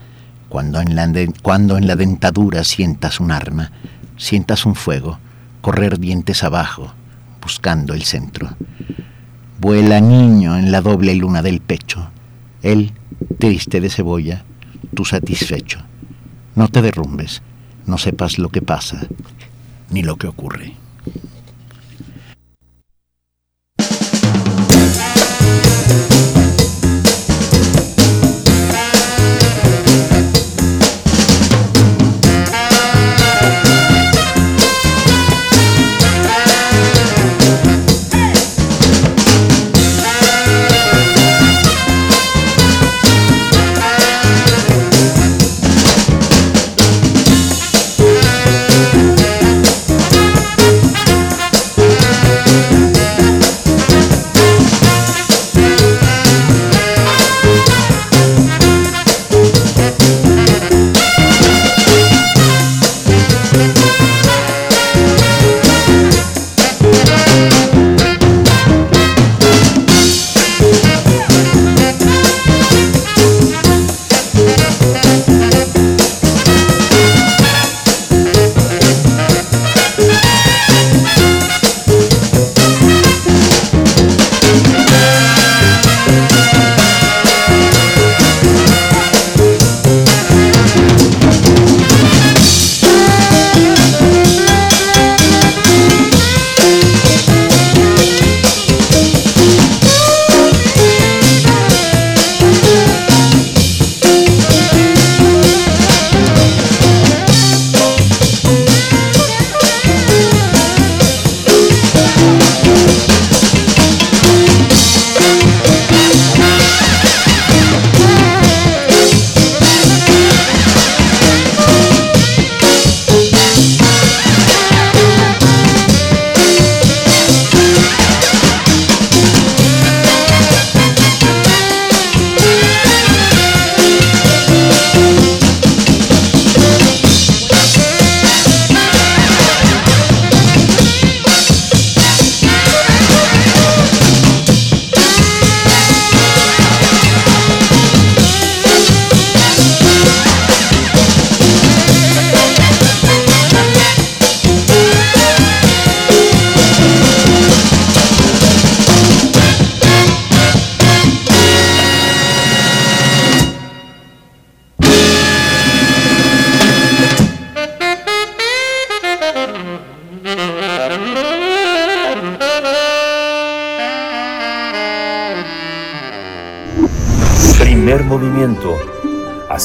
cuando en, la cuando en la dentadura sientas un arma, sientas un fuego, correr dientes abajo, buscando el centro. Vuela niño en la doble luna del pecho, él, triste de cebolla, tú satisfecho. No te derrumbes, no sepas lo que pasa ni lo que ocurre.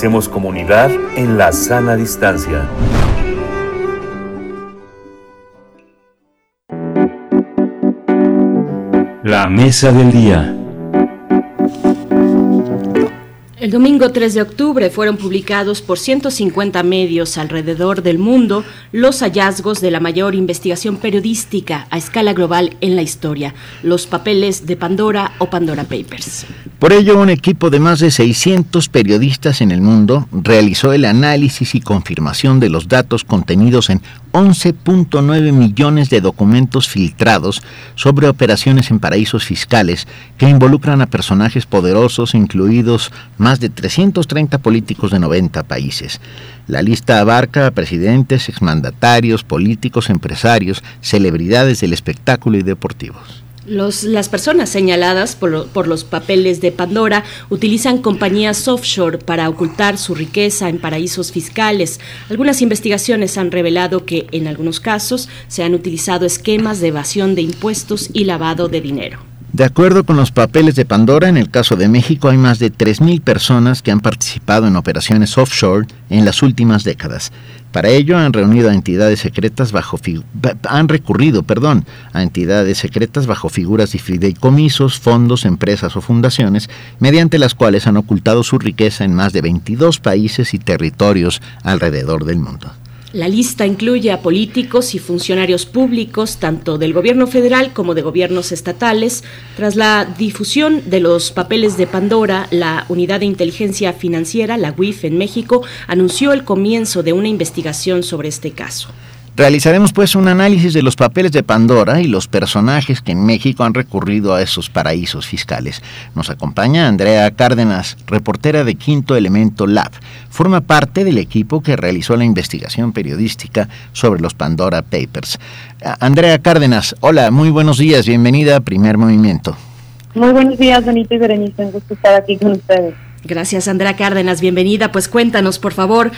Hacemos comunidad en la sana distancia. La mesa del día. El domingo 3 de octubre fueron publicados por 150 medios alrededor del mundo los hallazgos de la mayor investigación periodística a escala global en la historia, los papeles de Pandora o Pandora Papers. Por ello, un equipo de más de 600 periodistas en el mundo realizó el análisis y confirmación de los datos contenidos en 11.9 millones de documentos filtrados sobre operaciones en paraísos fiscales que involucran a personajes poderosos, incluidos más de 330 políticos de 90 países. La lista abarca a presidentes, exmandatarios, políticos, empresarios, celebridades del espectáculo y deportivos. Los, las personas señaladas por, por, los papeles de Pandora utilizan compañías offshore para ocultar su riqueza en paraísos fiscales. Algunas investigaciones han revelado que en algunos casos se han utilizado esquemas de evasión de impuestos y lavado de dinero. De acuerdo con los papeles de Pandora, en el caso de México hay más de 3.000 personas que han participado en operaciones offshore en las últimas décadas. Para ello han reunido a entidades secretas bajo han recurrido, perdón, a entidades secretas bajo figuras de fideicomisos, fondos, empresas o fundaciones, mediante las cuales han ocultado su riqueza en más de 22 países y territorios alrededor del mundo. La lista incluye a políticos y funcionarios públicos, tanto del gobierno federal como de gobiernos estatales. Tras la difusión de los papeles de Pandora, la Unidad de Inteligencia Financiera, la UIF en México, anunció el comienzo de una investigación sobre este caso. Realizaremos pues un análisis de los papeles de Pandora y los personajes que en México han recurrido a esos paraísos fiscales. Nos acompaña Andrea Cárdenas, reportera de Quinto Elemento Lab. Forma parte del equipo que realizó la investigación periodística sobre los Pandora Papers. Andrea Cárdenas, hola, muy buenos días, bienvenida a Primer Movimiento. Muy buenos días, Benito y Berenice, un gusto estar aquí con ustedes. Gracias, Andrea Cárdenas. Bienvenida. Pues cuéntanos, por favor.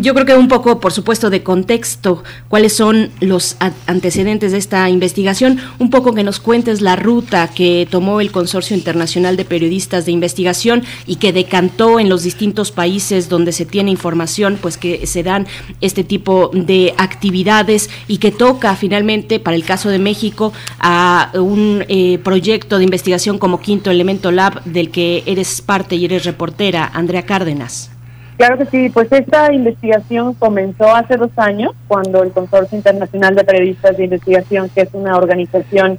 Yo creo que un poco, por supuesto, de contexto, cuáles son los antecedentes de esta investigación. Un poco que nos cuentes la ruta que tomó el Consorcio Internacional de Periodistas de Investigación y que decantó en los distintos países donde se tiene información, pues que se dan este tipo de actividades y que toca finalmente, para el caso de México, a un eh, proyecto de investigación como Quinto Elemento Lab, del que eres parte y eres reportera, Andrea Cárdenas. Claro que sí, pues esta investigación comenzó hace dos años, cuando el Consorcio Internacional de Periodistas de Investigación, que es una organización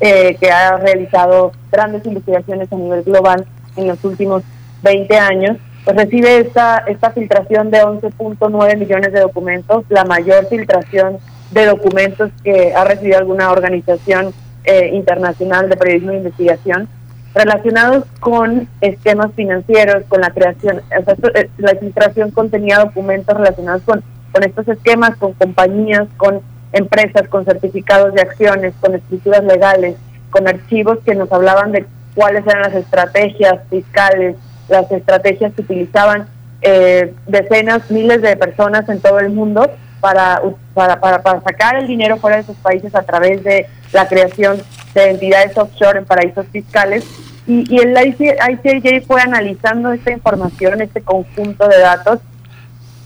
eh, que ha realizado grandes investigaciones a nivel global en los últimos 20 años, pues recibe esta, esta filtración de 11.9 millones de documentos, la mayor filtración de documentos que ha recibido alguna organización eh, internacional de periodismo de investigación relacionados con esquemas financieros, con la creación, o sea, eh, la administración contenía documentos relacionados con, con estos esquemas, con compañías, con empresas, con certificados de acciones, con estructuras legales, con archivos que nos hablaban de cuáles eran las estrategias fiscales, las estrategias que utilizaban eh, decenas, miles de personas en todo el mundo para, para, para, para sacar el dinero fuera de esos países a través de la creación de entidades offshore en paraísos fiscales. Y, el ICJ fue analizando esta información, este conjunto de datos,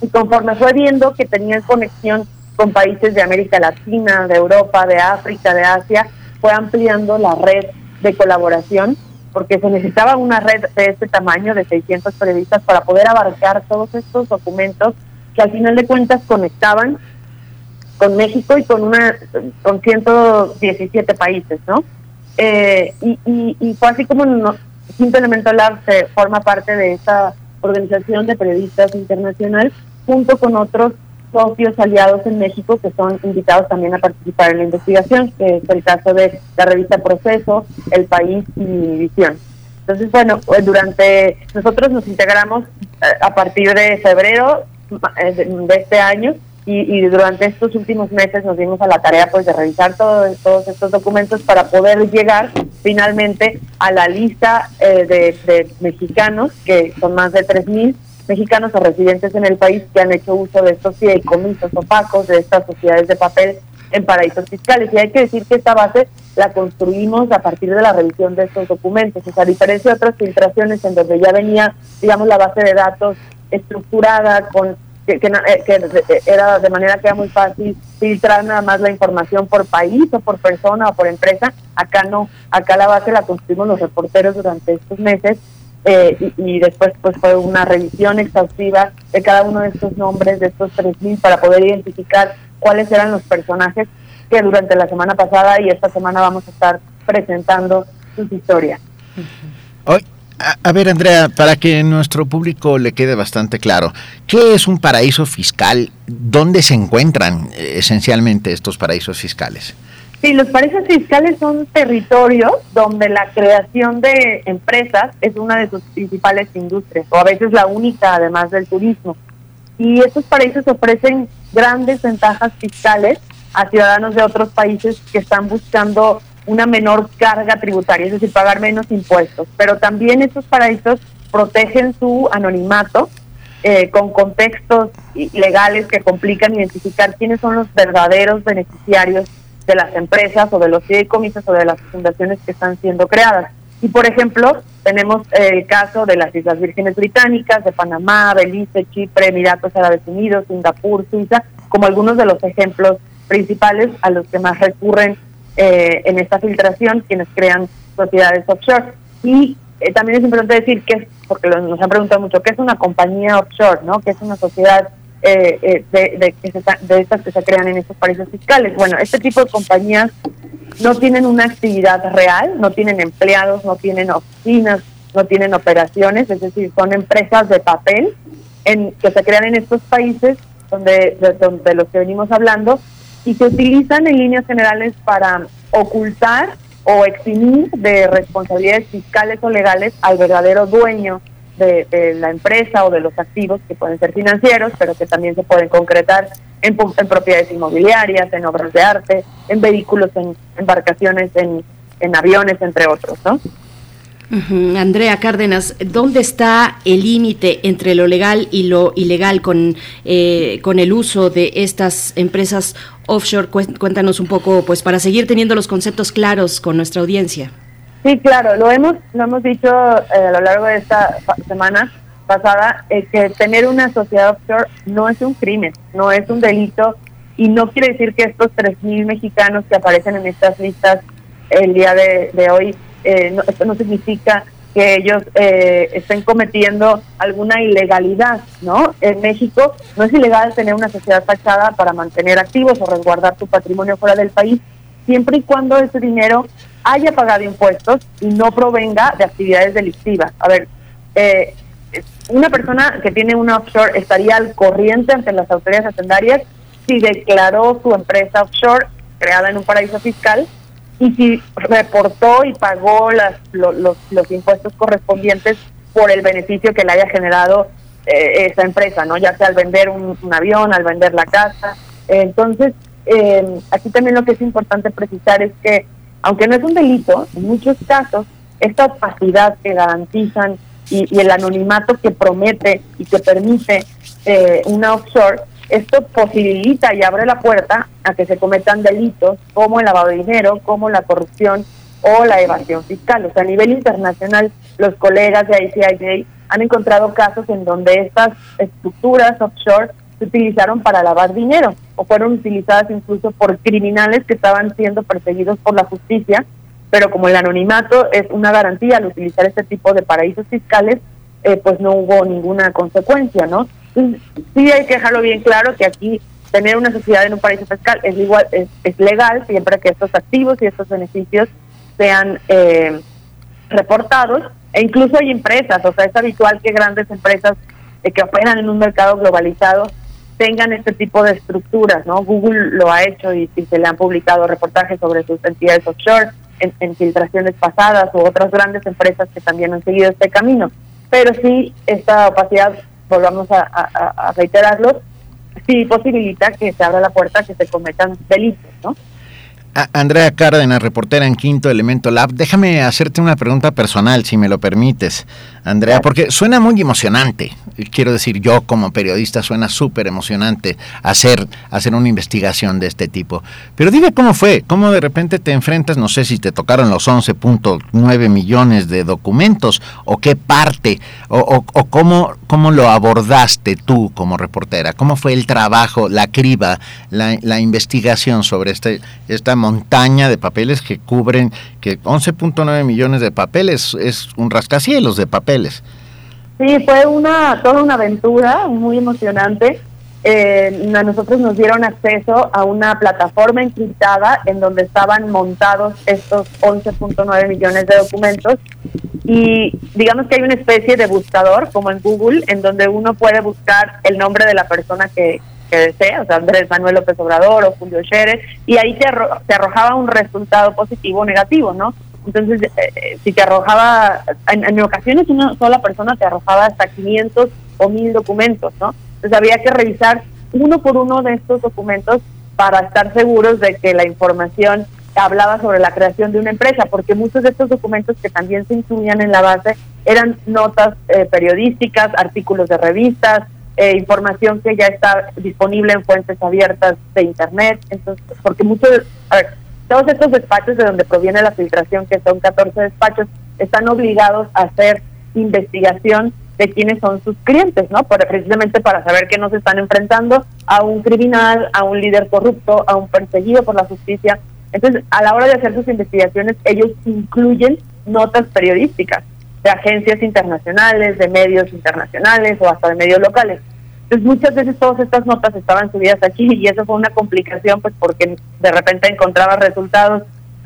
y conforme fue viendo que tenían conexión con países de América Latina, de Europa, de África, de Asia, fue ampliando la red de colaboración, porque se necesitaba una red de este tamaño, de 600 periodistas, para poder abarcar todos estos documentos que al final de cuentas conectaban con México y con una con 117 países, ¿no? Eh, y, y, fue así como no, Quinto Elemento se forma parte de esta organización de periodistas internacional, junto con otros socios aliados en México que son invitados también a participar en la investigación, que es el caso de la revista Proceso, El País y Visión. Entonces, bueno, pues durante nosotros nos integramos eh, a partir de febrero eh, de este año y, durante estos últimos meses nos dimos a la tarea pues de revisar todos estos documentos para poder llegar finalmente a la lista eh, de, mexicanos, que son más de 3.000 mexicanos o residentes en el país que han hecho uso de estos fideicomisos opacos, de estas sociedades de papel en paraísos fiscales. Y hay que decir que esta base la construimos a partir de la revisión de estos documentos. O sea, a diferencia de otras filtraciones en donde ya venía, digamos, la base de datos estructurada con que, eh, que, eh, era de manera que era muy fácil filtrar nada más la información por país o por persona o por empresa. Acá no, acá la base la construimos los reporteros durante estos meses eh, y, después pues fue una revisión exhaustiva de cada uno de estos nombres, de estos 3.000 para poder identificar cuáles eran los personajes que durante la semana pasada y esta semana vamos a estar presentando sus historias. Hoy a, ver, Andrea, para que nuestro público le quede bastante claro, ¿qué es un paraíso fiscal? ¿Dónde se encuentran eh, esencialmente estos paraísos fiscales? Sí, los paraísos fiscales son territorios donde la creación de empresas es una de sus principales industrias, o a veces la única, además del turismo. Y estos paraísos ofrecen grandes ventajas fiscales a ciudadanos de otros países que están buscando una menor carga tributaria, es decir, pagar menos impuestos. Pero también estos paraísos protegen su anonimato eh, con contextos legales que complican identificar quiénes son los verdaderos beneficiarios de las empresas o de los fideicomisos o de las fundaciones que están siendo creadas. Y por ejemplo, tenemos el caso de las Islas Vírgenes Británicas, de Panamá, Belice, Chipre, Emiratos Árabes Unidos, Singapur, Suiza, como algunos de los ejemplos principales a los que más recurren eh, en esta filtración quienes crean sociedades offshore. Y eh, también es importante decir que, porque nos han preguntado mucho, ¿qué es una compañía offshore? ¿no? ¿Qué es una sociedad eh, de, de, de estas que se crean en estos países fiscales? Bueno, este tipo de compañías no tienen una actividad real, no tienen empleados, no tienen oficinas, no tienen operaciones, es decir, son empresas de papel en, que se crean en estos países donde de, donde los que venimos hablando y se utilizan en líneas generales para ocultar o eximir de responsabilidades fiscales o legales al verdadero dueño de, la empresa o de los activos que pueden ser financieros, pero que también se pueden concretar en, propiedades inmobiliarias, en obras de arte, en vehículos, en embarcaciones, en, en aviones, entre otros, ¿no? Andrea Cárdenas, ¿dónde está el límite entre lo legal y lo ilegal con, eh, con el uso de estas empresas offshore? Cuéntanos un poco, pues para seguir teniendo los conceptos claros con nuestra audiencia. Sí, claro, lo hemos, lo hemos dicho eh, a lo largo de esta semana pasada, que tener una sociedad offshore no es un crimen, no es un delito y no quiere decir que estos 3.000 mexicanos que aparecen en estas listas el día de hoy eh, no, esto no significa que ellos eh, estén cometiendo alguna ilegalidad, ¿no? En México no es ilegal tener una sociedad fachada para mantener activos o resguardar tu patrimonio fuera del país, siempre y cuando ese dinero haya pagado impuestos y no provenga de actividades delictivas. A ver, eh, una persona que tiene una offshore estaría al corriente ante las autoridades hacendarias si declaró su empresa offshore creada en un paraíso fiscal y si reportó y pagó las, los, los impuestos correspondientes por el beneficio que le haya generado eh, esa empresa, ¿no? Ya sea al vender un, avión, al vender la casa. entonces, eh, aquí también lo que es importante precisar es que, aunque no es un delito, en muchos casos, esta opacidad que garantizan y, el anonimato que promete y que permite eh, una offshore esto posibilita y abre la puerta a que se cometan delitos como el lavado de dinero, como la corrupción o la evasión fiscal. O sea, a nivel internacional, los colegas de ICIJ han encontrado casos en donde estas estructuras offshore se utilizaron para lavar dinero o fueron utilizadas incluso por criminales que estaban siendo perseguidos por la justicia, pero como el anonimato es una garantía al utilizar este tipo de paraísos fiscales, eh, pues no hubo ninguna consecuencia, ¿no? Sí hay que dejarlo bien claro que aquí tener una sociedad en un paraíso fiscal es igual es, legal siempre que estos activos y estos beneficios sean eh, reportados e incluso hay empresas, o sea, es habitual que grandes empresas eh, que operan en un mercado globalizado tengan este tipo de estructuras, ¿no? Google lo ha hecho y, se le han publicado reportajes sobre sus entidades offshore en, en, filtraciones pasadas u otras grandes empresas que también han seguido este camino. Pero sí, esta opacidad volvamos a, a, reiterarlo, sí posibilita que se abra la puerta a que se cometan delitos, ¿no? Andrea Cárdenas, reportera en Quinto Elemento Lab, déjame hacerte una pregunta personal, si me lo permites, Andrea, porque suena muy emocionante. Quiero decir, yo como periodista suena súper emocionante hacer, hacer una investigación de este tipo. Pero dime cómo fue, cómo de repente te enfrentas, no sé si te tocaron los 11.9 millones de documentos o qué parte, o, o, cómo, cómo lo abordaste tú como reportera, cómo fue el trabajo, la criba, la, la investigación sobre este, esta montaña de papeles que cubren, que 11.9 millones de papeles es un rascacielos de Sí, fue una toda una aventura muy emocionante. Eh, a nosotros nos dieron acceso a una plataforma encriptada en donde estaban montados estos 11.9 millones de documentos y digamos que hay una especie de buscador como en Google en donde uno puede buscar el nombre de la persona que, que desea, o sea, Andrés Manuel López Obrador o Julio Scherer, y ahí te, te arrojaba un resultado positivo o negativo, ¿no? Entonces, eh, eh, si te arrojaba, en, ocasiones una sola persona te arrojaba hasta 500 o 1000 documentos, ¿no? Entonces había que revisar uno por uno de estos documentos para estar seguros de que la información hablaba sobre la creación de una empresa, porque muchos de estos documentos que también se incluían en la base eran notas eh, periodísticas, artículos de revistas, eh, información que ya está disponible en fuentes abiertas de Internet. Entonces, porque muchos, a ver, todos estos despachos de donde proviene la filtración, que son 14 despachos, están obligados a hacer investigación de quiénes son sus clientes, ¿no? Por, precisamente para saber que no se están enfrentando a un criminal, a un líder corrupto, a un perseguido por la justicia. Entonces, a la hora de hacer sus investigaciones, ellos incluyen notas periodísticas de agencias internacionales, de medios internacionales o hasta de medios locales. Entonces muchas veces todas estas notas estaban subidas aquí y eso fue una complicación pues porque de repente encontraba resultados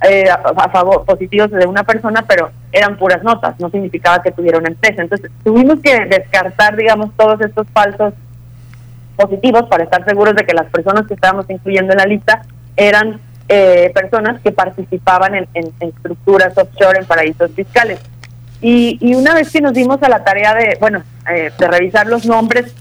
eh, a, favor positivos de una persona, pero eran puras notas, no significaba que tuviera una empresa. Entonces tuvimos que descartar, digamos, todos estos falsos positivos para estar seguros de que las personas que estábamos incluyendo en la lista eran eh, personas que participaban en, estructuras offshore en paraísos fiscales. Y, y, una vez que nos dimos a la tarea de, bueno, eh, de revisar los nombres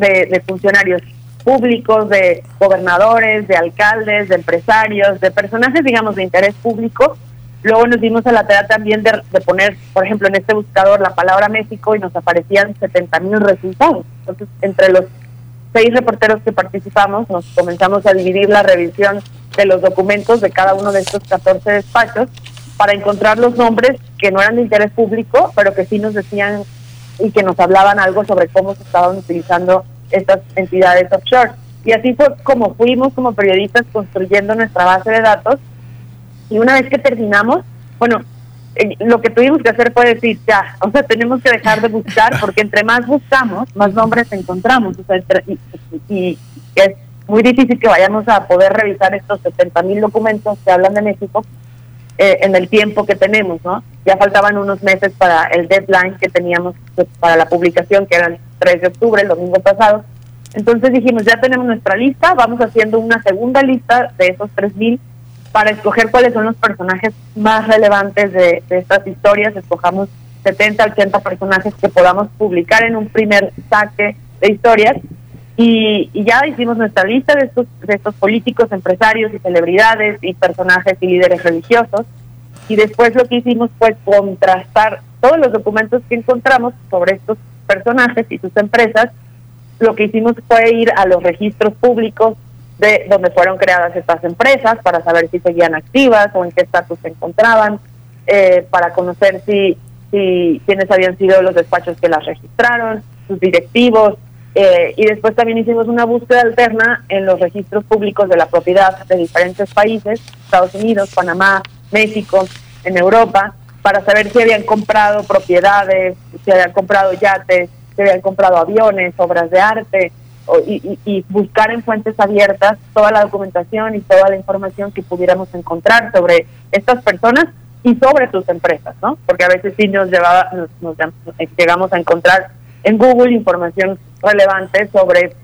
de, funcionarios públicos, de gobernadores, de alcaldes, de empresarios, de personajes, digamos, de interés público. Luego nos dimos a la tarea también de, poner, por ejemplo, en este buscador la palabra México y nos aparecían 70 mil resultados. Entonces, entre los seis reporteros que participamos, nos comenzamos a dividir la revisión de los documentos de cada uno de estos 14 despachos para encontrar los nombres que no eran de interés público, pero que sí nos decían y que nos hablaban algo sobre cómo se estaban utilizando estas entidades offshore. Y así fue como fuimos como periodistas construyendo nuestra base de datos. Y una vez que terminamos, bueno, eh, lo que tuvimos que hacer fue decir, ya, o sea, tenemos que dejar de buscar, porque entre más buscamos, más nombres encontramos. O sea, y, es muy difícil que vayamos a poder revisar estos 70 mil documentos que hablan de México eh, en el tiempo que tenemos, ¿no? Ya faltaban unos meses para el deadline que teníamos pues, para la publicación, que era el 3 de octubre, el domingo pasado. Entonces dijimos, ya tenemos nuestra lista, vamos haciendo una segunda lista de esos 3.000 para escoger cuáles son los personajes más relevantes de, de estas historias. Escojamos 70, 80 personajes que podamos publicar en un primer saque de historias y, ya hicimos nuestra lista de estos, de estos políticos, empresarios y celebridades y personajes y líderes religiosos. Y después lo que hicimos fue contrastar todos los documentos que encontramos sobre estos personajes y sus empresas. Lo que hicimos fue ir a los registros públicos de donde fueron creadas estas empresas para saber si seguían activas o en qué estatus se encontraban, eh, para conocer si, si quiénes habían sido los despachos que las registraron, sus directivos, eh, y después también hicimos una búsqueda alterna en los registros públicos de la propiedad de diferentes países, Estados Unidos, Panamá, México, en Europa, para saber si habían comprado propiedades, si habían comprado yates, si habían comprado aviones, obras de arte, y, buscar en fuentes abiertas toda la documentación y toda la información que pudiéramos encontrar sobre estas personas y sobre sus empresas, ¿no? Porque a veces sí nos, llevaba, nos llegamos a encontrar en Google información relevante sobre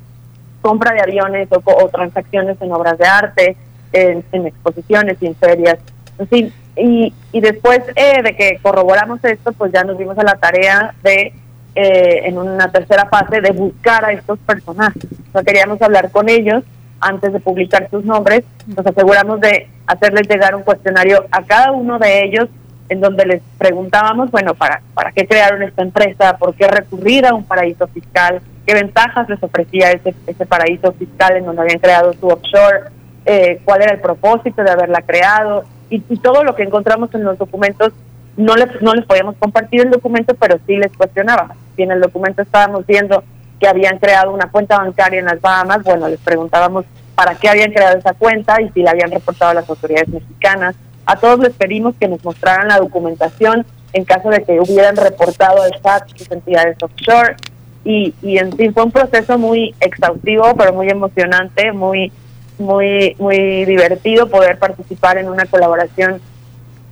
compra de aviones o, transacciones en obras de arte, en, exposiciones y en ferias. En fin, y, y después eh, de que corroboramos esto, pues ya nos dimos a la tarea de, eh, en una tercera fase, de buscar a estos personajes. O sea, queríamos hablar con ellos antes de publicar sus nombres. Nos aseguramos de hacerles llegar un cuestionario a cada uno de ellos en donde les preguntábamos, bueno, ¿para, ¿para qué crearon esta empresa? ¿Por qué recurrir a un paraíso fiscal? ¿Qué ventajas les ofrecía ese, ese paraíso fiscal en donde habían creado su offshore? Eh, ¿Cuál era el propósito de haberla creado? Y, todo lo que encontramos en los documentos, no les, no les podíamos compartir el documento, pero sí les cuestionábamos. Si en el documento estábamos viendo que habían creado una cuenta bancaria en las Bahamas, bueno, les preguntábamos para qué habían creado esa cuenta y si la habían reportado a las autoridades mexicanas a todos les pedimos que nos mostraran la documentación en caso de que hubieran reportado al SAT sus entidades offshore. Y, y en fin, fue un proceso muy exhaustivo, pero muy emocionante, muy, muy, muy divertido poder participar en una colaboración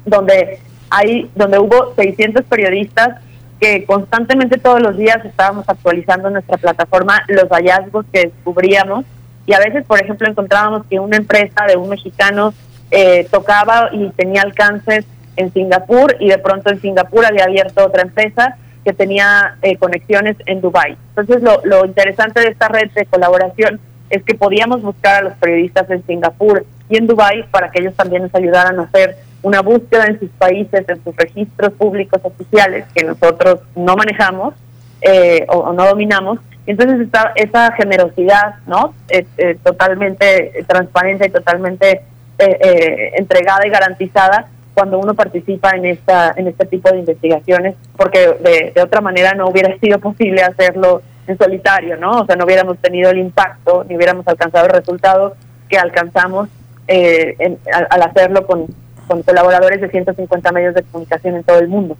donde hay, donde hubo 600 periodistas que constantemente todos los días estábamos actualizando nuestra plataforma los hallazgos que descubríamos y a veces, por ejemplo, encontrábamos que una empresa de un mexicano eh, tocaba y tenía alcances en Singapur y de pronto en Singapur había abierto otra empresa que tenía eh, conexiones en Dubai. Entonces lo, lo interesante de esta red de colaboración es que podíamos buscar a los periodistas en Singapur, y en Dubái para que ellos también nos ayudaran a hacer una búsqueda en sus países, en sus registros públicos oficiales que nosotros no manejamos eh, o, no dominamos. Entonces está esa generosidad, ¿no? Eh, eh, totalmente transparente y totalmente entregada y garantizada cuando uno participa en esta en este tipo de investigaciones, porque de, otra manera no hubiera sido posible hacerlo en solitario, ¿no? O sea, no hubiéramos tenido el impacto, ni hubiéramos alcanzado el resultado que alcanzamos eh, al, hacerlo con, con colaboradores de 150 medios de comunicación en todo el mundo.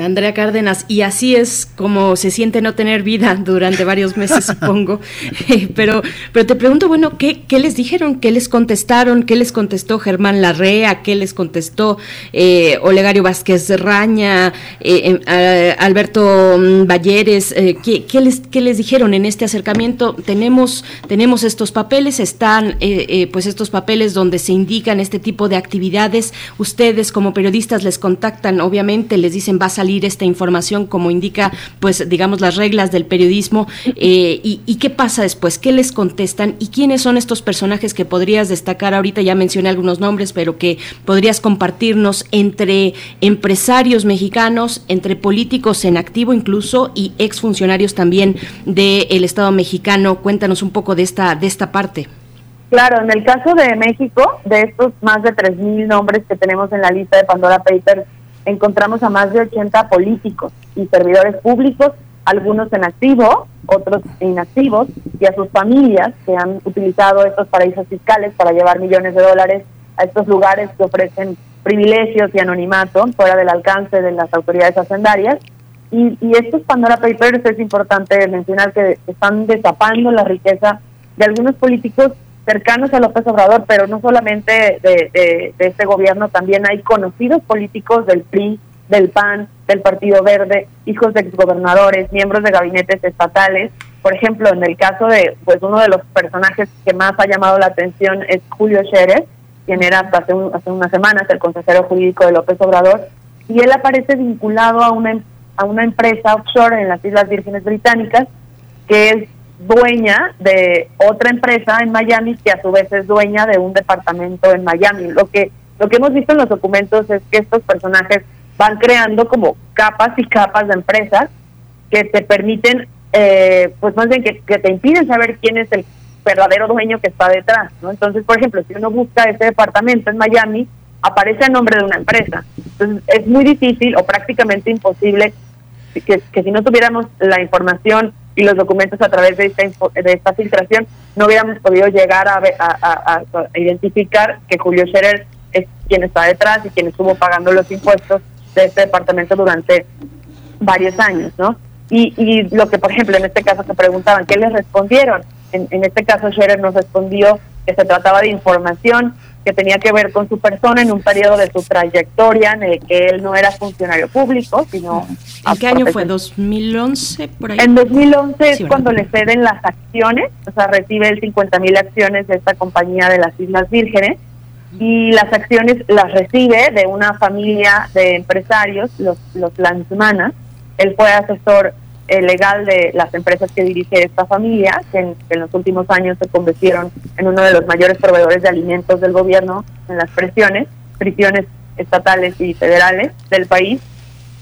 Andrea Cárdenas, y así es como se siente no tener vida durante varios meses, supongo. Eh, pero, pero te pregunto, bueno, ¿qué, ¿qué, les dijeron? ¿Qué les contestaron? ¿Qué les contestó Germán Larrea? ¿Qué les contestó eh, Olegario Vázquez Raña? Eh, em, Alberto mm, Valleres? ¿qué, ¿qué, les, ¿Qué les dijeron en este acercamiento? Tenemos, tenemos estos papeles, están pues estos papeles donde se indican este tipo de actividades. Ustedes como periodistas les contactan, obviamente, les dicen va a salir esta información como indica, pues digamos, las reglas del periodismo. Eh, y, qué pasa después? ¿Qué les contestan? ¿Y quiénes son estos personajes que podrías destacar? Ahorita ya mencioné algunos nombres, pero que podrías compartirnos entre empresarios mexicanos, entre políticos en activo incluso y exfuncionarios también del Estado mexicano. Cuéntanos un poco de esta, de esta parte. Claro, en el caso de México, de estos más de 3.000 nombres que tenemos en la lista de Pandora Papers, encontramos a más de 80 políticos y servidores públicos, algunos en activo, otros inactivos, y a sus familias que han utilizado estos paraísos fiscales para llevar millones de dólares a estos lugares que ofrecen privilegios y anonimato fuera del alcance de las autoridades hacendarias. Y, y estos Pandora Papers es importante mencionar que están destapando la riqueza de algunos políticos cercanos a López Obrador, pero no solamente de, este gobierno, también hay conocidos políticos del PRI, del PAN, del Partido Verde, hijos de exgobernadores, miembros de gabinetes estatales. Por ejemplo, en el caso de, pues uno de los personajes que más ha llamado la atención es Julio Scherer, quien era hace, hace unas semanas el consejero jurídico de López Obrador, y él aparece vinculado a una, a una empresa offshore en las Islas Vírgenes Británicas, que es dueña de otra empresa en Miami que a su vez es dueña de un departamento en Miami. Lo que lo que hemos visto en los documentos es que estos personajes van creando como capas y capas de empresas que te permiten, eh, pues más bien que, te impiden saber quién es el verdadero dueño que está detrás, ¿no? Entonces, por ejemplo, si uno busca ese departamento en Miami, aparece a nombre de una empresa. Entonces, es muy difícil o prácticamente imposible que, que si no tuviéramos la información y los documentos a través de esta, de esta filtración no hubiéramos podido llegar a, a, identificar que Julio Scherer es quien está detrás y quien estuvo pagando los impuestos de este departamento durante varios años, ¿no? Y, y lo que, por ejemplo, en este caso se preguntaban, ¿qué les respondieron? En, en este caso, Scherer nos respondió que se trataba de información que tenía que ver con su persona en un periodo de su trayectoria en el que él no era funcionario público, sino... ¿En qué año fue? ¿2011? Por ahí? En 2011 es cuando le ceden las acciones, o sea, recibe el 50 mil acciones de esta compañía de las Islas Vírgenes y las acciones las recibe de una familia de empresarios, los, los Lanzmanas. Él fue asesor legal de las empresas que dirige esta familia, que en, los últimos años se convirtieron en uno de los mayores proveedores de alimentos del gobierno en las prisiones, prisiones estatales y federales del país.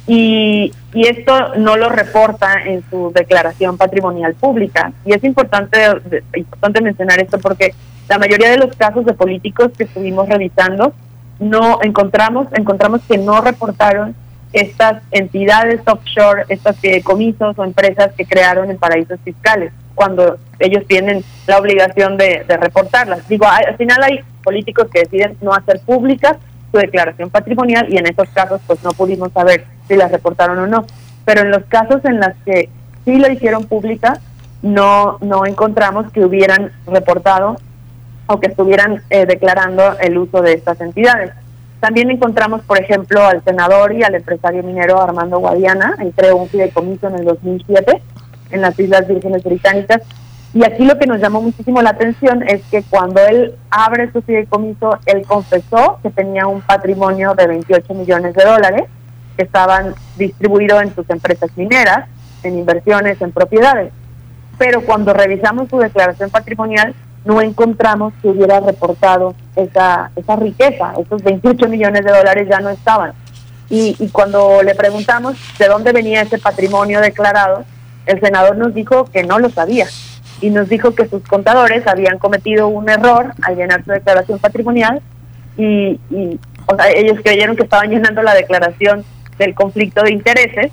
Y, y esto no lo reporta en su declaración patrimonial pública. Y es importante, importante mencionar esto porque la mayoría de los casos de políticos que estuvimos revisando no encontramos encontramos que no reportaron estas entidades offshore, estas comisos o empresas que crearon en paraísos fiscales, cuando ellos tienen la obligación de, reportarlas. Digo, al final hay políticos que deciden no hacer pública su declaración patrimonial y en esos casos pues no pudimos saber si las reportaron o no. Pero en los casos en los que sí lo hicieron pública, no, no encontramos que hubieran reportado o que estuvieran eh, declarando el uso de estas entidades. También encontramos, por ejemplo, al senador y al empresario minero Armando Guadiana, él creó un fideicomiso en el 2007 en las Islas Vírgenes Británicas. Y aquí lo que nos llamó muchísimo la atención es que cuando él abre su fideicomiso, él confesó que tenía un patrimonio de 28 millones de dólares que estaban distribuidos en sus empresas mineras, en inversiones, en propiedades. Pero cuando revisamos su declaración patrimonial, no encontramos que hubiera reportado esa, esa riqueza, esos 28 millones de dólares ya no estaban. Y, y cuando le preguntamos de dónde venía ese patrimonio declarado, el senador nos dijo que no lo sabía y nos dijo que sus contadores habían cometido un error al llenar su declaración patrimonial y, o sea, ellos creyeron que estaban llenando la declaración del conflicto de intereses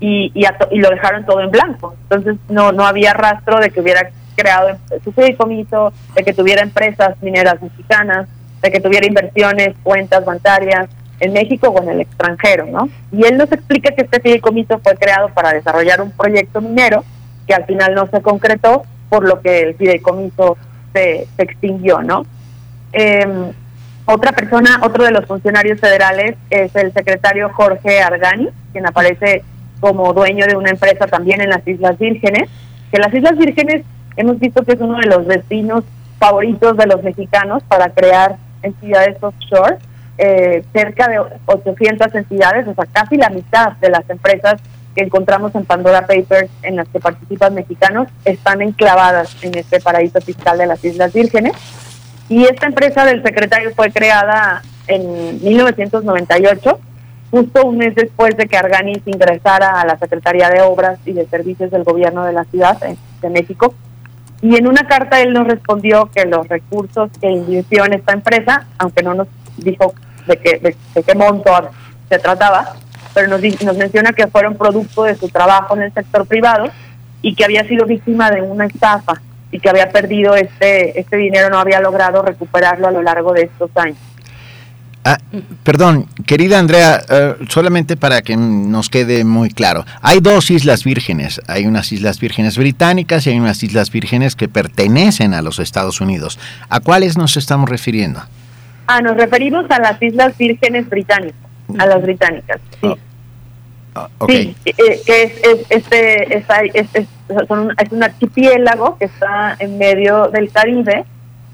y, y, y, lo dejaron todo en blanco. Entonces no, no había rastro de que hubiera creado su fideicomiso, de que tuviera empresas mineras mexicanas, de que tuviera inversiones, cuentas bancarias en México o en el extranjero, ¿no? Y él nos explica que este fideicomiso fue creado para desarrollar un proyecto minero que al final no se concretó, por lo que el fideicomiso se, extinguió, ¿no? Eh, otra persona, otro de los funcionarios federales es el secretario Jorge Argani, quien aparece como dueño de una empresa también en las Islas Vírgenes, que las Islas Vírgenes hemos visto que es uno de los destinos favoritos de los mexicanos para crear entidades offshore. Eh, cerca de 800 entidades, o sea, casi la mitad de las empresas que encontramos en Pandora Papers en las que participan mexicanos están enclavadas en este paraíso fiscal de las Islas Vírgenes. Y esta empresa del secretario fue creada en 1998, justo un mes después de que Arganis ingresara a la Secretaría de Obras y de Servicios del Gobierno de la Ciudad de México. Y en una carta él nos respondió que los recursos que invirtió en esta empresa, aunque no nos dijo de qué, de, qué monto se trataba, pero nos, nos menciona que fueron producto de su trabajo en el sector privado y que había sido víctima de una estafa y que había perdido este, este dinero, no había logrado recuperarlo a lo largo de estos años. Ah, perdón, querida Andrea, uh, solamente para que nos quede muy claro. Hay dos islas vírgenes. Hay unas islas vírgenes británicas y hay unas islas vírgenes que pertenecen a los Estados Unidos. ¿A cuáles nos estamos refiriendo? Ah, nos referimos a las islas vírgenes británicas, a las británicas. Sí. Oh. Okay. Sí, eh, que es, es este, es, es, es, son, es un archipiélago que está en medio del Caribe,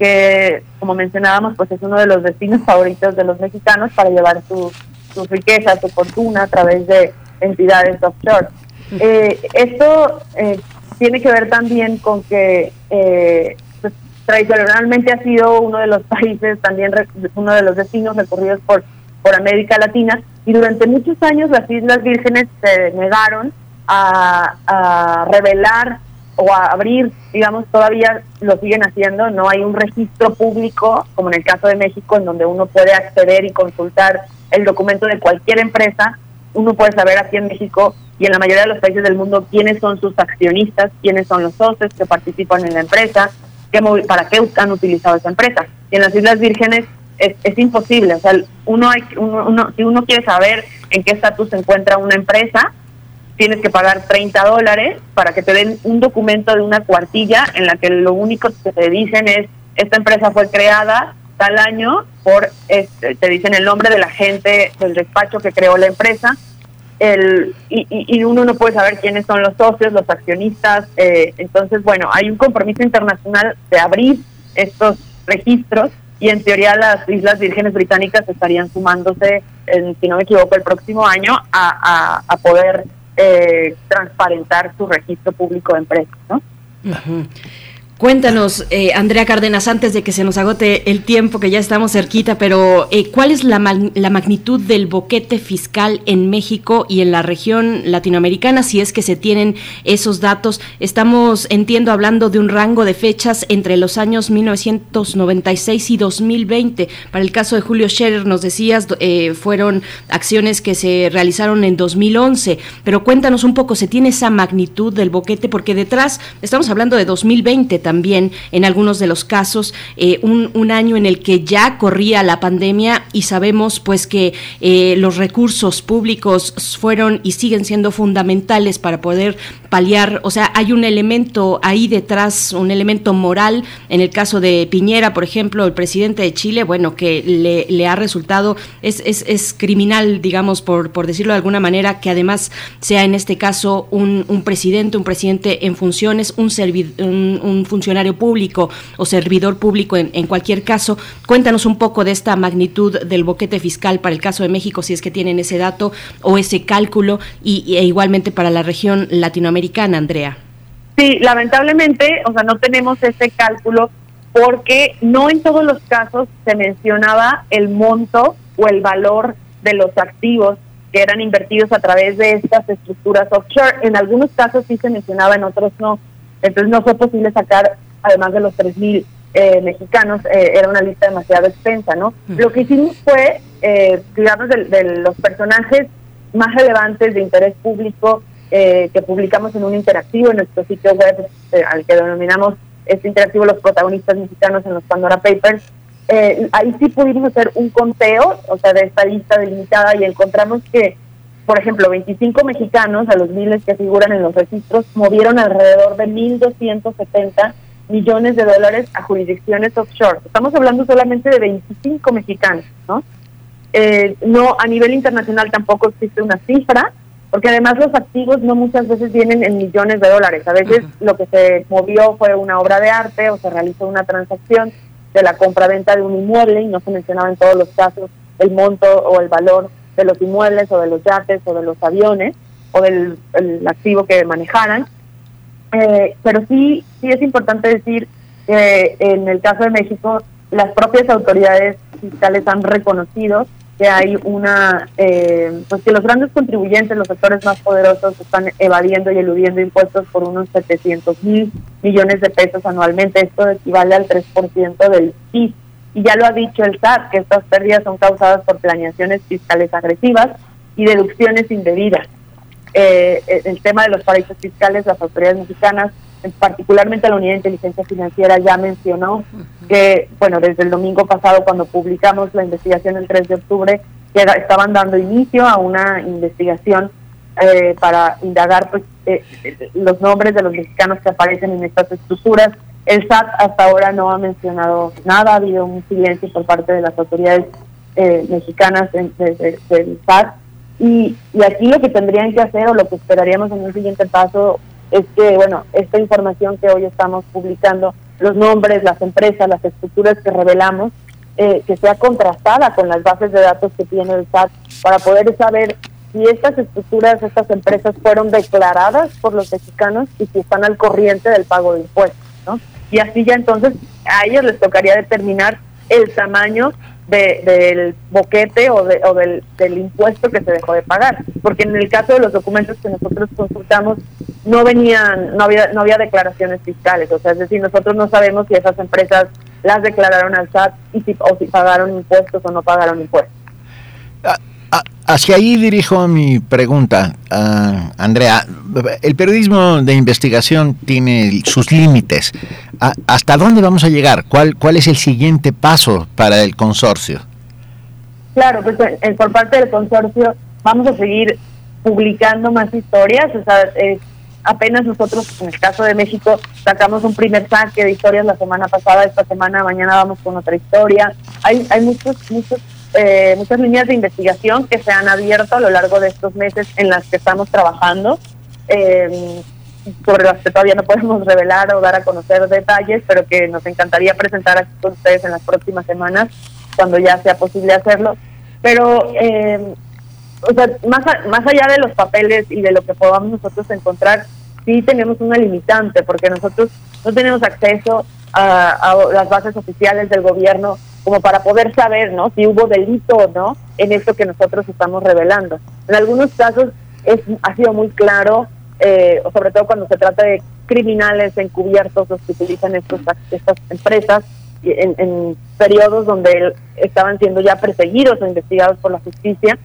que como mencionábamos, pues es uno de los destinos favoritos de los mexicanos para llevar su, su riqueza, su fortuna a través de entidades offshore. Eh, esto eh, tiene que ver también con que eh, pues, tradicionalmente ha sido uno de los países, también uno de los destinos recorridos por por América Latina y durante muchos años las Islas Vírgenes se negaron a, revelar o a abrir, digamos, todavía lo siguen haciendo, no hay un registro público, como en el caso de México, en donde uno puede acceder y consultar el documento de cualquier empresa, uno puede saber aquí en México y en la mayoría de los países del mundo quiénes son sus accionistas, quiénes son los socios que participan en la empresa, qué, para qué han utilizado esa empresa. Y en las Islas Vírgenes es, es imposible. O sea, uno, hay, uno, si uno quiere saber en qué estatus se encuentra una empresa, tienes que pagar 30 dólares para que te den un documento de una cuartilla en la que lo único que te dicen es, esta empresa fue creada tal año por, este, te dicen el nombre de la gente del despacho que creó la empresa, el, y, y, uno no puede saber quiénes son los socios, los accionistas. Eh, entonces, bueno, hay un compromiso internacional de abrir estos registros y en teoría las Islas Vírgenes Británicas estarían sumándose, si no me equivoco, el próximo año a, a, poder eh, transparentar su registro público de empresas, ¿no? Cuéntanos, eh, Andrea Cárdenas, antes de que se nos agote el tiempo, que ya estamos cerquita, pero eh, ¿cuál es la, la, magnitud del boquete fiscal en México y en la región latinoamericana? Si es que se tienen esos datos. Estamos, entiendo, hablando de un rango de fechas entre los años 1996 y 2020. Para el caso de Julio Scherer, nos decías, eh, fueron acciones que se realizaron en 2011, pero cuéntanos un poco, ¿se tiene esa magnitud del boquete? Porque detrás, estamos hablando de 2020 también también en algunos de los casos eh, un, un, año en el que ya corría la pandemia y sabemos pues que eh, los recursos públicos fueron y siguen siendo fundamentales para poder paliar, o sea, hay un elemento ahí detrás, un elemento moral, en el caso de Piñera, por ejemplo, el presidente de Chile, bueno, que le, ha resultado, es, es, es, criminal, digamos, por, por decirlo de alguna manera, que además sea en este caso un, un presidente, un presidente en funciones, un, un, un funcionario público o servidor público en, en, cualquier caso. Cuéntanos un poco de esta magnitud del boquete fiscal para el caso de México, si es que tienen ese dato o ese cálculo, y, e igualmente para la región latinoamericana, Andrea. Sí, lamentablemente, o sea, no tenemos ese cálculo porque no en todos los casos se mencionaba el monto o el valor de los activos que eran invertidos a través de estas estructuras offshore. En algunos casos sí se mencionaba, en otros no. Entonces no fue posible sacar, además de los 3.000 eh, mexicanos, eh, era una lista demasiado extensa, ¿no? Lo que hicimos fue, eh, digamos, de, los personajes más relevantes de interés público eh, que publicamos en un interactivo en nuestro sitio web, al que denominamos este interactivo Los protagonistas mexicanos en los Pandora Papers, eh, ahí sí pudimos hacer un conteo, o sea, de esta lista delimitada y encontramos que, por ejemplo, 25 mexicanos, a los miles que figuran en los registros, movieron alrededor de 1.270 millones de dólares a jurisdicciones offshore. Estamos hablando solamente de 25 mexicanos, ¿no? Eh, no, a nivel internacional tampoco existe una cifra, porque además los activos no muchas veces vienen en millones de dólares. A veces lo que se movió fue una obra de arte o se realizó una transacción de la compra-venta de un inmueble y no se mencionaba en todos los casos el monto o el valor de los inmuebles o de los yates o de los aviones o del activo que manejaran. Eh, pero sí, sí es importante decir que en el caso de México las propias autoridades fiscales han reconocido que hay una, eh, pues que los grandes contribuyentes, los sectores más poderosos, están evadiendo y eludiendo impuestos por unos 700 mil millones de pesos anualmente. Esto equivale al 3% del PIB. Y ya lo ha dicho el SAT, que estas pérdidas son causadas por planeaciones fiscales agresivas y deducciones indebidas. Eh, el tema de los paraísos fiscales, las autoridades mexicanas particularmente la Unidad de Inteligencia Financiera ya mencionó que, bueno, desde el domingo pasado cuando publicamos la investigación el 3 de octubre, que estaban dando inicio a una investigación eh, para indagar pues eh, los nombres de los mexicanos que aparecen en estas estructuras. El SAT hasta ahora no ha mencionado nada, ha habido un silencio por parte de las autoridades eh, mexicanas del SAT. Y, y aquí lo que tendrían que hacer o lo que esperaríamos en un siguiente paso es que, bueno, esta información que hoy estamos publicando, los nombres, las empresas, las estructuras que revelamos, eh, que sea contrastada con las bases de datos que tiene el SAT para poder saber si estas estructuras, estas empresas fueron declaradas por los mexicanos y si están al corriente del pago de impuestos, ¿no? Y así ya entonces a ellos les tocaría determinar el tamaño del boquete o, de, o del, impuesto que se dejó de pagar. Porque en el caso de los documentos que nosotros consultamos, no venían, no había, no había declaraciones fiscales. O sea, es decir, nosotros no sabemos si esas empresas las declararon al SAT y si, o si pagaron impuestos o no pagaron impuestos. Hacia ahí dirijo mi pregunta, Andrea. El periodismo de investigación tiene sus límites. ¿Hasta dónde vamos a llegar? ¿Cuál, cuál es el siguiente paso para el consorcio? Claro, pues por parte del consorcio vamos a seguir publicando más historias. O sea, apenas nosotros, en el caso de México, sacamos un primer saque de historias la semana pasada. Esta semana, mañana vamos con otra historia. Hay, hay muchos, muchos eh, muchas líneas de investigación que se han abierto a lo largo de estos meses en las que estamos trabajando, eh, sobre las que todavía no podemos revelar o dar a conocer detalles, pero que nos encantaría presentar aquí con ustedes en las próximas semanas, cuando ya sea posible hacerlo. Pero, eh, o sea, más, más allá de los papeles y de lo que podamos nosotros encontrar, sí tenemos una limitante, porque nosotros no tenemos acceso a, las bases oficiales del gobierno como para poder saber ¿no? si hubo delito o no en esto que nosotros estamos revelando. En algunos casos es, ha sido muy claro, eh, sobre todo cuando se trata de criminales encubiertos los que utilizan estos, estas empresas en, en periodos donde estaban siendo ya perseguidos o investigados por la justicia,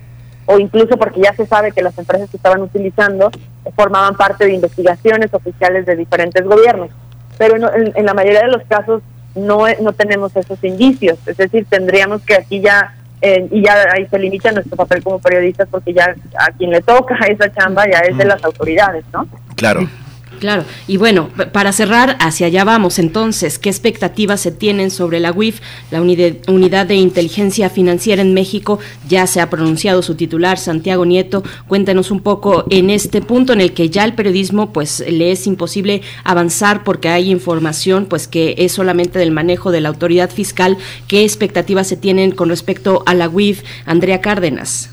o incluso porque ya se sabe que las empresas que estaban utilizando formaban parte de investigaciones oficiales de diferentes gobiernos. Pero en la mayoría de los casos no, no tenemos esos indicios. Es decir, tendríamos que aquí ya, eh, y ya ahí se limita nuestro papel como periodistas porque ya a quien le toca esa chamba ya es de las autoridades, ¿no? Claro. Claro, y bueno, para cerrar, hacia allá vamos. Entonces, ¿qué expectativas se tienen sobre la UIF, la Unidad de Inteligencia Financiera en México? Ya se ha pronunciado su titular, Santiago Nieto, cuéntanos un poco en este punto en el que ya el periodismo pues le es imposible avanzar porque hay información pues que es solamente del manejo de la autoridad fiscal, ¿qué expectativas se tienen con respecto a la UIF, Andrea Cárdenas?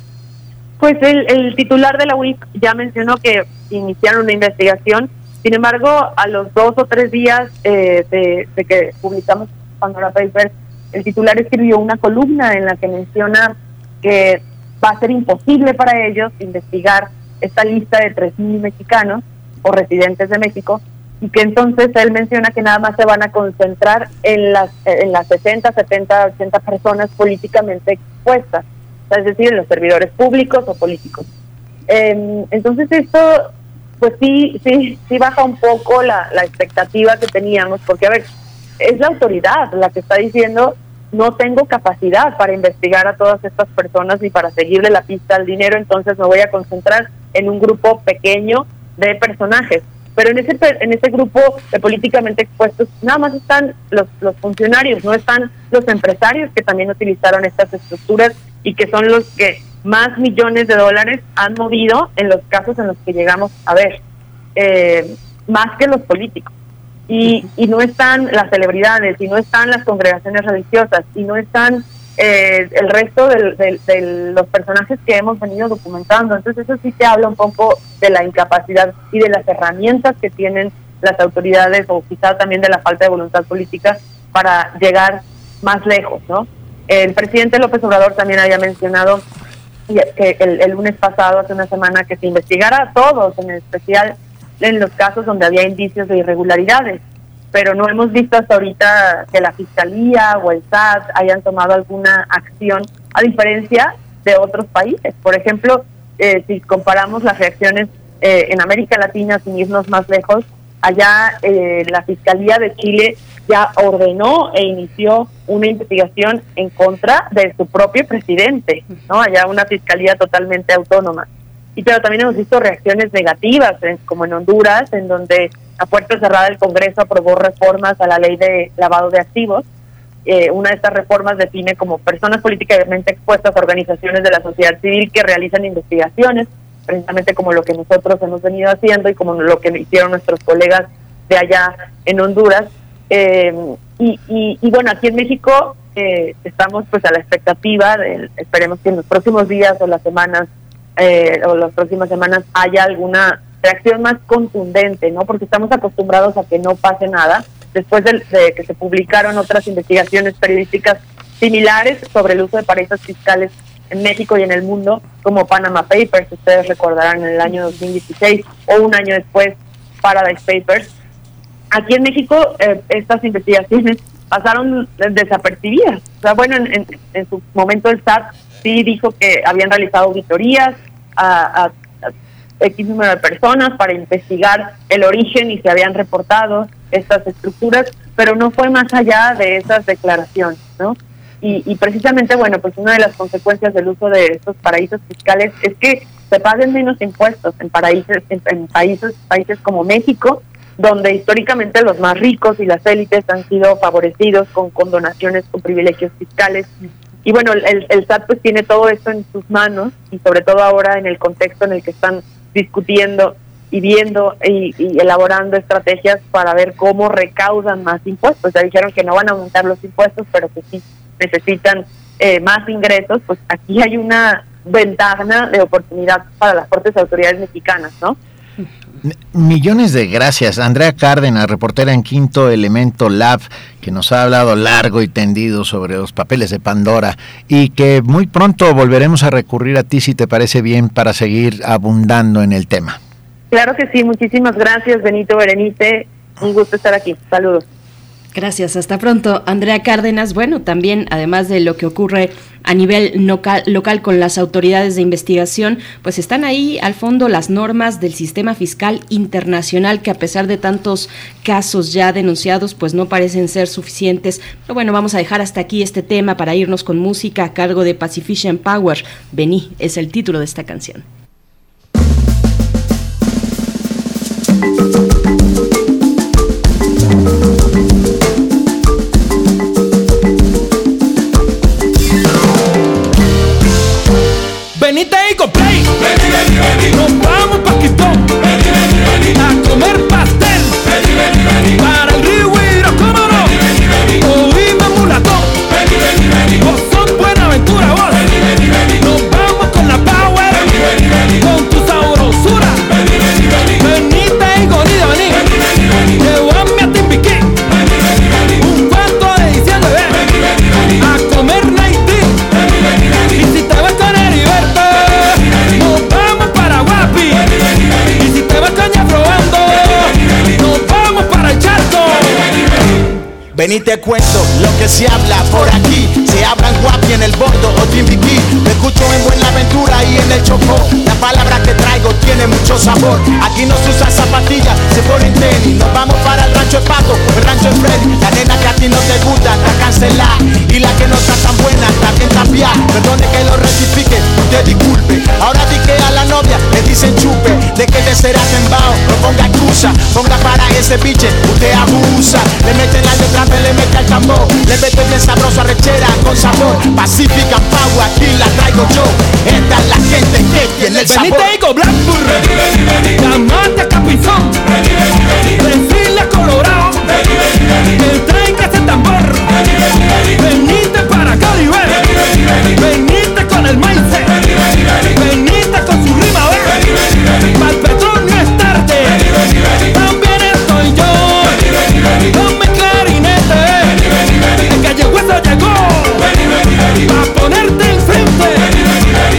Pues el, el titular de la UIF ya mencionó que iniciaron una investigación sin embargo, a los dos o tres días eh, de, que publicamos Pandora Papers, el titular escribió una columna en la que menciona que va a ser imposible para ellos investigar esta lista de 3.000 mexicanos o residentes de México y que entonces él menciona que nada más se van a concentrar en las, en las 60, 70, 80 personas políticamente expuestas, es decir, en los servidores públicos o políticos. Em, entonces esto, pues sí, sí, sí baja un poco la, la expectativa que teníamos, porque a ver, es la autoridad la que está diciendo no tengo capacidad para investigar a todas estas personas ni para seguirle la pista al dinero, entonces me voy a concentrar en un grupo pequeño de personajes. Pero en ese en ese grupo de políticamente expuestos nada más están los, los funcionarios, no están los empresarios que también utilizaron estas estructuras y que son los que más millones de dólares han movido en los casos en los que llegamos a ver, eh, más que los políticos y, y no están las celebridades, y no están las congregaciones religiosas, y no están eh, el resto de, los personajes que hemos venido documentando. Entonces eso sí te habla un poco de la incapacidad y de las herramientas que tienen las autoridades o quizás también de la falta de voluntad política para llegar más lejos, ¿no? El presidente López Obrador también había mencionado que el, el lunes pasado, hace una semana, que se investigara a todos, en especial en los casos donde había indicios de irregularidades, pero no hemos visto hasta ahorita que la Fiscalía o el SAT hayan tomado alguna acción, a diferencia de otros países. Por ejemplo, eh, si comparamos las reacciones eh, en América Latina, sin irnos más lejos, allá eh, la Fiscalía de Chile ya ordenó e inició una investigación en contra de su propio presidente, ¿no? Allá una fiscalía totalmente autónoma. Y pero también hemos visto reacciones negativas, como en Honduras, en donde a puerta cerrada el Congreso aprobó reformas a la ley de lavado de activos. Eh, una de estas reformas define como personas políticamente expuestas a organizaciones de la sociedad civil que realizan investigaciones, precisamente como lo que nosotros hemos venido haciendo y como lo que hicieron nuestros colegas de allá en Honduras. Eh, y, y, bueno, aquí en México eh, estamos pues a la expectativa, de, esperemos que en los próximos días o las semanas eh, o las próximas semanas haya alguna reacción más contundente, ¿no? Porque estamos acostumbrados a que no pase nada. Después de, que se publicaron otras investigaciones periodísticas similares sobre el uso de paraísos fiscales en México y en el mundo, como Panama Papers, ustedes recordarán en el año 2016 o un año después Paradise Papers. Aquí en México eh, estas investigaciones pasaron desapercibidas. O sea, bueno, en, en su momento el SAT sí dijo que habían realizado auditorías a, X número de personas para investigar el origen y se habían reportado estas estructuras, pero no fue más allá de esas declaraciones, ¿no? Y, precisamente, bueno, pues una de las consecuencias del uso de estos paraísos fiscales es que se paguen menos impuestos en paraísos, en, países, países como México, donde históricamente los más ricos y las élites han sido favorecidos con condonaciones o privilegios fiscales y bueno, el, el SAT pues tiene todo esto en sus manos y sobre todo ahora en el contexto en el que están discutiendo y viendo y, elaborando estrategias para ver cómo recaudan más impuestos. Ya dijeron que no van a aumentar los impuestos, pero que sí necesitan eh, más ingresos, pues aquí hay una ventana de oportunidad para las fuertes autoridades mexicanas, ¿no? Millones de gracias. Andrea Cárdenas, reportera en Quinto Elemento Lab, que nos ha hablado largo y tendido sobre los papeles de Pandora y que muy pronto volveremos a recurrir a ti si te parece bien para seguir abundando en el tema. Claro que sí, muchísimas gracias Benito Berenice, un gusto estar aquí. Saludos. Gracias, hasta pronto. Andrea Cárdenas, bueno, también además de lo que ocurre a nivel local, local, con las autoridades de investigación, pues están ahí al fondo las normas del sistema fiscal internacional que a pesar de tantos casos ya denunciados, pues no parecen ser suficientes. Pero bueno, vamos a dejar hasta aquí este tema para irnos con música a cargo de Pacifician Power. Vení es el título de esta canción. Venite y play. Vení, vení, vení. Que se habla por mucho sabor. Aquí no se usa zapatilla, se ponen tenis. Nos vamos para el rancho de Paco, el rancho de Freddy. La nena que a ti no te gusta está cancelada. Y la que no está tan buena bien cambiada. Perdone que lo rectifique, usted disculpe. Ahora di que a la novia le dicen chupe. De que te será tembao, no ponga excusa. Ponga para ese biche, usted abusa. Le meten la letra, le mete al tambor. Le mete bien sabroso rechera con sabor. Pacifica Power, aquí la traigo yo. Esta es la gente que tiene el sabor. Vení, Blackburn. Diamante Capizón. Desfile colorado. Vení, vení. Que ese tambor. Venite para vení. Venite con el maíz. Venite con su rima, vení. Pa'l petróleo es tarde. También estoy yo. Con mi clarinete. El calle Hueso llegó. A ponerte enfrente.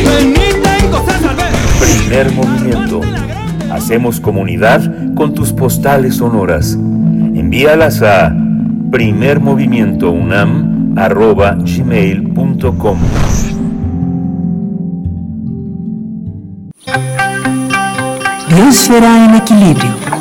Venite y gozar al ver. Primer movimiento. Hacemos comunidad con tus postales sonoras. Envíalas a primermovimientounam.gmail.com Biosfera en equilibrio.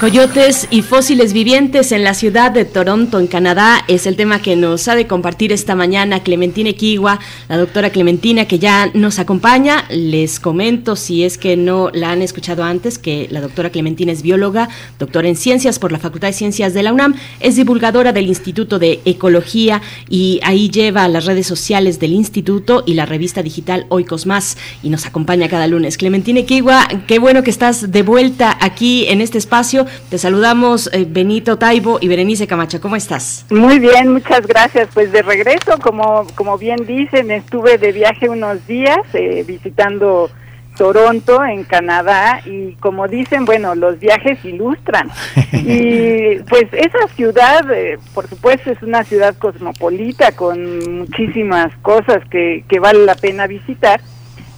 Coyotes y fósiles vivientes en la ciudad de Toronto, en Canadá, es el tema que nos ha de compartir esta mañana Clementina Equigua, la doctora Clementina, que ya nos acompaña. Les comento, si es que no la han escuchado antes, que la doctora Clementina es bióloga, doctora en ciencias por la Facultad de Ciencias de la UNAM, es divulgadora del Instituto de Ecología y ahí lleva las redes sociales del instituto y la revista digital Oikos Más y nos acompaña cada lunes. Clementina Equigua, qué bueno que estás de vuelta aquí en este espacio. Te saludamos eh, Benito Taibo y Berenice Camacho. ¿Cómo estás? Muy bien, muchas gracias. Pues de regreso, como, como bien dicen, estuve de viaje unos días eh, visitando Toronto, en Canadá, y como dicen, bueno, los viajes ilustran. Y pues esa ciudad, eh, por supuesto, es una ciudad cosmopolita con muchísimas cosas que, que vale la pena visitar.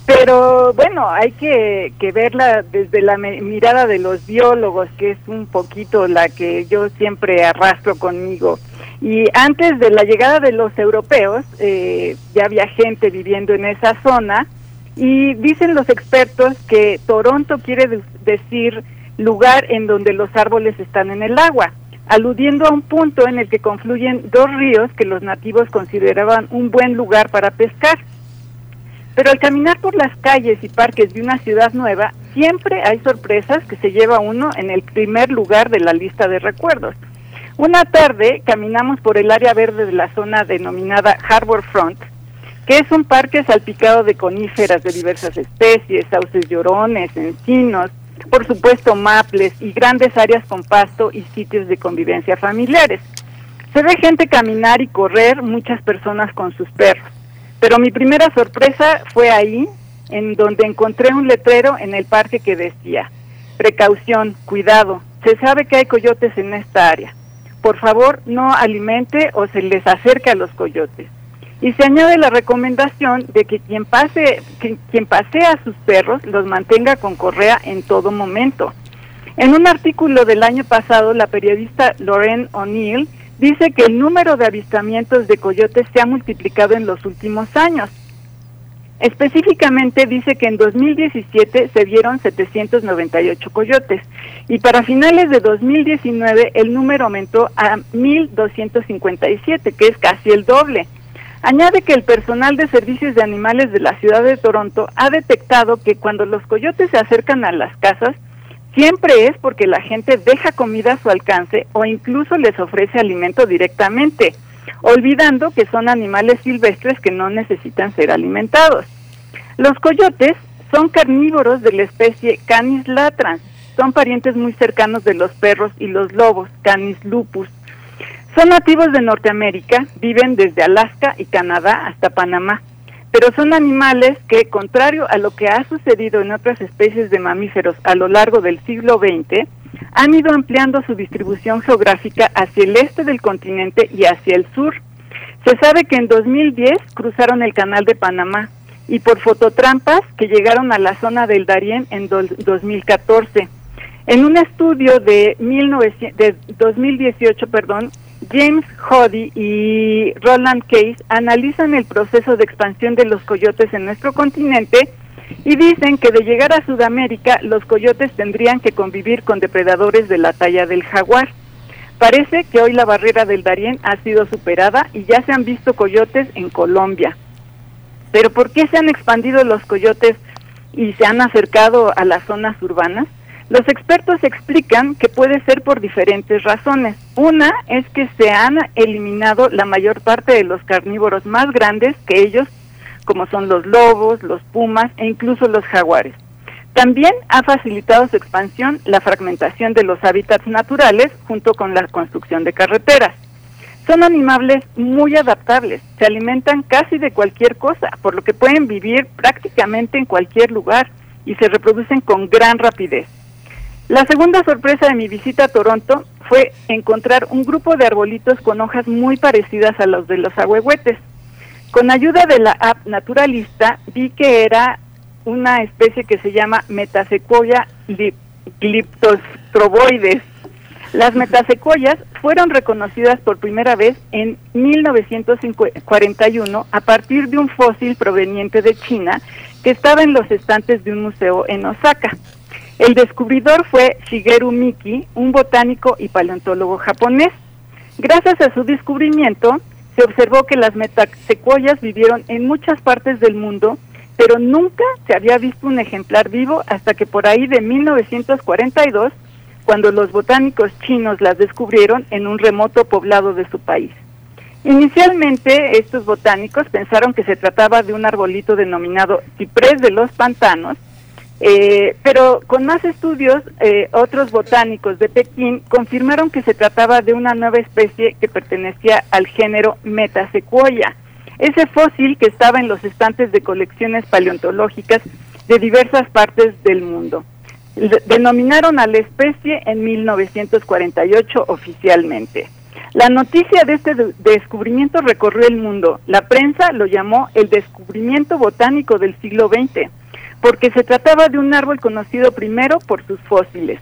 Pero bueno, hay que, que verla desde la mirada de los biólogos, que es un poquito la que yo siempre arrastro conmigo. Y antes de la llegada de los europeos, eh, ya había gente viviendo en esa zona y dicen los expertos que Toronto quiere de- decir lugar en donde los árboles están en el agua, aludiendo a un punto en el que confluyen dos ríos que los nativos consideraban un buen lugar para pescar. Pero al caminar por las calles y parques de una ciudad nueva, siempre hay sorpresas que se lleva uno en el primer lugar de la lista de recuerdos. Una tarde caminamos por el área verde de la zona denominada Harbor Front, que es un parque salpicado de coníferas de diversas especies, sauces llorones, encinos, por supuesto maples y grandes áreas con pasto y sitios de convivencia familiares. Se ve gente caminar y correr, muchas personas con sus perros. Pero mi primera sorpresa fue ahí, en donde encontré un letrero en el parque que decía, precaución, cuidado, se sabe que hay coyotes en esta área. Por favor, no alimente o se les acerque a los coyotes. Y se añade la recomendación de que quien pase, quien pasea a sus perros los mantenga con correa en todo momento. En un artículo del año pasado, la periodista Lauren O'Neill dice que el número de avistamientos de coyotes se ha multiplicado en los últimos años. Específicamente dice que en 2017 se vieron 798 coyotes y para finales de 2019 el número aumentó a 1.257, que es casi el doble. Añade que el personal de servicios de animales de la ciudad de Toronto ha detectado que cuando los coyotes se acercan a las casas, siempre es porque la gente deja comida a su alcance o incluso les ofrece alimento directamente, olvidando que son animales silvestres que no necesitan ser alimentados. Los coyotes son carnívoros de la especie Canis latrans, son parientes muy cercanos de los perros y los lobos, Canis lupus. Son nativos de Norteamérica, viven desde Alaska y Canadá hasta Panamá, pero son animales que, contrario a lo que ha sucedido en otras especies de mamíferos a lo largo del siglo XX, han ido ampliando su distribución geográfica hacia el este del continente y hacia el sur. Se sabe que en 2010 cruzaron el canal de Panamá y por fototrampas que llegaron a la zona del Darién en do- 2014. En un estudio de, 1900, de 2018, perdón, James Hoddy y Roland Case analizan el proceso de expansión de los coyotes en nuestro continente y dicen que de llegar a Sudamérica los coyotes tendrían que convivir con depredadores de la talla del jaguar. Parece que hoy la barrera del Darién ha sido superada y ya se han visto coyotes en Colombia. Pero ¿por qué se han expandido los coyotes y se han acercado a las zonas urbanas? Los expertos explican que puede ser por diferentes razones. Una es que se han eliminado la mayor parte de los carnívoros más grandes que ellos, como son los lobos, los pumas e incluso los jaguares. También ha facilitado su expansión la fragmentación de los hábitats naturales junto con la construcción de carreteras. Son animales muy adaptables, se alimentan casi de cualquier cosa, por lo que pueden vivir prácticamente en cualquier lugar y se reproducen con gran rapidez. La segunda sorpresa de mi visita a Toronto fue encontrar un grupo de arbolitos con hojas muy parecidas a los de los ahuehuetes. Con ayuda de la app Naturalista vi que era una especie que se llama Metasequoia glyptostroboides. Las metasecuoyas fueron reconocidas por primera vez en 1941 a partir de un fósil proveniente de China que estaba en los estantes de un museo en Osaka. El descubridor fue Shigeru Miki, un botánico y paleontólogo japonés. Gracias a su descubrimiento, se observó que las metasecuoyas vivieron en muchas partes del mundo, pero nunca se había visto un ejemplar vivo hasta que por ahí de 1942, cuando los botánicos chinos las descubrieron en un remoto poblado de su país. Inicialmente, estos botánicos pensaron que se trataba de un arbolito denominado ciprés de los pantanos, eh, pero con más estudios, eh, otros botánicos de Pekín confirmaron que se trataba de una nueva especie que pertenecía al género Metasequoia, ese fósil que estaba en los estantes de colecciones paleontológicas de diversas partes del mundo. Denominaron a la especie en 1948 oficialmente. La noticia de este descubrimiento recorrió el mundo. La prensa lo llamó el descubrimiento botánico del siglo XX porque se trataba de un árbol conocido primero por sus fósiles.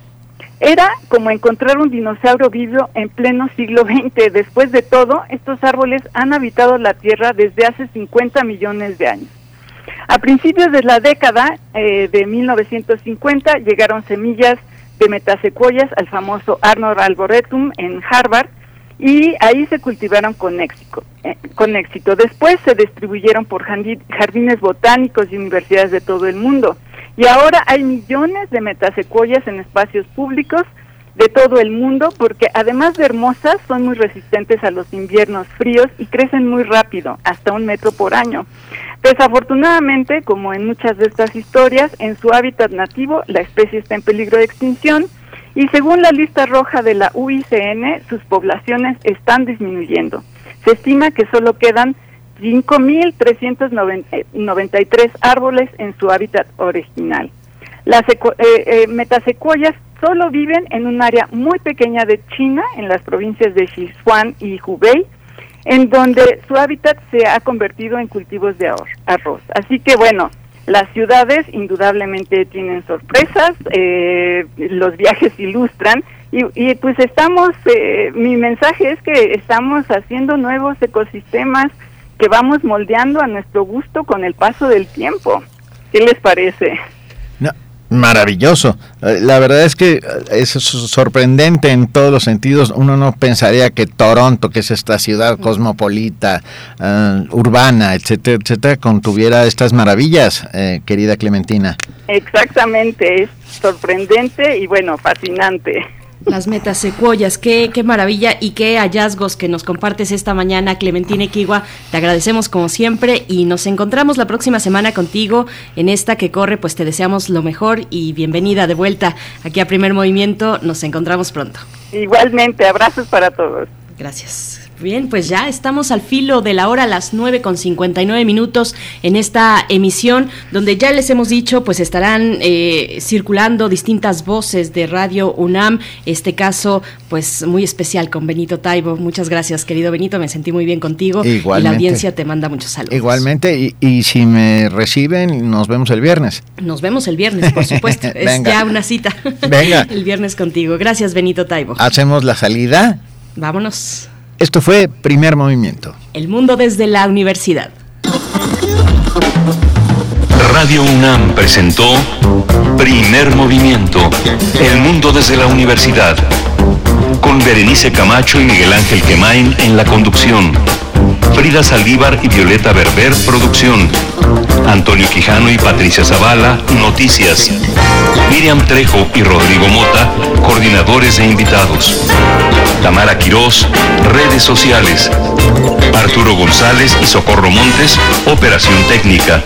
Era como encontrar un dinosaurio vivo en pleno siglo XX. Después de todo, estos árboles han habitado la Tierra desde hace 50 millones de años. A principios de la década eh, de 1950 llegaron semillas de metasecuoyas al famoso Arnold Arboretum en Harvard y ahí se cultivaron con éxito. Eh, con éxito. Después se distribuyeron por jardines botánicos y universidades de todo el mundo. Y ahora hay millones de metasecuoyas en espacios públicos de todo el mundo porque además de hermosas son muy resistentes a los inviernos fríos y crecen muy rápido, hasta un metro por año. Desafortunadamente, como en muchas de estas historias, en su hábitat nativo la especie está en peligro de extinción y según la lista roja de la UICN, sus poblaciones están disminuyendo. Se estima que solo quedan 5.393 árboles en su hábitat original. Las eh, eh, solo viven en un área muy pequeña de China, en las provincias de Sichuan y Hubei, en donde su hábitat se ha convertido en cultivos de arroz. Así que bueno, las ciudades indudablemente tienen sorpresas, eh, los viajes ilustran y, y pues estamos, eh, mi mensaje es que estamos haciendo nuevos ecosistemas que vamos moldeando a nuestro gusto con el paso del tiempo. ¿Qué les parece? Maravilloso. Eh, la verdad es que eh, es sorprendente en todos los sentidos. Uno no pensaría que Toronto, que es esta ciudad cosmopolita, eh, urbana, etcétera, etcétera, contuviera estas maravillas, querida Clementina. Exactamente, es sorprendente y bueno, fascinante. Las metasecuoyas, qué, qué maravilla y qué hallazgos que nos compartes esta mañana, Clementina Equigua. Te agradecemos como siempre y nos encontramos la próxima semana contigo en esta que corre, pues te deseamos lo mejor y bienvenida de vuelta aquí a Primer Movimiento. Nos encontramos pronto. Igualmente, abrazos para todos. Gracias. Bien, pues ya estamos al filo de la hora, a las 9 con 59 minutos en esta emisión, donde ya les hemos dicho, pues estarán eh, circulando distintas voces de Radio UNAM. Este caso, pues muy especial con Benito Taibo. Muchas gracias, querido Benito, me sentí muy bien contigo. Igualmente. Y la audiencia te manda muchos saludos. Igualmente, y, y si me reciben, nos vemos el viernes. Nos vemos el viernes, por supuesto. es ya una cita. Venga. el viernes contigo. Gracias, Benito Taibo. Hacemos la salida. Vámonos. Esto fue Primer Movimiento. El mundo desde la universidad. Radio UNAM presentó Primer Movimiento, El Mundo desde la Universidad, con Berenice Camacho y Miguel Ángel Quemain en la conducción, Frida Saldívar y Violeta Berber, producción, Antonio Quijano y Patricia Zavala, noticias, Miriam Trejo y Rodrigo Mota, coordinadores e invitados, Tamara Quirós, redes sociales, Arturo González y Socorro Montes, operación técnica.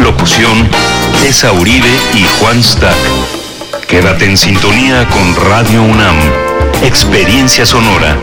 Locución, Esa Uribe y Juan Stack. Quédate en sintonía con Radio UNAM. Experiencia sonora.